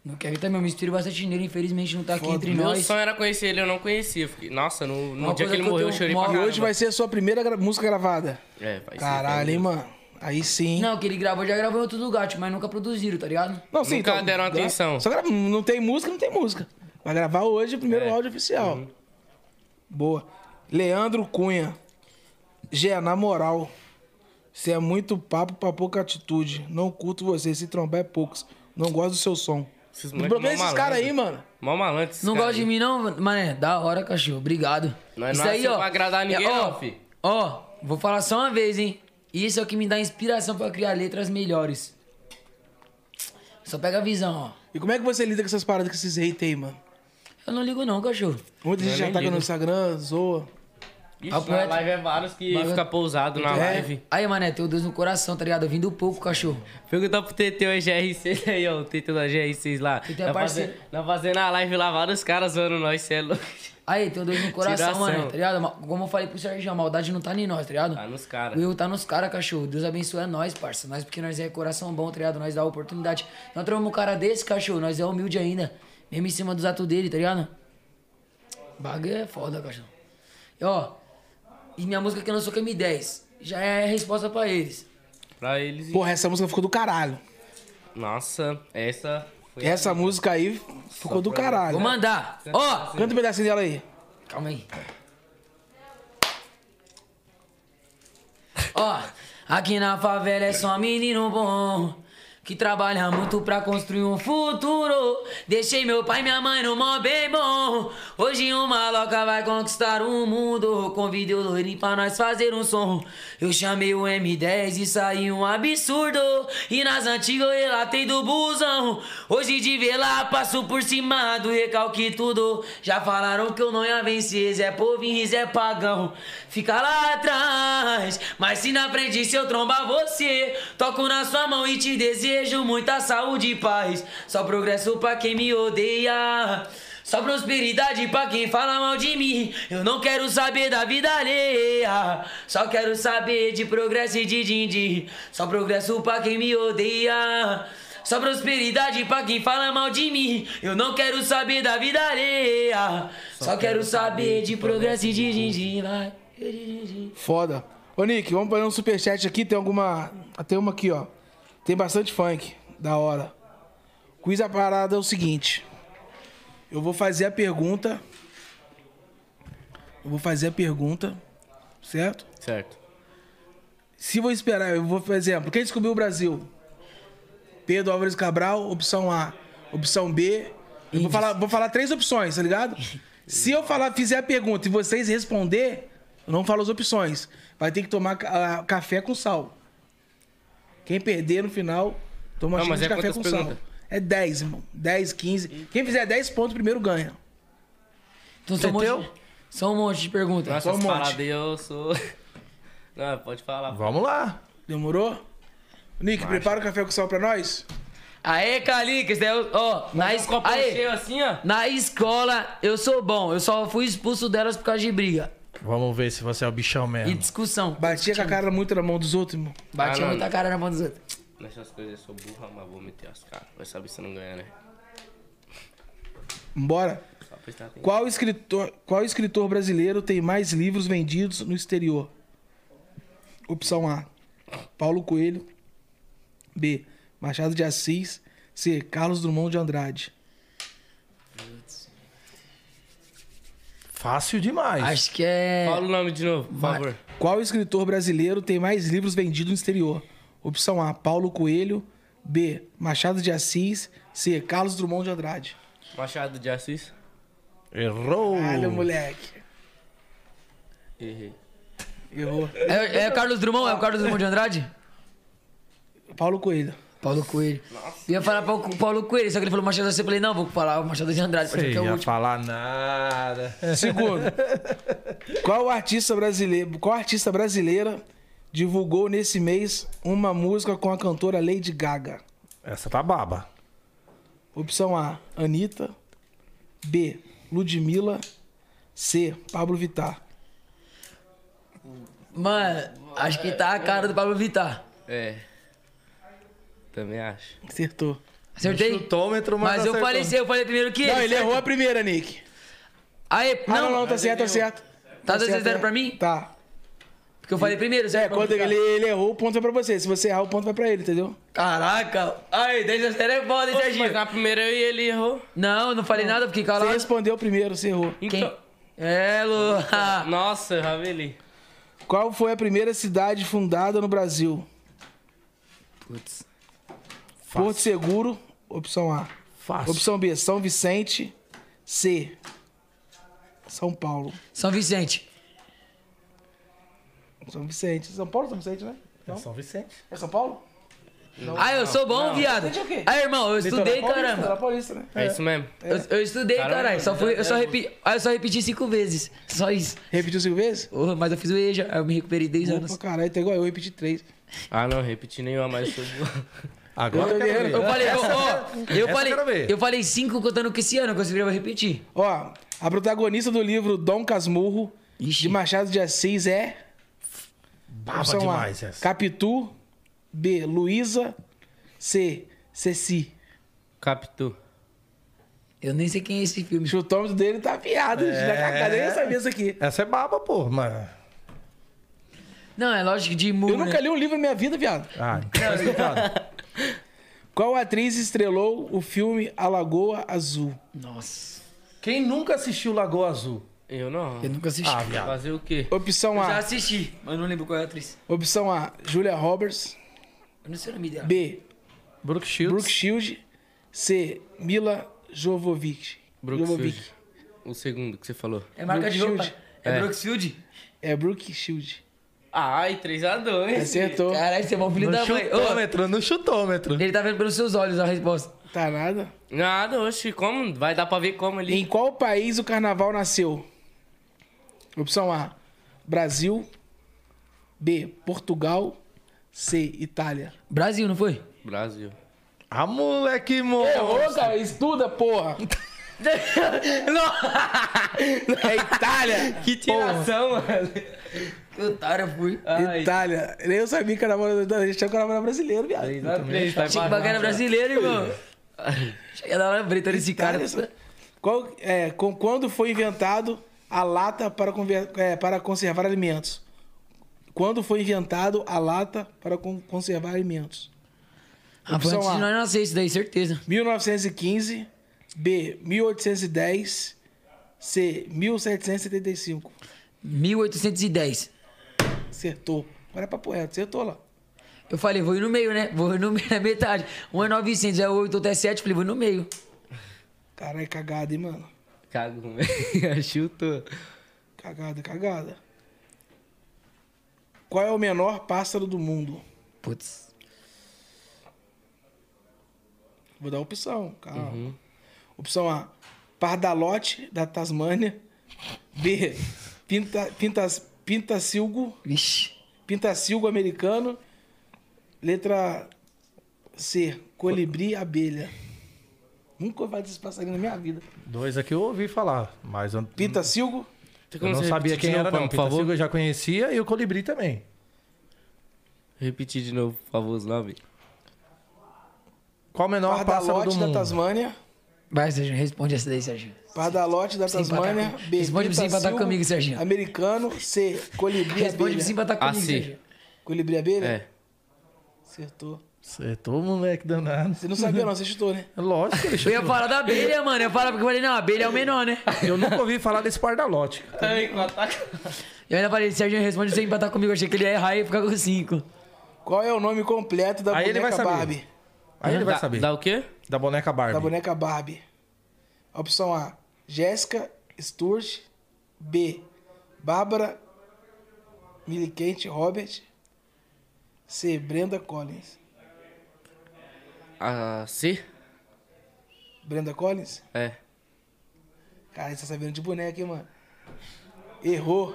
Não quero também, eu me inspiro bastante nele, infelizmente não tá aqui entre Meu nós. sonho era conhecer ele, eu não conhecia. Fiquei, nossa, no, no dia que ele que eu morreu eu chorei pra E hoje vai ser a sua primeira gra- música gravada. É, vai ser. Caralho, hein, mano. Aí sim. Não, que ele gravou, já gravou em outros lugares, mas nunca produziram, tá ligado? Não, sim, Nunca deram gra- atenção. Só grava, não tem música, não tem música. Vai gravar hoje o primeiro É. áudio oficial. Uhum. Boa. Leandro Cunha. Gé, na moral, você é muito papo pra pouca atitude. Não curto você, se trombar é poucos. Não gosto do seu som. Esses bloqueia mó esses caras aí, mano. Mó malandro esses Não gosta de mim, não, mané. Da hora, cachorro. Obrigado. Nós Isso não aí, ó. pra agradar ninguém, ó, não, fi. Ó, vou falar só uma vez, hein. Isso é o que me dá inspiração pra criar letras melhores. Só pega a visão, ó. E como é que você lida com essas paradas com esses hate aí, mano? Eu não ligo não, cachorro. Muita gente já ataca ligo. no Instagram, zoa. Ixi, reto. live é vários que Bagulho- fica pousado na É. live. Aí, mané, tem o Deus no coração, tá ligado? Eu vim do pouco, cachorro. Pergunta pro TT o GR6 aí, ó. O TT da GR6 lá. TT é Tá parceiro. fazendo, fazendo a live lá, vários caras zoando nós, cê é louco. Aí, tem o Deus no coração, Tiração. mané, tá ligado? Como eu falei pro Sérgio, a maldade não tá em nós, tá ligado? Tá nos caras. O erro tá nos caras, cachorro. Deus abençoe nós, parça. Nós, porque nós é coração bom, tá ligado? Nós dá a oportunidade. Nós trovamos um cara desse, cachorro. Nós é humilde ainda. Mesmo em cima dos atos dele, tá ligado? Bagulho é foda, cachorro. E, ó, e minha música que lançou com a M10 já é a resposta pra eles. Pra eles. Porra, essa música ficou do caralho. Nossa, essa. Foi Essa música aí ficou do caralho. Vou mandar. Ó, Canta um pedacinho dela aí. Calma aí. Ó, aqui na favela é só menino bom. Que trabalha muito pra construir um futuro. Deixei meu pai e minha mãe no mó bem bom. Hoje uma loca vai conquistar o mundo. Convidei o loirinho pra nós fazer um som. Eu chamei o M10 e saiu um absurdo. E nas antigas eu relatei do busão. Hoje de ver lá passo por cima do recalque tudo. Já falaram que eu não ia vencer. Zé Povinho e Zé Pagão. Fica lá atrás. Mas se na frente se eu trombar você, toco na sua mão e te desejo muita saúde e paz. Só progresso pra quem me odeia. Só prosperidade pra quem fala mal de mim. Eu não quero saber da vida alheia. Só quero saber de progresso e de din-din. Só progresso pra quem me odeia. Só prosperidade pra quem fala mal de mim. Eu não quero saber da vida alheia. Só quero saber de progresso e de din-din. Foda. Ô, Nick, vamos fazer um superchat aqui. Tem alguma. Tem uma aqui, ó. Tem bastante funk. Da hora. Quiz a parada é o seguinte. Eu vou fazer a pergunta. Eu vou fazer a pergunta. Certo? Certo. Se vou esperar, eu vou, por exemplo, quem descobriu o Brasil? Pedro Álvares Cabral, opção A. Opção B. Eu vou falar, vou falar três opções, tá ligado? Se eu falar, fizer a pergunta e vocês responder, Eu não falo as opções. Vai ter que tomar ca- ah, café com sal. Quem perder no final, toma Não, xícara mas de é café com sal. perguntas? É 10, irmão. 10, 15. Quem fizer 10 pontos primeiro ganha. Então são um, monte, são um monte de perguntas. Nossa, Só um monte. eu sou. Não, pode falar. Vamos lá. Demorou? Nick, prepara o café com sal pra nós. Aê, Calica, eu- ó, na, Um es... copo Aê, cheio assim, ó. na escola eu sou bom, eu só fui expulso delas por causa de briga Vamos ver se você é o bichão e mesmo. discussão. Batia com a cara muito na mão dos outros, irmão. Batia Ah, não. muita cara na mão dos outros. Nessas coisas eu sou burra, mas vou meter as caras. Vai saber se não ganha, né? Bora. Qual escritor, qual escritor brasileiro tem mais livros vendidos no exterior? Opção A: Paulo Coelho. B: Machado de Assis. C: Carlos Drummond de Andrade. Fácil demais. Acho que é. Fala o nome de novo, por favor. Qual escritor brasileiro tem mais livros vendidos no exterior? Opção A: Paulo Coelho. B: Machado de Assis. C: Carlos Drummond de Andrade. Machado de Assis. Errou. Olha, moleque. Errei. Errou. É, é Carlos Drummond? É o Carlos Drummond de Andrade? Paulo Coelho. Paulo Coelho. Eu ia falar pra o Paulo Coelho, só que ele falou Machado de Assis. Eu falei, não, vou falar o Machado de Andrade, pra Você que é o ia último. falar nada. Segundo, qual artista brasileiro, qual artista brasileira divulgou nesse mês uma música com a cantora Lady Gaga? Essa tá baba. Opção A, Anitta. B, Ludmilla. C, Pablo Vittar. Mano, acho que tá a cara do Pablo Vittar. É. Também acho. Acertou. Acertei? Chutômetro, mas Mas eu acertou. falei, eu falei primeiro que ele. Não, ele certo? errou a primeira, Nick. Aí, Ah, não, não, não, tá certo, tá certo. Tá dois a certo, zero é. pra mim? Tá. Porque eu falei primeiro, É, certo? quando ele, ele errou, o ponto vai pra você. Se você errar, o ponto vai pra ele, entendeu? Caraca. Aí, 10 a 0 é foda, hein, Serginho? na primeira eu e ele errou. Não, não falei nada, fiquei Você calado. respondeu primeiro, você errou. Quem? Então- É, Lu. Nossa, eu Raveli. Qual foi a primeira cidade fundada no Brasil? Putz. Porto Seguro, opção A. Fácil. Opção B, São Vicente. C, São Paulo. São Vicente. São Vicente. São Paulo São Vicente, né? É São Vicente. É São Paulo? ah, eu sou bom, viado. Vicente é o quê? Aí, irmão, eu estudei, Litoral Paulista, caramba. Paulista, né? É isso mesmo. Eu, eu estudei, Caramba, caralho. Só fui, eu só é- repeti. Ah, eu só repeti cinco vezes. Só isso. Repetiu cinco vezes? Porra, mas eu fiz o EJA, aí eu me recuperei 10 anos. Caralho, tá igual eu, repeti três. Ah, não, repeti nenhuma, mas eu sou. Agora Eu eu quero ver. Eu falei, ó, ó, eu essa falei, eu quero ver. eu falei cinco contando que esse ano eu vou repetir. Ó, a protagonista do livro Dom Casmurro, Ixi. de Machado de Assis, é... Baba opção demais A, essa. Capitu. B, Luísa. C, Ceci. Capitu. Eu nem sei quem é esse filme. O chutômetro dele tá afiado. É... Já nem sabia isso aqui. Essa é baba, pô. Mas... Não, é lógico de mu, Eu nunca né? li um livro na minha vida, viado. Ah, então tá explicado. Qual atriz estrelou o filme A Lagoa Azul? Nossa. Quem nunca assistiu Lagoa Azul? Eu não. Eu nunca assisti. Ah, viado. Fazer o quê? Opção eu já A. assisti, mas não lembro qual é a atriz. Opção A, Julia Roberts. Eu não sei o nome dela. B, Brooke Shields. Brooke Shield. C, Mila Jovovich. Brooke Jovovich. Shield. O segundo que você falou. É marca de roupa. Brooksfield. É, É. Brooksfield? É Brooke Shield. Ai, 3x2. Acertou. Caralho, você é bom filho No da mãe. Ô, chutômetro, no chutômetro. ele tá vendo pelos seus olhos a resposta. Tá nada. Nada, oxe, como? Vai dar pra ver como ali. Em qual país o carnaval nasceu? Opção A, Brasil. B, Portugal. C, Itália. Brasil, não foi? Brasil. Ah, moleque monstro. Errou, cara. Estuda, porra. É Itália. Que tiração, mano. Que otário eu fui. Ai, Itália. Nem eu sabia que carnaval a gente tinha carnaval era brasileiro, viado. 3x3, tá Chique bacana brasileiro, irmão. Chega da hora, Brito, esse cara. Qual, é, com, quando foi inventado a lata para, é, para conservar alimentos? Quando foi inventado a lata para con- conservar alimentos? Ah, Opção antes de nós nascer isso daí, certeza. 1915. B, 1810. C, 1775. 1810. Acertou. Agora é papo reto. Acertou lá. Eu falei, vou ir no meio, né? Vou ir no meio, na metade. Um é 900, é 8, outro é 7. Falei, vou ir no meio. Caralho, cagada, hein, mano? Cagou, velho. Chutou. Cagada, cagada. Qual é o menor pássaro do mundo? Putz. Vou dar opção, calma. Uhum. Opção A, pardalote da Tasmânia. B, pinta, pintas, pintacilgo, Vixe. pintacilgo americano. Letra C, colibri abelha. Nunca ouvi falar desses passarinhos na minha vida. Dois aqui eu ouvi falar, mas eu, Pintacilgo, eu não sabia quem era, não. por favor? Eu já conhecia e o colibri também. Repetir de novo, por favor, os nomes. Qual o menor pássaro do pardalote da mundo? Tasmânia. Vai, Serginho, responde essa daí, Serginho. Pardalote da Tasmânia. B, Responde pra você empatar pintacilgo comigo, Serginho. Americano. C, colibri Responde pra abelha. você empatar comigo, Ah, sim. Serginho. Colibri abelha? É. Acertou. Acertou, moleque danado. Você não sabia não, você chutou, né? Lógico que ele Eu chutou. ia falar da abelha, mano. Eu ia falar porque eu falei, não, a abelha é o menor, né? Eu nunca ouvi falar desse pardalote. Eu ainda falei, Serginho, responde sem empatar comigo. Eu achei que ele ia errar e ia ficar com cinco. Qual é o nome completo da Aí ele vai boneca saber. Barbie? Aí ele vai Dá- saber. Dá o quê? Da boneca Barbie. Da boneca Barbie. Opção A, Jéssica Sturge. B, Bárbara Milikent Robert. C, Brenda Collins. Ah, C? Brenda Collins? É. Cara, você tá sabendo de boneca, hein, mano? Errou.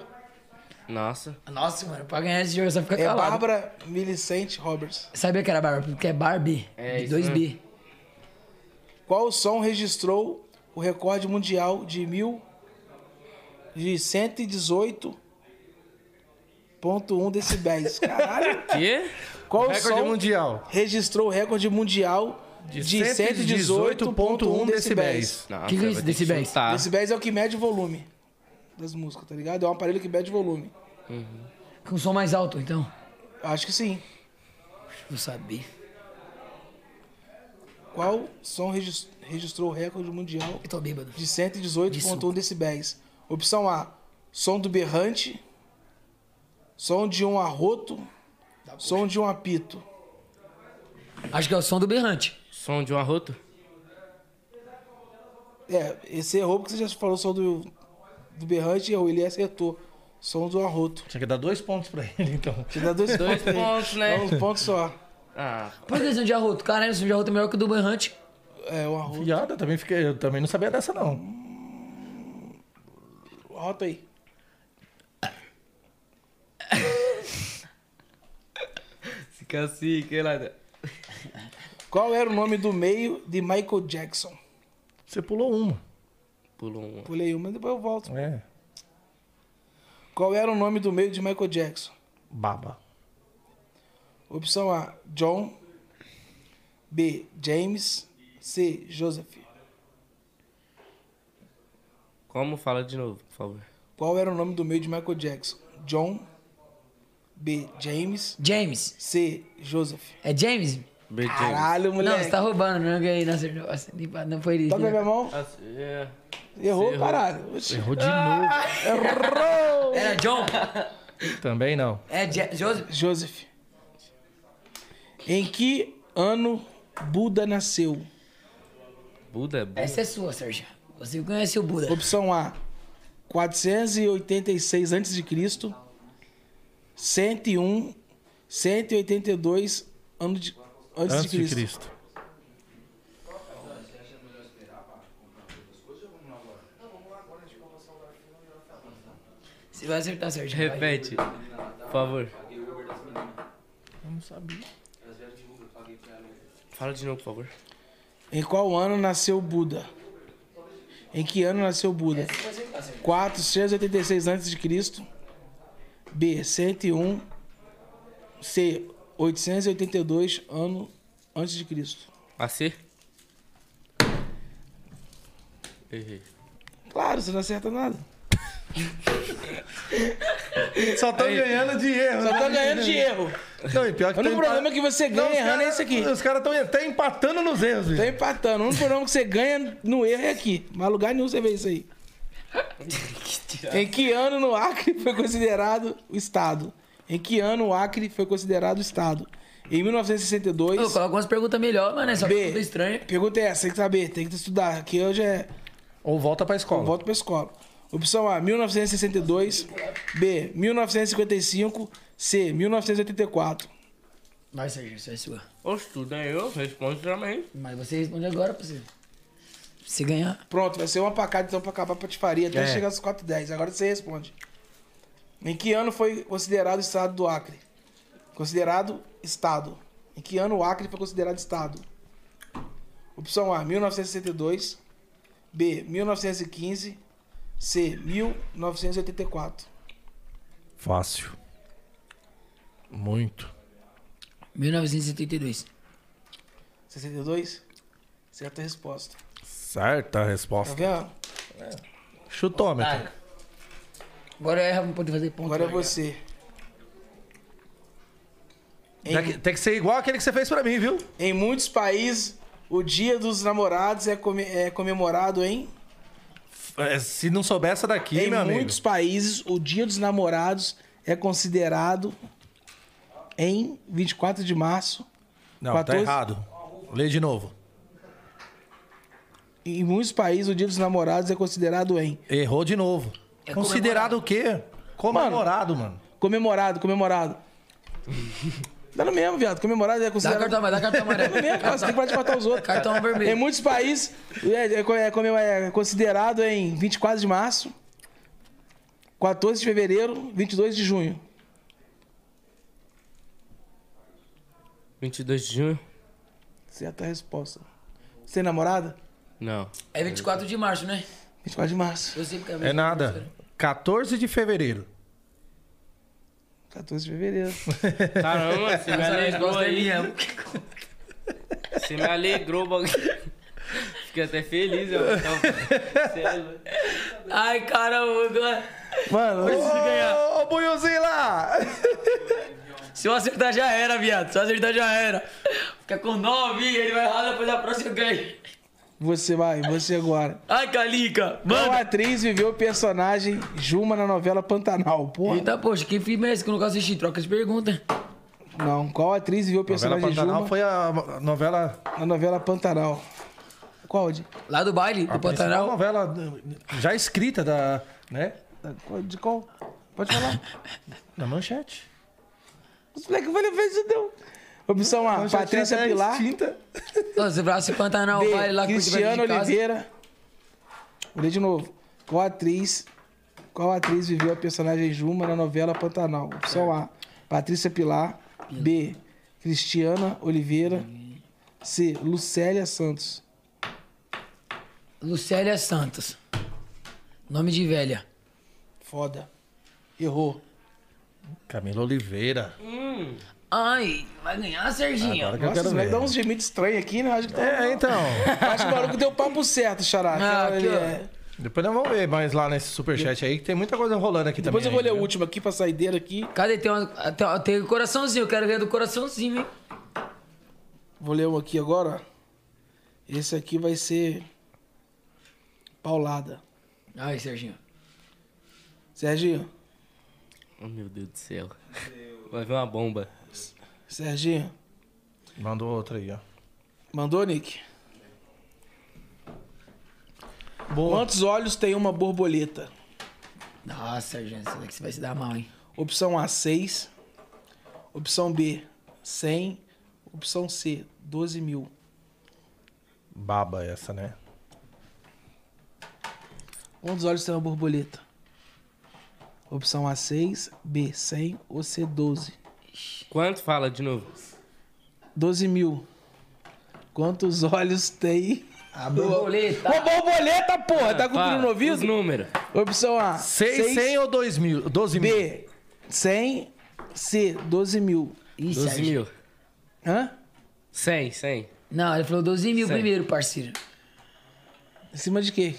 Nossa. Nossa, mano, pra ganhar esse jogo é só ficar É calado. Bárbara Millicent Roberts. Sabia que era Barbie, porque é Barbie. É, de isso 2B. Qual som registrou o recorde mundial de mil de 118.1 decibéis? Caralho. Quê? Qual Recorde som mundial. registrou o recorde mundial de, De 118.1 118.1 decibéis? Nossa, Que que é isso, decibéis? chutar. Decibéis é o que mede o volume das músicas, tá ligado? É um aparelho que mede volume. Com som mais alto, então. Acho que sim. Vou saber. Qual som regis- registrou o recorde mundial Eu tô bêbado. de 118.1 decibéis? Opção A, som do berrante, som de um arroto, som de um apito. Acho que é o som do berrante. Som de um arroto? É, esse errou porque você já falou som do, do berrante e errou. Ele acertou. Som do arroto. Tinha que dar dois pontos pra ele, então. Te dá dois, Dois aí. pontos, né? Dá uns pontos só. Ah, Por que de arroto? Caralho, o som de arroto é melhor que o do berrante. É, o arroto. Fiada, eu também fiquei. Eu também não sabia dessa, não. Rota aí. esse cacique, lá. Qual era o nome do meio de Michael Jackson? Você pulou uma. Pulou um. Pulei uma, depois eu volto. É. Qual era o nome do meio de Michael Jackson? Baba. Opção A, John. B, James. C, Joseph. Como? Fala de novo, por favor. Qual era o nome do meio de Michael Jackson? John. B, James. James. C, Joseph. É James? B. James. Caralho, Não, moleque. você tá roubando, não ganhei, não acertou. Não foi isso. Toca na minha mão. Ah, é. Errou, errou. caralho. Oxi. Errou de novo. Errou! Era John? Também não. É Ja- Joseph? Joseph. Em que ano Buda nasceu? Buda é Buda. Essa é sua, Sérgio. Você conhece o Buda. Opção A, 486 a.C. 101, 182 anos de, antes, Antes de Cristo. Cristo. Você vai acertar, Sérgio. Repete, por favor. Eu não sabia. Fala de novo, por favor. Em qual ano nasceu Buda? Em que ano nasceu Buda? 486 a.C. B, 101. C, 882 anos antes de Cristo. AC? Errei. Claro, você não acerta nada. Só tô ganhando de erro. Só tá ganhando de erro. Não, e pior que O único tá problema é empa- que você Não, ganha os errando é cara- esse aqui. Os caras estão até empatando nos erros, Tá velho. empatando. O único problema que você ganha no erro é aqui. Mas lugar nenhum você vê isso aí. em que ano no Acre foi considerado o Estado? Em que ano o Acre foi considerado o Estado? Em 1962. Ô, coloca algumas perguntas melhor, mano. É só B. tudo estranho. Pergunta é essa, tem que saber, tem que estudar. Aqui hoje é. Ou volta pra escola. Volta pra escola. Opção A, 1962. B, 1955. C, 1984. Vai, Sérgio, isso é sua. Oxe, tudo é eu, responde também. Mas você responde agora pra você. Pra você ganhar. Pronto, vai ser uma pra cada então pra acabar a patifaria até É. chegar aos 4 e 10. Agora você responde. Em que ano foi considerado o estado do Acre? Considerado estado. Em que ano o Acre foi considerado estado? Opção A, 1962. B, 1915. C, 1984. Fácil. Muito. 1972. 62? Certa resposta. Certa a Tá resposta. vendo? Chutômetro. Agora erra pra poder fazer ponto. Agora é você. Tem que, tem que ser igual aquele que você fez pra mim, viu? Em muitos países, o Dia dos Namorados é, come- é comemorado em. É, Se não souber essa daqui, em meu amigo. muitos países, o Dia dos Namorados é considerado em 24 de março. Não, 14. tá errado. Lê de novo. Em muitos países, o Dia dos Namorados é considerado em. Errou de novo. É Considerado o quê? Comemorado, mano. Comemorado, comemorado. Dá no mesmo, viado. Comemorado é Dá considerado. cartão, mas dá cartão amarelo. Dá no mesmo, cara. Você tem que parar de matar os outros. Cartão Em vermelho. muitos países, é, é, é comem- é considerado em 24 de março, 14 de fevereiro, 22 de junho. 22 de junho? Certa resposta. Você tem namorada? Não. É 24 de março, né? 24 de março. Eu sei porque É nada. 14 de fevereiro. 14 de fevereiro. Caramba, você me alegrou é aí. Você me alegrou, bagulho. Fiquei até feliz, eu. Ai, caramba. Mano, Ô, ô, bunhozinho lá! Se eu acertar, já era, viado. Se eu acertar, já era. Fica com 9, ele vai errar, depois da próxima eu ganho. Você vai, você agora. Ai, Calica. Qual Manda. atriz viveu o personagem Juma na novela Pantanal? Porra. Eita, poxa, quem filme é esse que eu nunca assisti? Troca de pergunta. Não, qual atriz viveu o Novela personagem Pantanal Juma foi a novela. na novela Pantanal? Qual de? Lá do baile, A do Pantanal. novela já escrita da. né? De qual? Pode falar. Da manchete. Os moleques vão levar isso, deu. Opção A, Manchete Patrícia Pilar. extinta. Nossa, braço Pantanal, B, baile lá Cristiano. Oliveira. Vou ler de novo. Qual atriz, qual atriz viveu a personagem Juma na novela Pantanal? Opção A, Patrícia Pilar. B, Cristiana Oliveira. C, Lucélia Santos. Lucélia Santos. Nome de velha. Foda. Errou. Camila Oliveira. Ai, vai ganhar, Serginho. Agora que eu Nossa, quero ver. dão uns gemidos estranhos aqui, né? Acho que, tá- É, então. acho que o maluco deu papo certo, Xará. Ah, aqui. É. Depois nós vamos ver mais lá nesse superchat aí, que tem muita coisa rolando aqui Depois eu também. vou ler o último aqui pra saideira aqui. Cadê? Tem, uma, tem, tem um coraçãozinho, eu quero ver do coraçãozinho, hein? Vou ler um aqui agora. ó. Esse aqui vai ser paulada. Ai, Serginho. Serginho, Oh, meu Deus do céu. Vai vir uma bomba. Serginho? Mandou outra aí, ó. mandou, Nick? Boa. Quantos olhos tem uma borboleta? Nossa, Serginho, isso daqui você vai se dar mal, hein? Opção A, 6. Opção B, 100. Opção C, 12 mil. Baba essa, né? Quantos olhos tem uma borboleta? Opção A, 6. B, 100. Ou C, 12. Quanto? Fala de novo. 12 mil. Quantos olhos tem... A borboleta. Uma borboleta, porra! Tá com tudo Fala, no Os ouvido? números. Opção A, 6, 6. 100 ou 2 mil? 12 mil? B, 100. C, 12 mil. Ih, 12 Serginho. mil. Hã? 100, 100. Não, ele falou 12 mil Cem. primeiro, parceiro. Em cima de quê?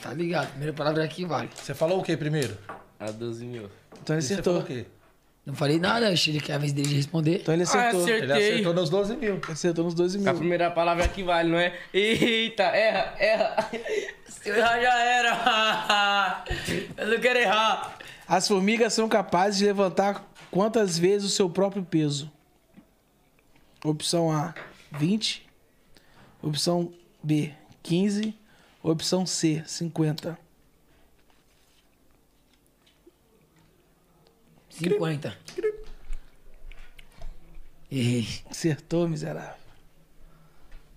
Tá ligado? Primeira palavra aqui vale. Você falou o que primeiro? A 12 mil. Então ele Você falou acertou. o quê? Não falei nada, achei que é a vez dele de responder. Então ele Ah, acertou. acertei. Ele acertou nos 12 mil. Acertou nos 12 A mil. primeira palavra que vale, não é? Eita, erra, erra. Se eu errar, já era. Eu não quero errar. As formigas são capazes de levantar quantas vezes o seu próprio peso? Opção A, 20. Opção B, 15. Opção C, 50. 50. Errei. Acertou, miserável.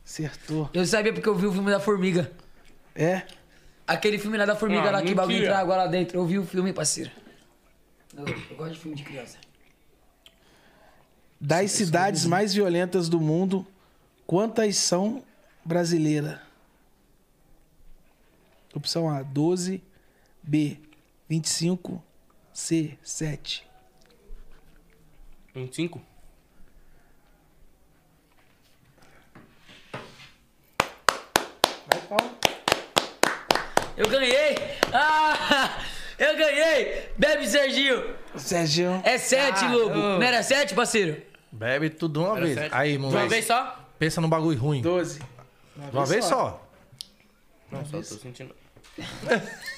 Acertou. Eu sabia porque eu vi o filme da Formiga. É? Aquele filme lá da Formiga Ah, lá que bagulho entrar agora lá dentro. Eu vi o filme, parceiro. Eu, eu gosto de filme de criança. Das cidades mais violentas do mundo, quantas são brasileiras? Opção A, 12. B, 25. C, 7. 25? Vai, Paulo. Eu ganhei! Ah! Eu ganhei! Bebe, Serginho! Sérgio. É sete, Ah, Lobo. ô. Não era sete, parceiro? Bebe tudo de uma Era vez. sete. Aí, De uma moleque. vez só? Pensa num bagulho ruim. 12. De uma vez só. Não, só tô sentindo.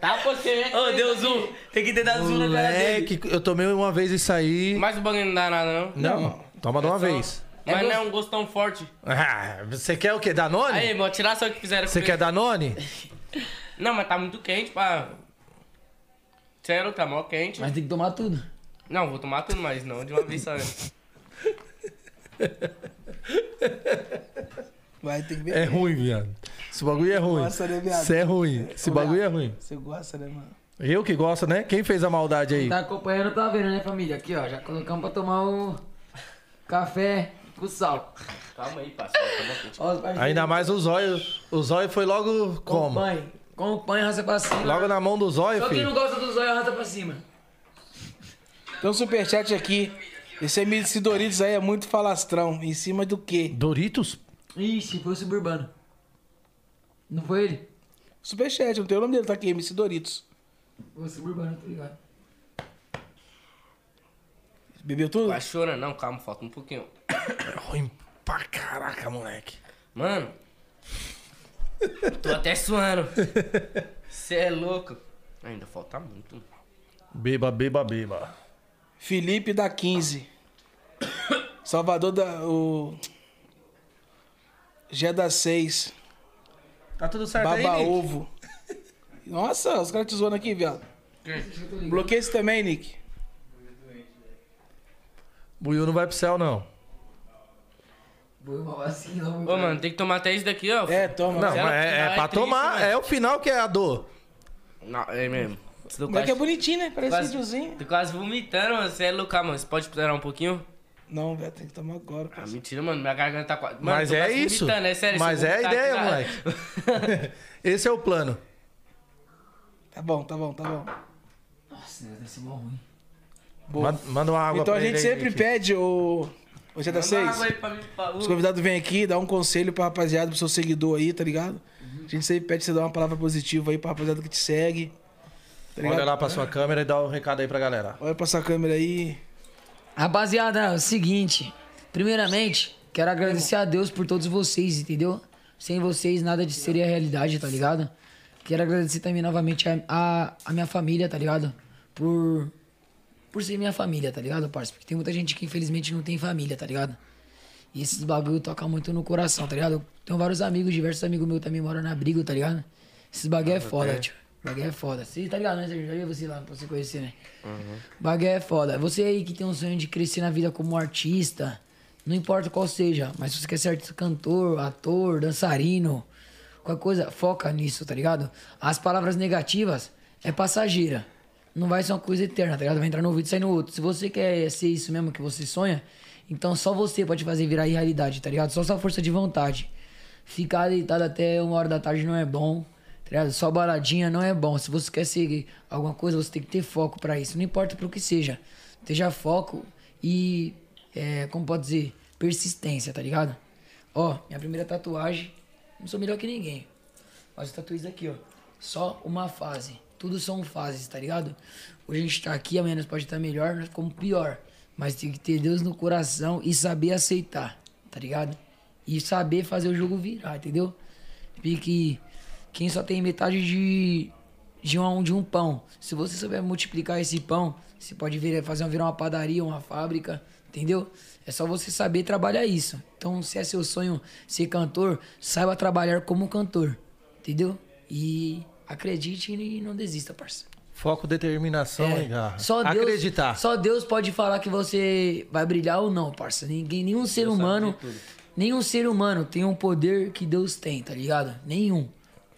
tá, você. Ô, deu zoom. Tem que ter dado zoom na cara dele. Eu tomei uma vez isso aí. Mas o bagulho não dá nada, não. Não, toma de uma É só- vez. É Mas não é um gosto tão forte. Ah, você quer o quê? Danone? Aí, vou tirar só o que fizeram Você quer. Danone? Não, mas tá muito quente pra. Sério, tá mó quente. Mas tem que tomar tudo. Não, vou tomar tudo, mas não de uma vez só. Vai, tem que ver. É ruim, viado. Esse bagulho é ruim. Nossa, né, viado? Isso é ruim. Esse bagulho é ruim. Você gosta, né, mano? Eu que gosto, né? Quem fez a maldade aí? Tá acompanhando, tá vendo, né, família? Aqui, ó. Já colocamos pra tomar o café com sal. Calma aí, parceiro. Parceiros. Ainda mais o zóio. O zóio foi logo como? Acompanhe. Acompanhe, raça pra cima. Logo na mão do zóio, Só quem não filho. gosta do zóio, raça pra cima. Tem um superchat aqui. Esse MC Doritos aí é muito falastrão. Em cima do quê? Doritos? Ixi, foi o suburbano. Não foi ele? Superchat, não tem o nome dele, tá aqui, MC Doritos. Foi o suburbano, tá ligado? Bebeu tudo? Vai chorando. Não, calma, falta um pouquinho. É ruim pra caraca, moleque. Mano. Tô até suando. Você é louco. Ainda falta muito. Beba, beba, beba. Felipe da 15. Salvador da. O. Gé da 6. Tá tudo certo Baba aí, Nick? Ovo. Nossa, os caras te zoando aqui, viado. Bloqueia esse também, Nick. Buiu não vai pro céu, não. Uma vacina. Ô, mano, tem que tomar até isso daqui, ó. É, toma. Não, mas é, é é pra triste, tomar. mano. É o final que é a dor. Não, é mesmo. Você O moleque é bonitinho, né? Parece quase, videozinho. tô quase vomitando, mano. Você é louco, mano. Você pode esperar um pouquinho? Não, velho, tem que tomar agora. Ah, mentira, mano. Minha garganta tá quase. Mano, Mas é quase isso. É sério. Mas é a ideia, aqui já- moleque. Esse é o plano. Tá bom, tá bom, tá bom. Nossa, deve ser mó ruim. Boa. Manda, uma água Então a gente ele sempre pede, o. O Gé da Manda água 6. aí pra mim, por favor. Os convidados vêm aqui, dá um conselho pra rapaziada, pro seu seguidor aí, tá ligado? A gente sempre pede você dar uma palavra positiva aí pra rapaziada que te segue. Tá? Olha lá pra sua câmera e dá um recado aí pra galera. Olha pra essa câmera aí. Rapaziada, é o seguinte. Primeiramente, quero agradecer a Deus por todos vocês, entendeu? Sem vocês, nada de seria realidade, tá ligado? Quero agradecer também novamente a, a, a minha família, tá ligado? Por, por ser minha família, tá ligado, parça? Porque tem muita gente que infelizmente não tem família, tá ligado? E esses bagulho toca muito no coração, tá ligado? Eu tenho vários amigos, diversos amigos meus também moram na briga, tá ligado? Esses bagulho é foda, tio. Bagulho é foda. Você tá ligado, né, Sérgio? Já vi você lá pra você conhecer, né? Bagulho é foda. Você aí que tem um sonho de crescer na vida como artista, não importa qual seja, mas se você quer ser artista, cantor, ator, dançarino, qualquer coisa, foca nisso, tá ligado? As palavras negativas é passageira. Não vai ser uma coisa eterna, tá ligado? Vai entrar no ouvido e sair no outro. Se você quer ser isso mesmo que você sonha, então só você pode fazer virar realidade, tá ligado? Só sua força de vontade. Ficar deitado até uma hora da tarde não é bom, tá? Só baladinha não é bom. Se você quer seguir alguma coisa, você tem que ter foco pra isso. Não importa pro que seja. Esteja foco e, é, como pode dizer, persistência, tá ligado? Ó, minha primeira tatuagem, não sou melhor que ninguém. Mas eu tatuei isso aqui, ó. Só uma fase. Tudo são fases, tá ligado? Hoje a gente tá aqui, amanhã nós pode estar melhor, nós ficamos pior. Mas tem que ter Deus no coração e saber aceitar, tá ligado? E saber fazer o jogo virar, entendeu? Porque quem só tem metade de, de, um, de um pão, se você souber multiplicar esse pão, você pode vir, fazer virar uma padaria, uma fábrica, entendeu? É só você saber trabalhar isso. Então, se é seu sonho ser cantor, saiba trabalhar como cantor, entendeu? E acredite e não desista, parça. Foco, determinação É, e garra. Só Deus, Acreditar. Só Deus pode falar que você vai brilhar ou não, parça. Ninguém, nenhum ser humano, nenhum ser humano tem um poder que Deus tem, tá ligado? Nenhum.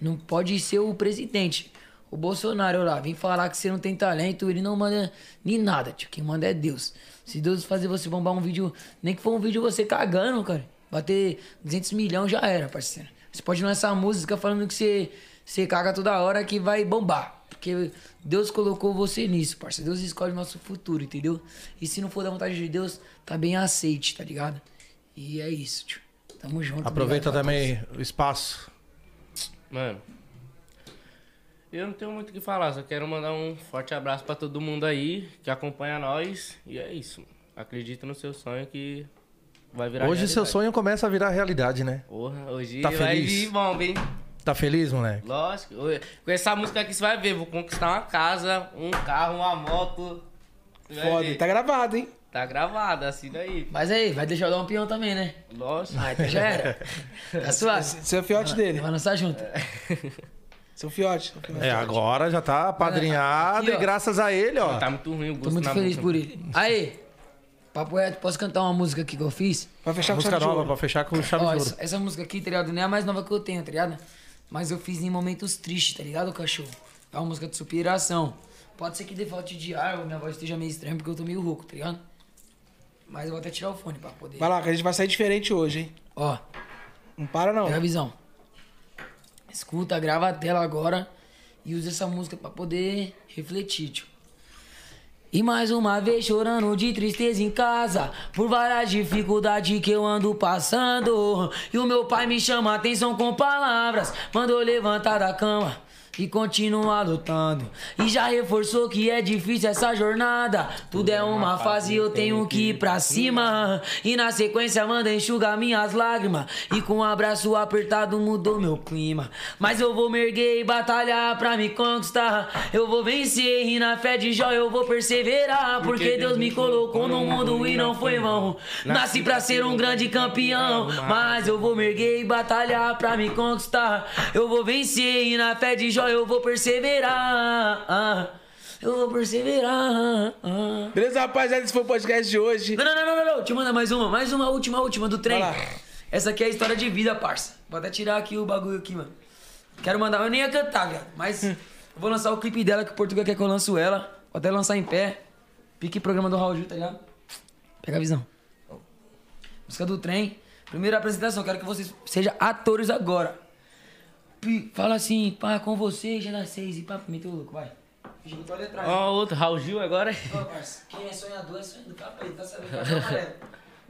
Não pode ser o presidente. O Bolsonaro lá, vem falar que você não tem talento, ele não manda nem nada, tio. Quem manda é Deus. Se Deus fazer você bombar um vídeo, nem que for um vídeo você cagando, cara, bater 200 milhões já era, parceiro. Você pode lançar música falando que você, você caga toda hora que vai bombar. Porque Deus colocou você nisso, parceiro. Deus escolhe o nosso futuro, entendeu? E se não for da vontade de Deus, tá bem aceite, tá ligado? E é isso, tio. Tamo junto. Aproveita obrigado também o espaço. Mano, eu não tenho muito o que falar, só quero mandar um forte abraço pra todo mundo aí que acompanha nós. E é isso. Acredita no seu sonho que vai virar Hoje seu realidade. sonho começa a virar realidade, né? Porra, hoje Tá vai feliz? vir bom, hein? Tá feliz, moleque? Lógico. Com essa música aqui você vai ver, vou conquistar uma casa, um carro, uma moto. Foda, tá gravado, hein? Tá gravado, assim daí. Mas aí, vai deixar eu dar um peão também, né? Lógico. Ah, então já era. Tá suave. Você é o fiote dele. Vai lançar junto. Seu fiote. seu fiote. É, agora já tá apadrinhado Aqui, e graças a ele, ó. Tá muito ruim o gosto Tô muito na feliz boca. por ele. Aí, papo reto, posso cantar uma música aqui que eu fiz? Vai fechar com Música nova pra fechar com chave Ó, de essa, ouro. essa música aqui, tá ligado? Nem é a mais nova que eu tenho, tá ligado? Mas eu fiz em momentos tristes, tá ligado, cachorro? É uma música de superação. Pode ser que dê falta de ar ou minha voz esteja meio estranha porque eu tô meio rouco, tá ligado? Mas eu vou até tirar o fone pra poder. Vai lá, que a gente vai sair diferente hoje, hein? Ó, Não para, não. pega a visão. Escuta, grava a tela agora e usa essa música pra poder refletir, tio. E mais uma vez chorando de tristeza em casa Por várias dificuldades que eu ando passando E o meu pai me chama atenção com palavras Mandou levantar da cama e continuar lutando. E já reforçou que é difícil essa jornada. Tudo é uma fase, eu tenho que ir pra cima. E na sequência manda enxugar minhas lágrimas. E com um abraço apertado mudou meu clima. Mas eu vou me erguer e batalhar pra me conquistar. Eu vou vencer e na fé de Jó eu vou perseverar. Porque Deus me colocou no mundo e não foi vão Nasci pra ser um grande campeão. Mas eu vou me erguer e batalhar pra me conquistar. Eu vou vencer e na fé de Jó eu vou perseverar Eu vou perseverar. Beleza, rapaziada? Esse foi o podcast de hoje. Não, não, não, não, não, não. Te manda mais uma, mais uma, última, última do trem. Essa aqui é a história de vida, parça. Vou até tirar aqui o bagulho aqui, mano. Quero mandar, eu nem ia cantar, viado. Mas eu vou lançar o clipe dela, que o Portugal quer que eu lanço ela. Vou até lançar em pé. Pique programa do Raul Gil, tá ligado? Pega a visão. Música do trem. Primeira apresentação, quero que vocês sejam atores agora. Fala assim, pá, com você, já nas seis e pá, meteu o louco, vai. Tô ali atrás. Ó, outro, Raul Gil agora. Ô, parça, quem é sonhador é sonhador. Capa aí, tá sabendo? Cartão amarelo.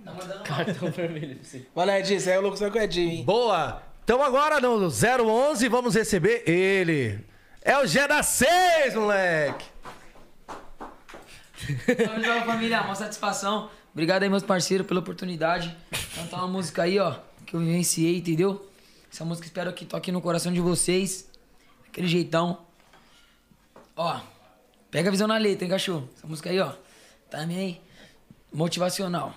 Tá mandando. Cartão vermelho pra você. Lá, Edinho. Isso aí é o louco com o Edinho, hein? Boa! Então agora no 011 vamos receber ele. É o Gé da 6, moleque! Salve, salve, família. Uma satisfação. Obrigado aí, meus parceiros, pela oportunidade. Cantar uma música aí, ó, que eu vivenciei, entendeu? Essa música espero que toque no coração de vocês. Daquele jeitão. Ó, pega a visão na letra, hein, cachorro? Essa música aí, ó, também motivacional.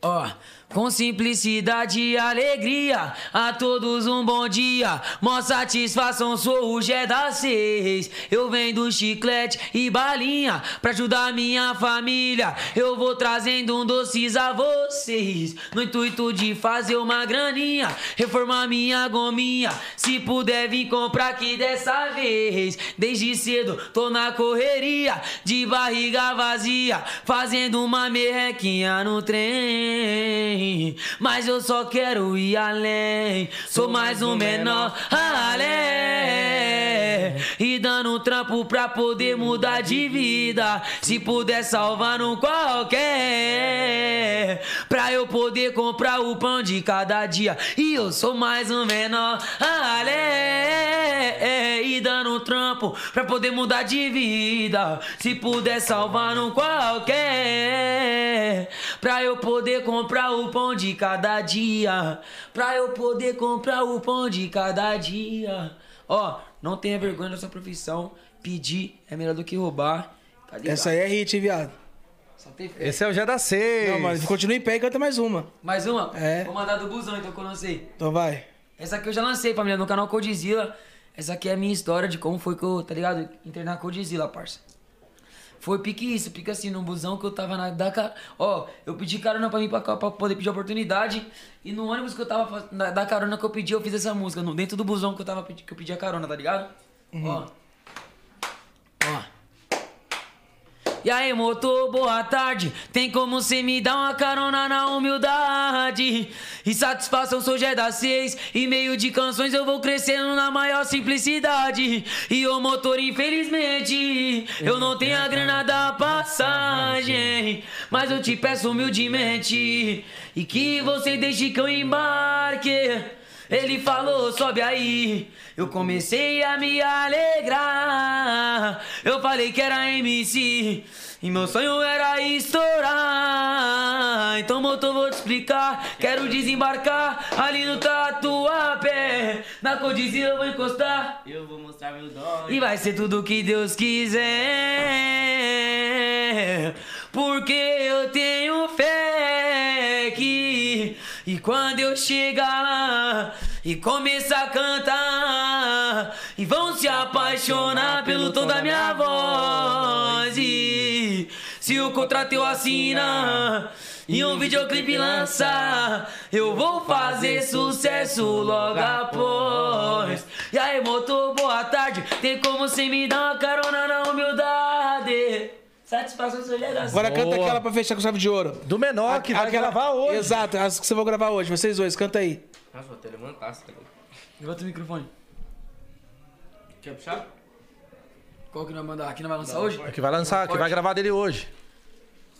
Ó, com simplicidade e alegria, a todos um bom dia. Mó satisfação, sou o Gé da seis. Eu venho do chiclete e balinha pra ajudar minha família. Eu vou trazendo um doces a vocês, no intuito de fazer uma graninha, reformar minha gominha. Se puder vir comprar aqui dessa vez, desde cedo tô na correria, de barriga vazia, fazendo uma merrequinha no trem. Mas eu só quero ir além, sou mais um menor além. E dando um trampo pra poder mudar de vida. Se puder salvar um qualquer. Pra eu poder comprar o pão de cada dia. E eu sou mais um menor além. E dando um trampo pra poder mudar de vida. Se puder salvar um qualquer. Pra eu poder comprar o pão de cada dia. Pra eu poder comprar o pão de cada dia. Ó, não tenha vergonha da sua profissão. Pedir é melhor do que roubar. Tá? Essa aí é hit, hein, viado. Só tem fé. Esse é o Gé da 6. Não, mano, continua em pé e canta mais uma. Mais uma? É. Vou mandar do busão então que eu lancei. Então vai. Essa aqui eu já lancei, família, no canal Codizilla. Essa aqui é a minha história de como foi que eu, tá ligado? Entrei na Codizila, parça. Foi pique isso, pique assim, no busão que eu tava na. Da, ca- ó, eu pedi carona pra mim pra, pra poder pedir oportunidade. E no ônibus que eu tava da, da carona que eu pedi, eu fiz essa música. No, dentro do busão que eu tava que eu pedi a carona, tá ligado? Ó. Ó. E aí, motor, boa tarde. Tem como cê me dar uma carona na humildade? E satisfação sou já da seis. E meio de canções eu vou crescendo na maior simplicidade. E o motor, infelizmente, eu não tenho a grana da passagem. Mas eu te peço humildemente. E que você deixe que eu embarque. Ele falou, sobe aí. Eu comecei a me alegrar. Eu falei que era MC. E meu sonho era estourar. Então, motor, vou te explicar. Quero desembarcar ali no Tatuapé. Na Codizila eu vou encostar. Eu vou mostrar meu dom. E vai ser tudo que Deus quiser. Porque eu tenho fé que. E quando eu chegar lá e começar a cantar, e vão se apaixonar pelo tom da minha voz. E se o contrato eu assinar. E um videoclipe lançar, eu vou fazer sucesso logo após. E aí, motor, boa tarde. Tem como você me dar uma carona na humildade? Satisfação sua geração. Agora canta Boa. aquela pra fechar com chave de ouro. Do menor que vai Aquela- gravar hoje. Exato, as que você vai gravar hoje. Vocês dois, canta aí. Nossa, vou até levantar essa. Levanta o microfone. Quer puxar? Qual que nós mandar? Aqui não vai lançar hoje? É que vai lançar, que vai gravar dele hoje.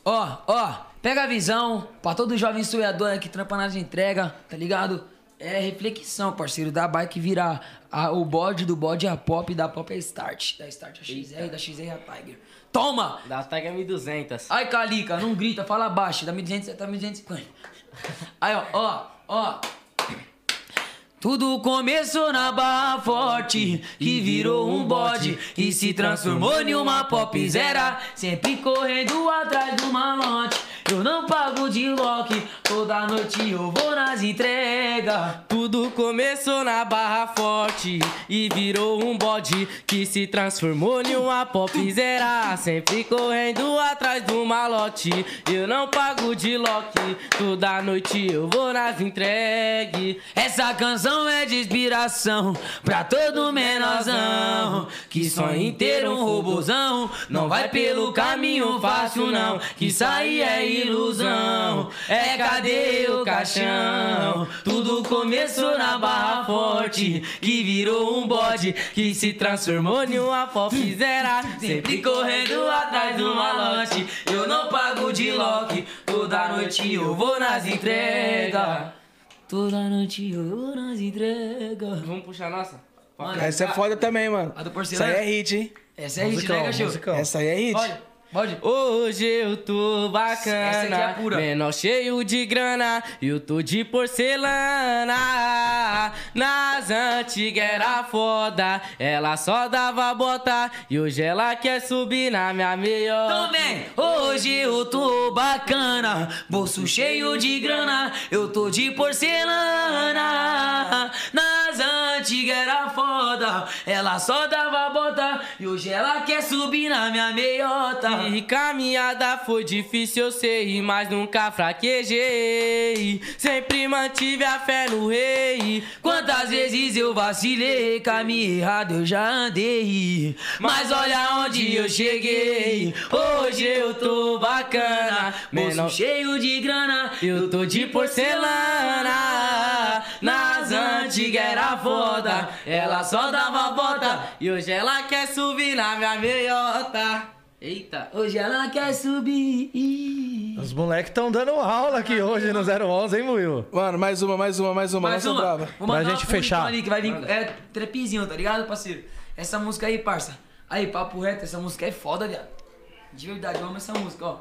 Ó, ó, pega a visão pra todo jovem sonhador que trampa nas entrega, tá ligado? É reflexão, parceiro, da bike virar a- o bode, do bode é a pop, da pop é a start. Da start a XR, da XR a Tiger. Toma! Da Tag 1200. Ai, Calica, não grita, fala baixo, da 1200 tá 1250. Aí, ó, ó, ó. Tudo começou na barra forte, que virou um bode e se transformou em uma popzera. Sempre correndo atrás do malote. Eu não pago de lock, toda noite eu vou nas entregas. Tudo começou na barra forte e virou um bode que se transformou em uma popzera. Sempre correndo atrás do malote. Eu não pago de lock, toda noite eu vou nas entregues. Essa canção é de inspiração pra todo menorzão que sonha em ter um robozão. Não vai pelo caminho fácil, não, que aí é ilusão. É cadê o caixão? Tudo começou na barra forte, que virou um bode que se transformou em uma popzera. Sempre correndo atrás do malote. Eu não pago de lock, toda noite eu vou nas entregas. Toda noite eu vou nas entregas. Vamos puxar a nossa? Mano, Essa é foda também, mano. A do Essa porcelana? aí é hit, hein? Essa é hit, né, cachorro? Essa aí é hit. Pode, pode. Hoje eu tô Essa aqui é bacana, pura. menor cheio de grana, eu tô de porcelana. Nas antigas era foda, ela só dava bota e hoje ela quer subir na minha melhor. Também, hoje eu tô bacana, bolso cheio de grana, eu tô de porcelana. Nas antigas era foda, ela só dava bota e hoje ela quer subir na minha meiota. E caminhada foi difícil, eu sei, mas nunca fraquejei. Sempre mantive a fé no rei. Quantas vezes eu vacilei, caminho errado eu já andei. Mas olha onde eu cheguei. Hoje eu tô bacana, Menor- cheio de grana. Eu tô de porcelana, nas antigas era foda. Ela só dava bota e hoje ela quer subir na minha meiota. Eita. Hoje ela quer subir. Os moleques estão dando aula aqui hoje no 011, hein, Will? Mano, mais uma, mais uma, mais uma. Mais Nossa, uma. brava. Vou Pra mandar gente fechar. Ali, que vai vir, é trepizinho, tá ligado, parceiro? Essa música aí, parça. Aí, papo reto, essa música é foda, viado. De verdade, eu amo essa música, ó.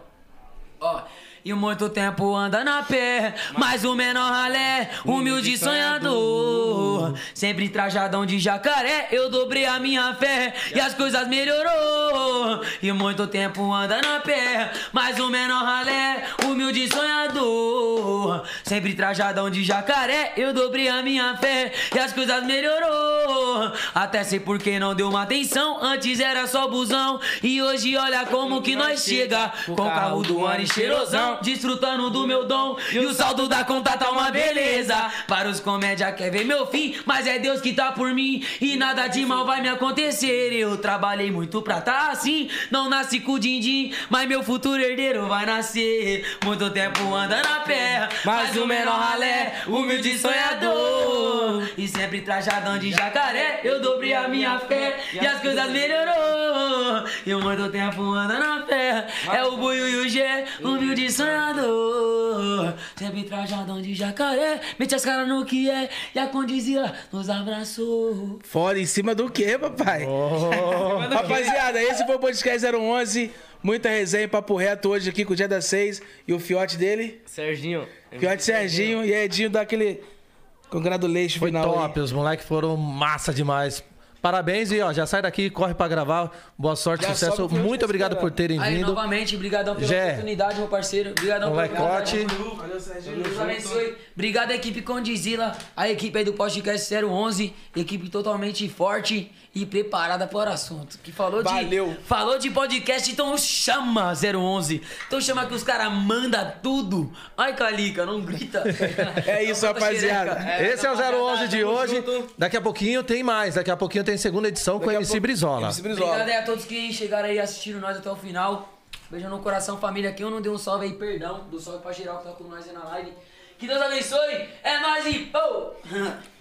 Ó, E muito tempo anda na pé, mas o menor ralé, humilde sonhador. Sempre trajadão de jacaré, eu dobrei a minha fé e as coisas melhorou. E muito tempo anda na pé, mas o menor ralé, humilde sonhador. Sempre trajadão de jacaré, eu dobrei a minha fé e as coisas melhorou. Até sei por que não deu uma atenção, antes era só busão. E hoje olha como que nós chega, com o carro do ano e cheirosão, desfrutando do meu dom. E o saldo da conta tá uma beleza. Para os comédia quer ver meu fim, mas é Deus que tá por mim. E nada de mal vai me acontecer. Eu trabalhei muito pra tá assim. Não nasci com din-din, mas meu futuro herdeiro vai nascer. Muito tempo anda na pé, mas o menor ralé, humilde sonhador. E sempre trajadão de jacaré, eu dobrei a minha fé e as coisas melhorou. E muito tempo anda na pé, é o Buiu e o G, humilde sonhador. Sempre trajadão de jacaré, mete as caras no que é e a condizila nos abraçou. Fora em cima do quê, papai? Rapaziada, esse foi o podcast 011. Muita resenha, papo reto hoje aqui com o Dia das Seis e o fiote dele. Serginho. Fiote Serginho e Edinho dá aquele congratulation Foi final. top, aí. os moleques foram massa demais. Parabéns e ó, já sai daqui, corre pra gravar. Boa sorte, Já sucesso. Muito obrigado por terem Aí, vindo. novamente, brigadão pela Gé. oportunidade, meu parceiro. Obrigadão Molecote. oportunidade. Valeu, Serginho. Deus abençoe. Obrigado, equipe Condizila, a equipe aí do podcast 011, equipe totalmente forte e preparada para o assunto. Que falou de Valeu. falou de podcast, então chama 011. Então chama que os caras mandam tudo. Ai, Calica, não grita. É isso, rapaziada. xereca. Esse é o 011 de hoje. junto. Daqui a pouquinho tem mais. Daqui a pouquinho tem segunda edição com Daqui a MC pouco- Brizola. MC Brizola. Obrigado aí a todos que chegaram aí assistindo nós até o final. Beijo no coração, família. Aqui eu não dei um salve aí, perdão. Do salve pra geral que tá com nós aí na live. Que Deus abençoe. É nóis e pô!